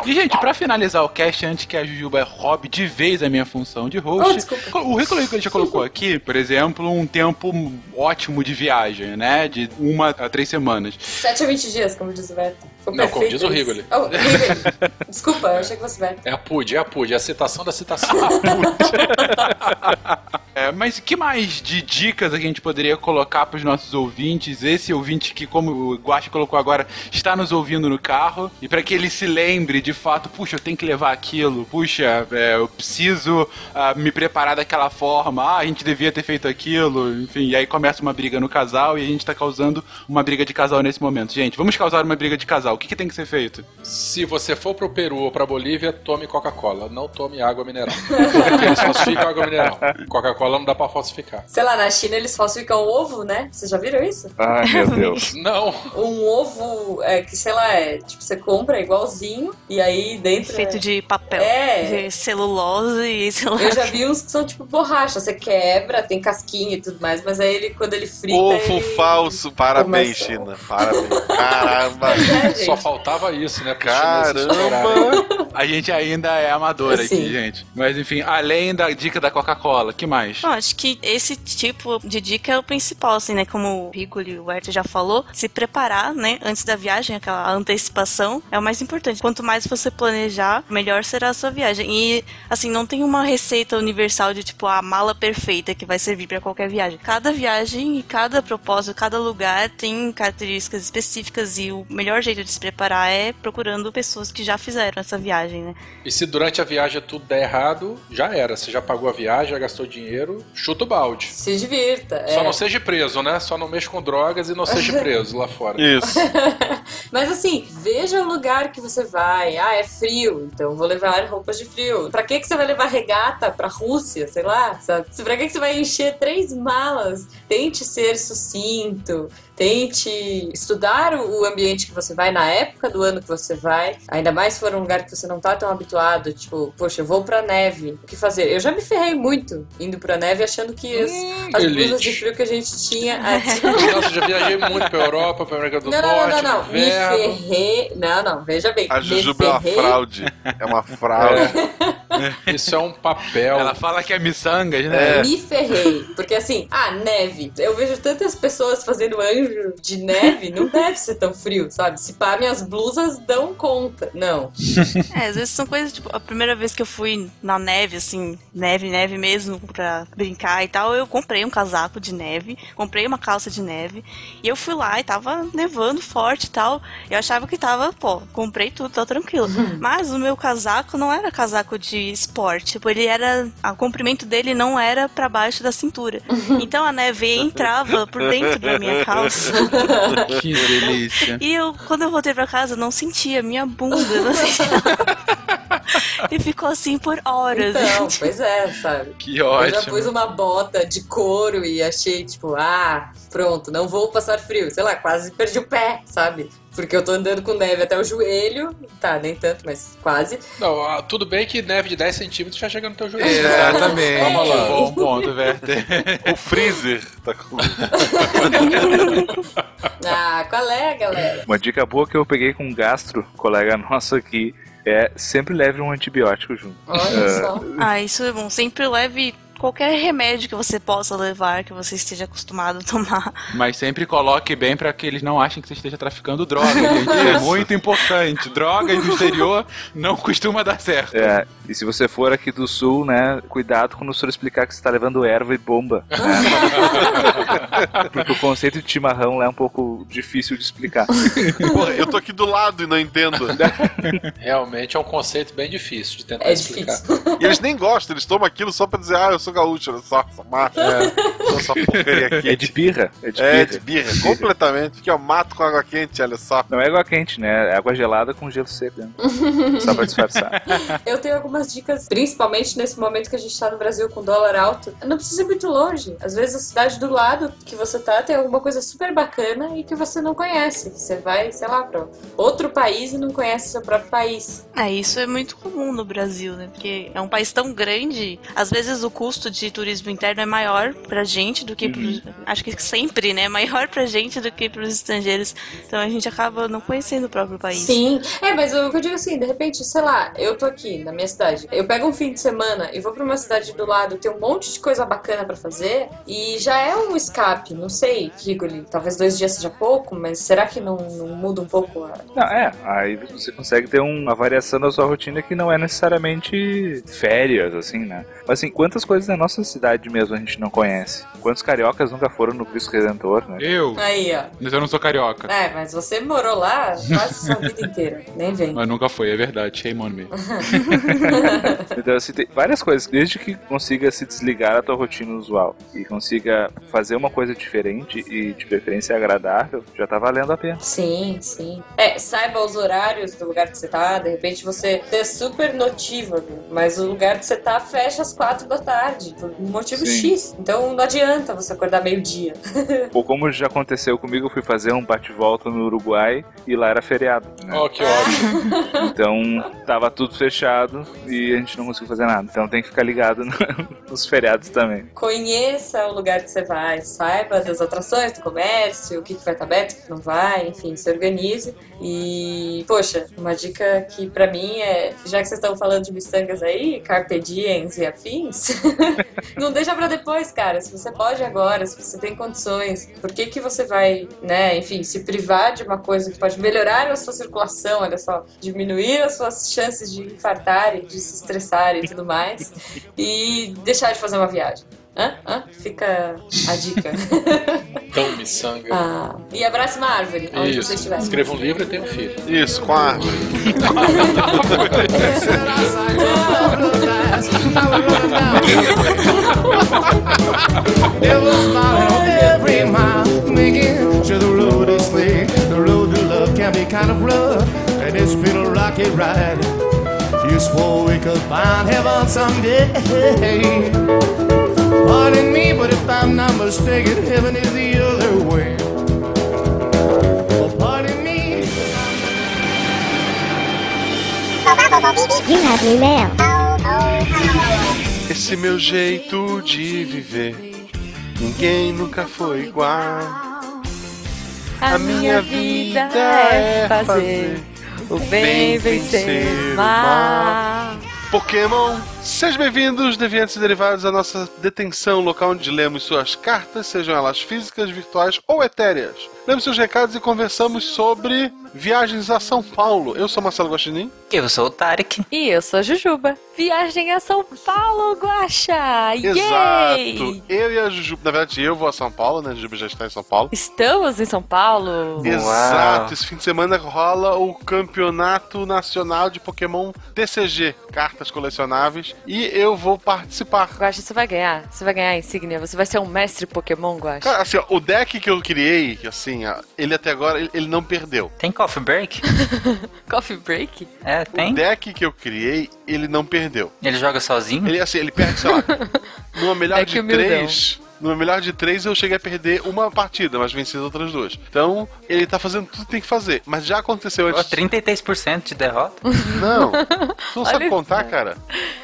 E, gente, pra finalizar o cast, antes que a Jujuba roube de vez a minha função de Oh, host, desculpa. o Rico que ele já colocou aqui, por exemplo, um tempo ótimo de viagem, né? De uma a três semanas. 7 a 20 dias, como diz o Beto. Foi Não, como diz o. Rigoli. Oh, Rigoli. Desculpa, eu achei que fosse Beto. É a PUD, é a PUD, é a citação da citação. É, mas que mais de dicas a gente poderia colocar para os nossos ouvintes? Esse ouvinte que, como o Guache colocou agora, está nos ouvindo no carro e para que ele se lembre de fato, puxa, eu tenho que levar aquilo, puxa, é, eu preciso ah, me preparar daquela forma, ah, a gente devia ter feito aquilo, enfim, e aí começa uma briga no casal e a gente está causando uma briga de casal nesse momento. Gente, vamos causar uma briga de casal. O que, que tem que ser feito? Se você for pro Peru ou pra Bolívia, tome Coca-Cola, não tome água mineral. Porque eles falsificam água mineral. Coca-Cola não dá pra falsificar. Sei lá, na China eles falsificam ovo, né? Vocês já viram isso? Ai, meu Deus. Não. Um ovo é, que, sei lá, é tipo, você compra igualzinho e aí dentro. Feito é... de papel. É. De celulose e sei lá. Eu já vi uns que são tipo borracha, você quebra, tem casquinha e tudo mais, mas aí ele, quando ele frita. Ovo ele... falso, parabéns, começa- China. Parabéns. Caramba. É, Só faltava isso, né? Caramba. A gente ainda é amador aqui, gente. Mas enfim, além da dica da Coca-Cola, que mais? Acho que esse tipo de dica é o principal, assim, né? Como o Rigoli e o Herta já falou, se preparar, né? Antes da viagem, aquela antecipação, é o mais importante. Quanto mais você planejar, melhor será a sua viagem. E, assim, não tem uma receita universal de, tipo, a mala perfeita que vai servir para qualquer viagem. Cada viagem e cada propósito, cada lugar tem características específicas e o melhor jeito de se preparar é procurando pessoas que já fizeram essa viagem, né? E se durante a viagem tudo der errado, já era. Você já pagou a viagem, já gastou dinheiro, chuta o balde. Se divirta. Só é. não seja preso, né? Só não mexa com drogas e não seja preso lá fora. Isso. Mas assim, veja o lugar que você vai. Ah, é frio, então vou levar roupas de frio. Pra que, que você vai levar regata pra Rússia, sei lá? Sabe? Pra que, que você vai encher três malas? Tente ser sucinto. Tente estudar o ambiente que você vai na época do ano que você vai. Ainda mais se for um lugar que você não tá tão habituado. Tipo, poxa, eu vou pra neve. O que fazer? Eu já me ferrei muito indo pra neve achando que as, as elite. blusas de frio que a gente tinha. Nossa, eu já viajei muito pra Europa, pra América do Não, não, não, Norte, não, não. no Me ferrei. Não, não, veja bem. A Jujuba é uma fraude. É uma fraude. Isso é um papel. Ela fala que é miçangas, né? É. Me ferrei. Porque assim, ah, neve. Eu vejo tantas pessoas fazendo anjo de neve, não deve ser tão frio, sabe? Se pá, minhas blusas dão conta. Não. É, às vezes são coisas, tipo, a primeira vez que eu fui na neve, assim, neve, neve mesmo, pra brincar e tal, eu comprei um casaco de neve, comprei uma calça de neve, e eu fui lá e tava nevando forte e tal. Eu achava que tava, pô, comprei tudo, tá tranquilo. Mas o meu casaco não era casaco de esporte, tipo, ele era. O comprimento dele não era pra baixo da cintura. Então a neve entrava por dentro da minha calça. Que delícia. E eu, quando eu voltei pra casa, eu não sentia minha bunda, não sentia E ficou assim por horas. Então, pois é, sabe? Que Eu já ótimo. pus uma bota de couro e achei, tipo, ah, pronto, não vou passar frio. Sei lá, quase perdi o pé, sabe? Porque eu tô andando com neve até o joelho. Tá, nem tanto, mas quase. Não, ah, tudo bem que neve de 10 centímetros já chega no teu joelho. Exatamente. Vamos lá. Bom ponto, Werther. O freezer tá com. Ah, qual é, galera? Uma dica boa que eu peguei com um gastro, colega nosso aqui, é sempre leve um antibiótico junto. Olha É. só. Ah, isso é bom. Sempre leve qualquer remédio que você possa levar, que você esteja acostumado a tomar. Mas sempre coloque bem pra que eles não achem que você esteja traficando droga, gente. É muito importante. Drogas no exterior não costuma dar certo. É, e se você for aqui do sul, né, cuidado quando o senhor explicar que você tá levando erva e bomba. né? Porque o conceito de chimarrão lá é um pouco difícil de explicar. Eu tô aqui do lado e não entendo. Realmente é um conceito bem difícil de tentar É explicar. difícil. E eles nem gostam, eles tomam aquilo só pra dizer, ah, eu sou gaúcho, olha só, essa marca. É. Essa porcaria aqui. É de birra, é de É, birra. de birra, completamente. Que eu mato com água quente, olha só. Não é água quente, né? É água gelada com gelo seco. Né? Só pra disfarçar. Eu tenho algumas dicas, principalmente nesse momento que a gente tá no Brasil com dólar alto. Não precisa ir muito longe. Às vezes a cidade do lado que você tá tem alguma coisa super bacana e que você não conhece. Você vai, sei lá, pra outro país e não conhece seu próprio país. É, isso é muito comum no Brasil, né? Porque é um país tão grande, às vezes o custo de turismo interno é maior pra gente do que pros, acho que sempre, né? Maior pra gente do que pros estrangeiros. Então a gente acaba não conhecendo o próprio país. Sim, é, mas o que eu digo assim, de repente, sei lá, eu tô aqui na minha cidade, eu pego um fim de semana e vou pra uma cidade do lado, tem um monte de coisa bacana pra fazer e já é um escape, não sei, Rigoli, talvez dois dias seja pouco, mas será que não, não muda um pouco a... Não, é, aí você consegue ter uma variação da sua rotina que não é necessariamente férias, assim, né? Mas assim, quantas coisas coisas na nossa cidade mesmo a gente não conhece. Quantos cariocas nunca foram no Cristo Redentor, né? Eu? Aí, ó. Mas eu não sou carioca. É, mas você morou lá quase sua vida inteira. Nem vem. Mas nunca foi, é verdade. Shame on me. Então, assim, tem várias coisas. Desde que consiga se desligar da tua rotina usual e consiga fazer uma coisa diferente e de preferência agradável, já tá valendo a pena. Sim, sim. É, saiba os horários do lugar que você tá. De repente você é super notívago, mas o lugar que você tá fecha às quatro da tarde, por um motivo Sim. X. Então não adianta você acordar meio-dia. Ou como já aconteceu comigo, eu fui fazer um bate-volta no Uruguai e lá era feriado. né? Ó, que ótimo. Então tava tudo fechado e a gente não conseguiu fazer nada. Então tem que ficar ligado no- nos feriados também. Conheça o lugar que você vai, saiba das atrações, do comércio, o que, que vai estar aberto, o que não vai, enfim, se organize. E, poxa, uma dica que pra mim é, já que vocês estão falando de miçangas aí, carpe diems e afins, não deixa pra depois, cara. Se você pode agora, se você tem condições, por que que você vai, né, enfim, se privar de uma coisa que pode melhorar a sua circulação, olha só, diminuir as suas chances de infartar e de se estressar e tudo mais, e deixar de fazer uma viagem? Hã? Hã? Fica a dica. Tão miçanga. Ah, e abrace uma árvore, onde você Isso. estiver. Escreva um livro e tenha um filho. Isso, com a árvore. And it's been a rocky ride. You swore we could find heaven someday. Pardon me, but if I'm not mistaken, heaven is the other way. Oh, pardon me. You have new mail. Esse meu jeito de viver, ninguém nunca foi igual. A minha vida é fazer o bem vencer o mal. Pokémon, sejam bem-vindos, deviantes e derivados, à nossa detenção local onde lemos suas cartas, sejam elas físicas, virtuais ou etéreas. Lemos seus recados e conversamos sobre viagens a São Paulo. Eu sou Marcelo Guaxinim. Eu sou o Tarek. E eu sou a Jujuba. Viagem a São Paulo, Guaxa! Yay! Exato. Eu e a Jujuba, na verdade, eu vou a São Paulo, né? A Jujuba já está em São Paulo. Estamos em São Paulo. Exato, esse fim de semana rola o Campeonato Nacional de Pokémon TCG, cartas colecionáveis, e eu vou participar. Guaxa, você vai ganhar. Você vai ganhar a insígnia. Você vai ser um mestre Pokémon, Guaxa. Cara, assim, ó, o deck que eu criei, assim, ó, ele até agora, ele, ele não perdeu. Tem coffee break? Coffee break? É, O tem. deck que eu criei, ele não perdeu. Ele joga sozinho? Ele, assim, ele perde, sei lá, numa melhor Deck de humildão. três... Numa melhor de três, eu cheguei a perder uma partida, mas venci as outras duas. Então, ele tá fazendo tudo que tem que fazer. Mas já aconteceu Ó, antes. 33% de derrota? Não. Tu não sabe contar, isso. cara?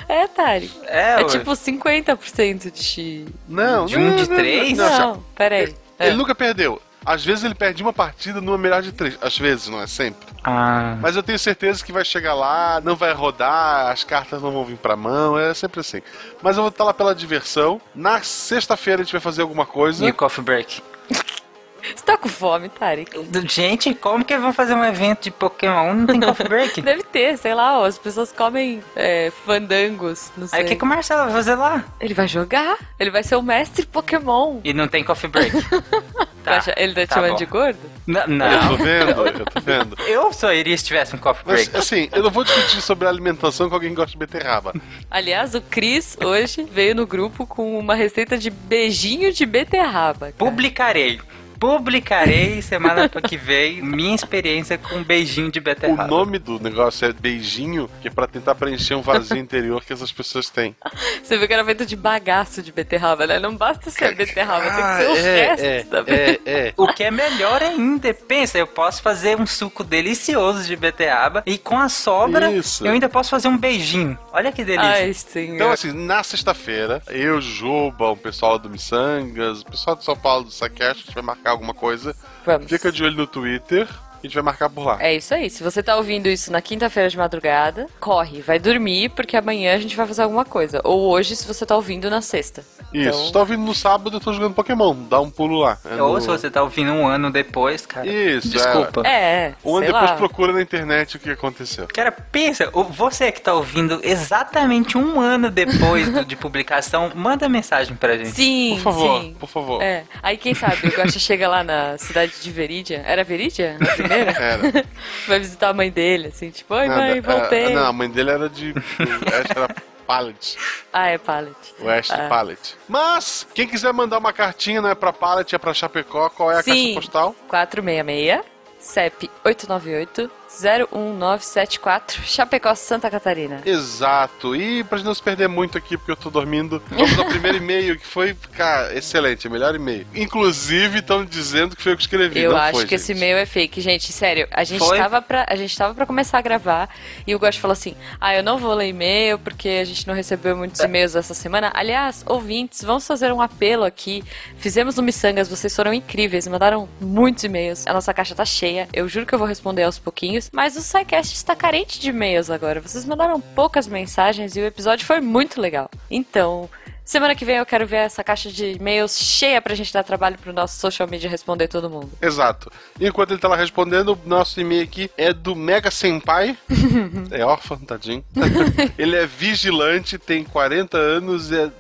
É, Tari. É, É tipo 50% de. Não, De não, um de não, não, três? Não, ó, Não, peraí. É. Ele nunca perdeu. Às vezes ele perde uma partida numa melhor de três. Às vezes, não é sempre. Ah. Mas eu tenho certeza que vai chegar lá, não vai rodar, as cartas não vão vir pra mão, é sempre assim. Mas eu vou estar lá pela diversão. Na sexta-feira a gente vai fazer alguma coisa. E o coffee break? Você tá com fome, Tarek? Gente, como que vão fazer um evento de Pokémon? Não tem coffee break? Deve ter, sei lá, ó, as pessoas comem é, fandangos, não sei. Aí o que, que o Marcelo vai fazer lá? Ele vai jogar, ele vai ser o mestre Pokémon. E não tem coffee break? Tá, ele tá te tá chamando bom. de gordo? N- Eu não. tô vendo, eu tô vendo. Eu só iria se tivesse um coffee Mas, break. assim, eu não vou discutir sobre alimentação com alguém que gosta de beterraba. Aliás, o Cris hoje veio no grupo com uma receita de beijinho de beterraba. cara. Publicarei. Publicarei semana que vem minha experiência com um beijinho de O beterraba. nome do negócio é beijinho, que é pra tentar preencher um vazio interior que essas pessoas têm. Você viu que era feito de bagaço de beterraba, né? Não basta ser beterraba, tem que ser o é, resto é, também. é, é. O que é melhor ainda, pensa, eu posso fazer um suco delicioso de beterraba e com a sobra Isso. eu ainda posso fazer um beijinho. Olha que delícia. Ai. Então, assim, na sexta-feira, eu, Juba, o pessoal do Missangas, o pessoal de São Paulo do Saquete, a gente vai marcar alguma coisa. Vamos. Fica de olho no Twitter. A gente vai marcar por lá. É isso aí. Se você tá ouvindo isso na quinta-feira de madrugada, corre, vai dormir, porque amanhã a gente vai fazer alguma coisa. Ou hoje, se você tá ouvindo na sexta. Isso, Então- se tá ouvindo no sábado, eu tô jogando Pokémon, dá um pulo lá. É Ou no- se você tá ouvindo um ano depois, cara. Isso, Desculpa. É, Um ano sei depois lá. procura na internet o que aconteceu. Cara, pensa, o- você que tá ouvindo exatamente um ano depois do- de publicação, manda mensagem pra gente. Sim, Por favor, sim. por favor. É. Aí quem sabe, o Guaxa chega lá na cidade de Verídia. Era Verídia? Primeira? Era. Vai visitar a mãe dele, assim, tipo, oi mãe, é, voltei. não, a mãe dele era de. Era Pallet. Ah, é Pallet. West Ah. Pallet. Mas, quem quiser mandar uma cartinha, não é pra Pallet, é pra Chapecó, qual é a Sim. caixa postal? 466 CEP 898 01974 Chapecó, Santa Catarina. Exato. E pra gente não se perder muito aqui, porque eu tô dormindo, vamos ao primeiro e-mail, que foi, cara, excelente, é o melhor e-mail. Inclusive, estão dizendo que foi eu que escrevi. Eu acho foi, que gente. esse e-mail é fake, gente. Sério, a gente, Foi? tava pra, a gente tava pra começar a gravar e o Gosto falou assim: Ah, eu não vou ler e-mail porque a gente não recebeu muitos e-mails essa semana. Aliás, ouvintes, vamos fazer um apelo aqui. Fizemos no Missangas, vocês foram incríveis, mandaram muitos e-mails. A nossa caixa tá cheia. Eu juro que eu vou responder aos pouquinhos. Mas o SciCast está carente de e-mails agora. Vocês mandaram poucas mensagens e o episódio foi muito legal. Então. Semana que vem eu quero ver essa caixa de e-mails cheia pra gente dar trabalho pro nosso social media responder todo mundo. Exato. Enquanto ele tá lá respondendo, o nosso e-mail aqui é do Mega Senpai. é órfão, tadinho. ele é vigilante, tem 40 anos e é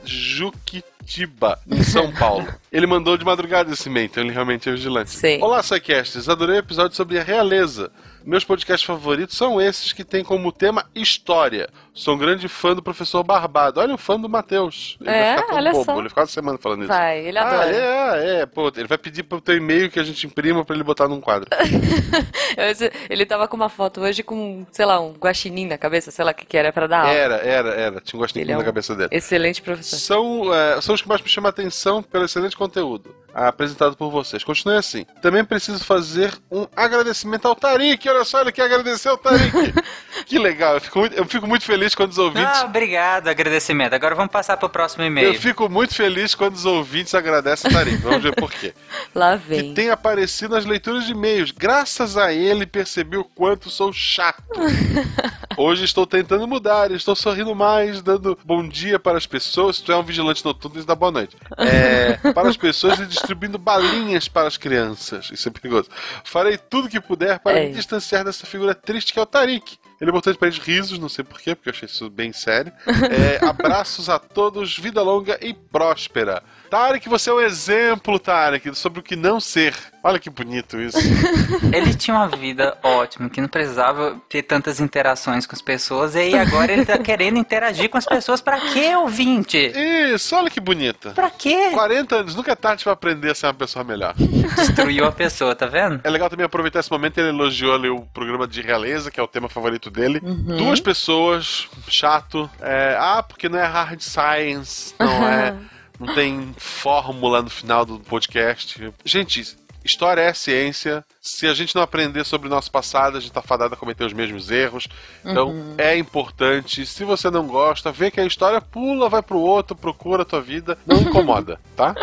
Juquitiba, em São Paulo. Ele mandou de madrugada esse e-mail, então ele realmente é vigilante. Sim. Olá, Psycasters. Adorei o episódio sobre a realeza. Meus podcasts favoritos são esses que têm como tema história. Sou um grande fã do professor Barbado. Olha o fã do Matheus. Ele É, vai ficar olha bobo. só. Ele fica uma semana falando isso. Vai, ele Ah, adora. é, é, pô, ele vai pedir pro teu e-mail que a gente imprima pra ele botar num quadro. Ele tava com uma foto hoje com, sei lá, um guaxinim na cabeça, sei lá o que que era pra dar aula. Era, era, era. Tinha um Ele é na um cabeça dele. Excelente professor. São, é, são que mais me chamam a atenção pelo excelente conteúdo apresentado por vocês. Continue assim. Também preciso fazer um agradecimento ao Tarik. Olha só, ele quer agradecer ao Tarik. que legal. Eu fico, muito, eu fico muito feliz quando os ouvintes. Ah, obrigado, agradecimento. Agora vamos passar pro próximo eu e-mail. fico muito feliz quando os ouvintes agradecem o Tarik. Vamos ver por quê. Lá Que vem. tem aparecido nas leituras de e-mails. Graças a ele, percebi o quanto sou chato. Hoje estou tentando mudar, estou sorrindo mais, dando bom dia para as pessoas. Se tu é um vigilante noturno, isso dá boa noite. É, para as pessoas e distribuindo balinhas para as crianças. Isso é perigoso. Farei tudo que puder para É. me distanciar dessa figura triste que é o Tarik. Ele botou de parede risos, não sei porquê, porque eu achei isso bem sério. É, abraços a todos, vida longa e próspera. Tarek, você é um exemplo, Tarek, sobre o que não ser. Olha que bonito isso. Ele tinha uma vida ótima, que não precisava ter tantas interações com as pessoas, e aí agora ele tá querendo interagir com as pessoas. Pra quê, ouvinte? Isso, olha que bonita. Pra quê? 40 anos, nunca é tarde pra aprender a ser uma pessoa melhor. Destruiu a pessoa, tá vendo? É legal também aproveitar esse momento, ele elogiou ali o programa de realeza, que é o tema favorito dele. Uhum. Duas pessoas, chato. É, ah, porque não é hard science, não é. Não tem fórmula no final do podcast. Gente, história é ciência. Se a gente não aprender sobre o nosso passado, a gente tá fadado a cometer os mesmos erros. Então Uhum. é importante. Se você não gosta, vê que a história pula, vai pro outro, procura a tua vida. Não incomoda, tá?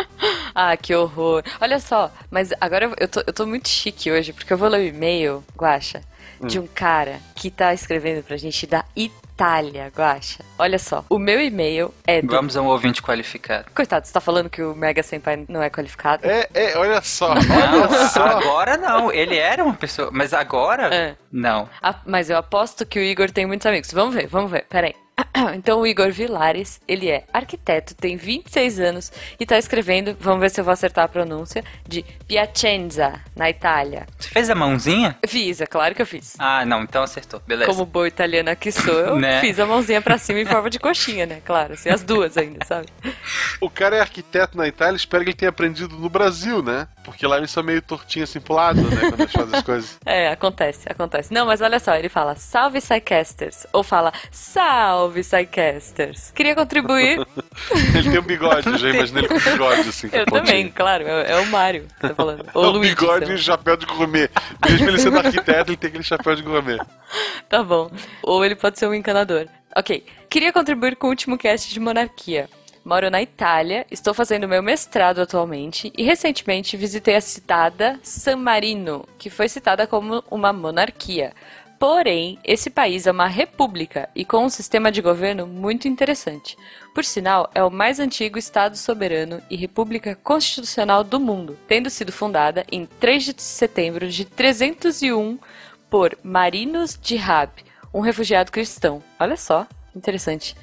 Ah, que horror. Olha só, mas agora eu- tô, eu tô muito chique hoje, porque eu vou ler o e-mail, Guaxa, de Hum. um cara que tá escrevendo pra gente da Itália, Guaxa. Olha só, o meu e-mail é do... Vamos a um ouvinte qualificado. Coitado, você tá falando que o Mega Senpai não é qualificado? É, é, olha só. Não, Olha só. agora não. Ele era uma pessoa, mas agora É. não. Ah, mas eu aposto que o Igor tem muitos amigos. Vamos ver, vamos ver. Peraí. Então o Igor Vilares, ele é arquiteto, tem 26 anos e tá escrevendo, vamos ver se eu vou acertar a pronúncia, de Piacenza, na Itália. Você fez a mãozinha? Fiz, é claro que eu fiz. Ah, não, então acertou. Beleza. Como boa italiana que sou, eu Né? fiz a mãozinha pra cima em forma de coxinha, né? Claro, assim, as duas ainda, sabe? O cara é arquiteto na Itália, espero que ele tenha aprendido no Brasil, né? Porque lá eles são meio tortinhos assim pro lado, né? Quando eles fazem as coisas. É, acontece, acontece. Não, mas olha só, ele fala salve Psycasters, ou fala salve Psycasters. Queria contribuir. Ele tem um bigode, já imaginei ele com bigode, assim. Eu também, claro, é, é o Mário que tá falando. Ou o o Luigi. bigode sei e o chapéu de gourmet. Mesmo ele sendo arquiteto, ele tem aquele chapéu de gourmet. Tá bom. Ou ele pode ser um encanador. Ok. Queria contribuir com o último cast de monarquia. Moro na Itália, estou fazendo meu mestrado atualmente e recentemente visitei a citada San Marino, que foi citada como uma monarquia. Porém, esse país é uma república e com um sistema de governo muito interessante. Por sinal, é o mais antigo Estado soberano e república constitucional do mundo, tendo sido fundada em 3 de setembro de 301 por Marinos de Rab, um refugiado cristão. Olha só, interessante.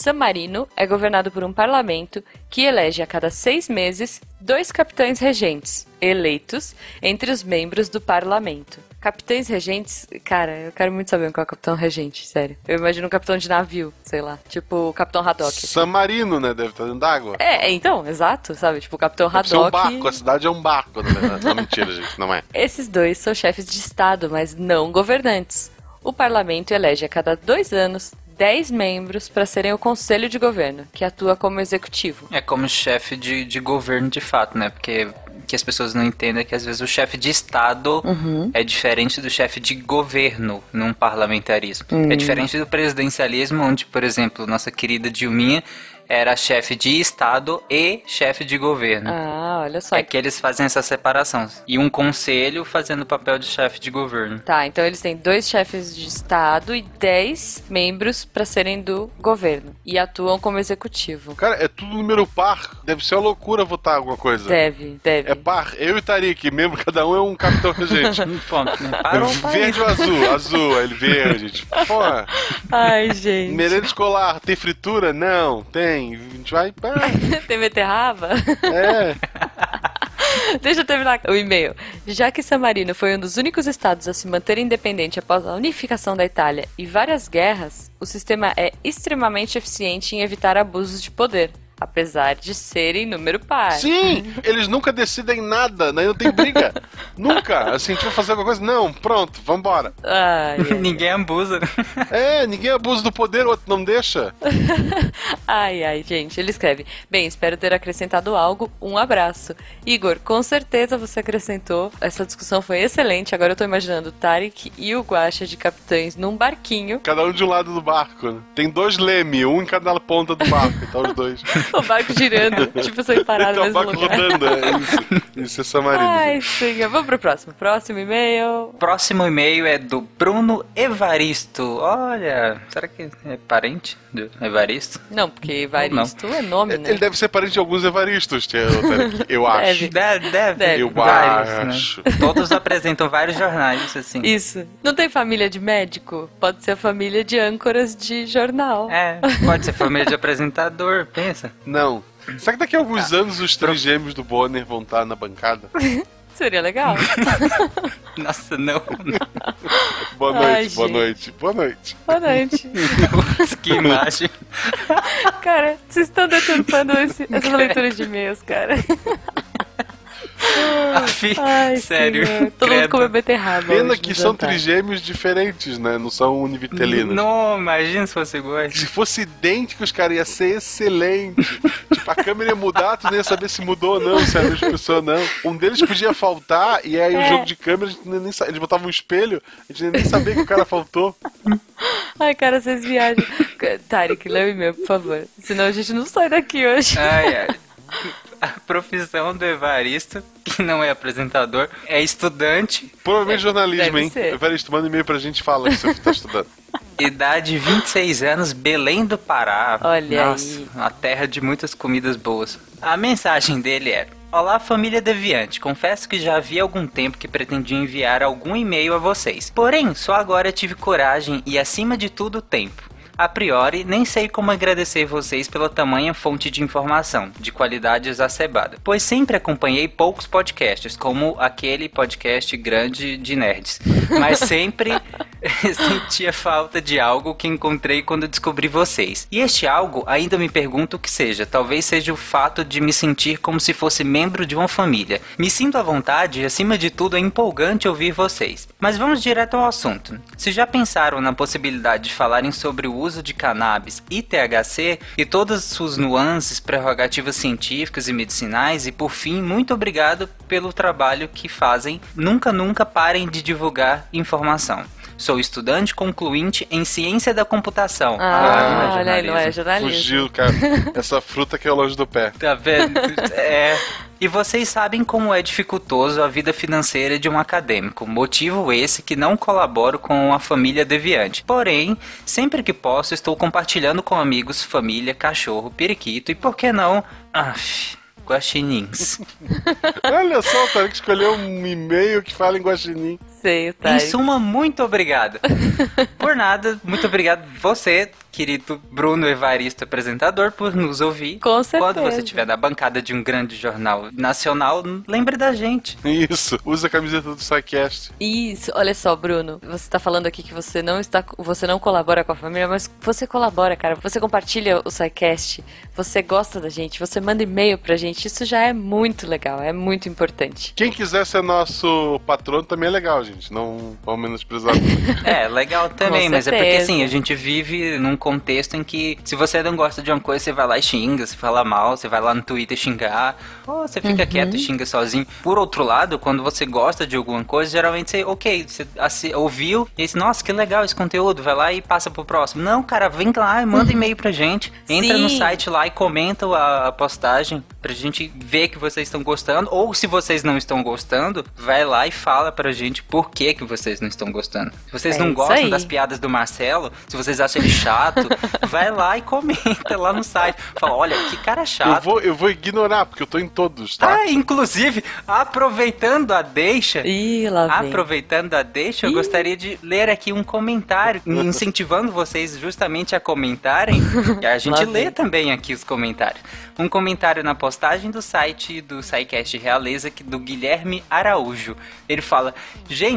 San Marino é governado por um parlamento que elege a cada seis meses dois capitães regentes, eleitos entre os membros do parlamento. Capitães regentes, cara, eu quero muito saber qual é o capitão regente, sério. Eu imagino um capitão de navio, sei lá, tipo o capitão Haddock. San Marino, né? Deve estar dentro d'água. É, então, exato, sabe? Tipo o capitão Deve ser um Haddock. barco, a cidade é um barco, na verdade. Não, mentira, gente, não é. Esses dois são chefes de Estado, mas não governantes. O parlamento elege a cada dois anos 10 membros para serem o conselho de governo, que atua como executivo. É como chefe de, de governo de fato, né? Porque que as pessoas não entendem é que às vezes o chefe de Estado Uhum. é diferente do chefe de governo num parlamentarismo. Hum. É diferente do presidencialismo, onde, por exemplo, nossa querida Dilminha era chefe de Estado e chefe de governo. Ah, olha só. É que eles fazem essa separação. E um conselho fazendo o papel de chefe de governo. Tá, então eles têm dois chefes de Estado e 10 membros para serem do governo. E atuam como executivo. Cara, é tudo número par. Deve ser uma loucura votar alguma coisa. Deve, deve. É par. Eu e Tarik, membro, cada um é um capitão regente. Pô, parou um país. Verde ou azul? Azul, ele verde. Tipo, Porra. Ai, gente. Merenda escolar, tem fritura? Não, tem. A gente vai. Tem beterraba? É. Deixa eu terminar o e-mail. Já que San Marino foi um dos únicos estados a se manter independente após a unificação da Itália e várias guerras, o sistema é extremamente eficiente em evitar abusos de poder, apesar de serem número par. Sim, eles nunca decidem nada, né? Não tem briga. nunca. Assim, a gente vai fazer alguma coisa? Não, pronto, vambora. Ai, Ninguém abusa. É, ninguém abusa do poder, o outro não deixa. ai, ai, gente. Ele escreve: Bem, espero ter acrescentado algo. Um abraço. Igor, com certeza você acrescentou. Essa discussão foi excelente. Agora eu tô imaginando o Tarek e o Guaxa de capitães num barquinho. Cada um de um lado do barco. né? Tem dois leme, um em cada ponta do barco, então os dois. O barco girando, tipo, sem parar no Então, o mesmo barco lugar. rodando, é isso. Isso é Samarino. Ai, senhor. Vamos pro próximo. Próximo e-mail. Próximo e-mail é do Bruno Evaristo. Olha, será que é parente do Evaristo? Não, porque Evaristo é nome, né? Ele deve ser parente de alguns Evaristos, eu acho. Deve, deve. Deve. Eu Vários, né? acho. Todos apresentam vários jornais, assim. Isso. Não tem família de médico? Pode ser a família de âncoras de jornal. É, pode ser família de apresentador, pensa. Não. Será que daqui a alguns anos os três gêmeos do Bonner vão estar na bancada? Seria legal. Nossa, não. Boa noite, Ai, boa gente. noite, boa noite. Boa noite. Nossa, que imagem. Cara, vocês estão deturpando esse, essas leituras de e-mails, cara. Afi, Ai, sério. senhor. Todo mundo comeu beterraba. Pena que são jantar. trigêmeos diferentes, né? Não são univitelinos. Não, imagina se fosse igual. Se fosse idênticos, cara, ia ser excelente. tipo, a câmera ia mudar, tu não ia saber se mudou ou não, se era a mesma pessoa ou não. Um deles podia faltar, e aí É. o jogo de câmera, a gente nem, sa- eles botavam um espelho, a gente nem sabia que o cara faltou. Ai, cara, vocês viajam. Tarek, o e-mail, por favor. Senão a gente não sai daqui hoje. Ai, ai. A profissão do Evaristo, que não é apresentador, é estudante. Provavelmente jornalismo, deve hein? ser. Evaristo, manda um e-mail pra gente e fala que você tá estudando. Idade 26 anos, Belém do Pará. Olha Nossa, aí. a terra de muitas comidas boas. A mensagem dele é: Olá, família Deviante. Confesso que já havia algum tempo que pretendia enviar algum e-mail a vocês. Porém, só agora tive coragem e, acima de tudo, tempo. A priori, nem sei como agradecer vocês pela tamanha fonte de informação, de qualidade exacerbada, pois sempre acompanhei poucos podcasts, como aquele podcast grande de nerds, mas sempre sentia falta de algo que encontrei quando descobri vocês. E este algo ainda me pergunto o que seja, talvez seja o fato de me sentir como se fosse membro de uma família. Me sinto à vontade e, acima de tudo, é empolgante ouvir vocês. Mas vamos direto ao assunto. Se já pensaram na possibilidade de falarem sobre o uso de cannabis e THC e todas suas nuances, prerrogativas científicas e medicinais, e por fim, muito obrigado pelo trabalho que fazem. Nunca, nunca parem de divulgar informação. Sou estudante concluinte em ciência da computação. Ah, não é olha aí, não é jornalismo. Fugiu, cara. Essa fruta que é longe do pé. Tá vendo? É. E vocês sabem como é dificultoso a vida financeira de um acadêmico, motivo esse que não colaboro com a família deviante. Porém, sempre que posso, estou compartilhando com amigos, família, cachorro, periquito e, por que não, af, guaxinins. Olha só, o Tarek escolheu um e-mail que fala em guaxinim. Sei, Em suma, muito obrigado. Por nada, muito obrigado você, querido Bruno Evaristo, apresentador, por nos ouvir. Com certeza. Quando você estiver na bancada de um grande jornal nacional, lembre da gente. Isso, usa a camiseta do SciCast. Isso, olha só, Bruno. Você tá falando aqui que você não está, você não colabora com a família, mas você colabora, cara. Você compartilha o SciCast, você gosta da gente, você manda e-mail pra gente. Isso já é muito legal, é muito importante. Quem quiser ser nosso patrono também é legal, gente. Não vamos menosprezar. É, legal também, mas é porque assim, a gente vive num contexto em que se você não gosta de uma coisa, você vai lá e xinga, você fala mal, você vai lá no Twitter xingar, ou você fica Uhum. quieto e xinga sozinho. Por outro lado, quando você gosta de alguma coisa, geralmente você, ok, você ouviu e disse, nossa, que legal esse conteúdo, vai lá e passa pro próximo. Não, cara, vem lá e manda e-mail pra gente. Entra no Sim. site lá e comenta a, a postagem pra gente ver que vocês estão gostando. Ou se vocês não estão gostando, vai lá e fala pra gente por que, que vocês não estão gostando. Se vocês É não gostam aí. das piadas do Marcelo, se vocês acham ele chato, vai lá e comenta lá no site. Fala, olha, que cara Eu chato. vou, eu vou ignorar, porque eu tô em todos, tá? Ah, inclusive, aproveitando a deixa, Ih, lá vem. aproveitando a deixa, eu gostaria de ler aqui um comentário, incentivando vocês justamente a comentarem. E a gente Lá lê vem. também aqui os comentários. Um comentário na postagem do site do SciCast Realeza, que- do Guilherme Araújo. Ele fala: Gente,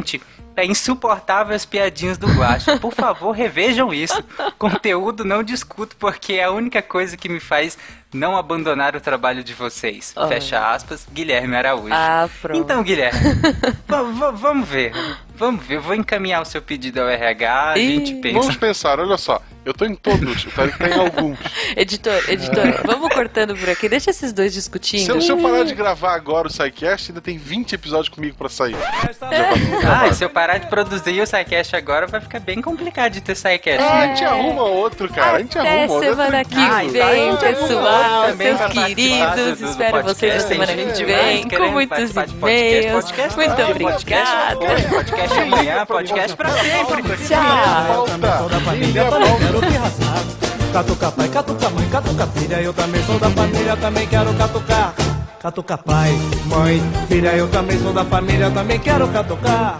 é insuportável as piadinhas do Guacha. Por favor, revejam isso. Conteúdo não discuto, porque é a única coisa que me faz não abandonar o trabalho de vocês. Olha. Fecha aspas, Guilherme Araújo. Ah, pronto. Então, Guilherme, va- va- vamos ver. Vamos ver. Eu vou encaminhar o seu pedido ao RH, a Ih. gente pensa. Vamos pensar, olha só. Eu tô em todos, o Tarek tá em alguns. Editor, editor, vamos cortando por aqui. Deixa esses dois discutindo. Se eu, se eu parar de gravar agora o SciCast, ainda tem 20 episódios comigo pra sair. Já tá tudo Ah, gravado. e se eu parar de produzir o SciCast agora, vai ficar bem complicado de ter SciCast, Ah, a né? gente arruma outro, cara. A gente Até arruma outro. semana que Ah, a vem, gente pessoal, também seus queridos. do- do Espero vocês na semana que vem, com muitos e-mails. Muito obrigada. podcast amanhã, podcast pra sempre. Tchau. Eu também sou da família, também quero que rasgar. Catuca pai, catuca mãe, catuca filha. Eu também sou da família, também quero catucar. Catuca pai, mãe, filha. Eu também sou da família, também quero catucar.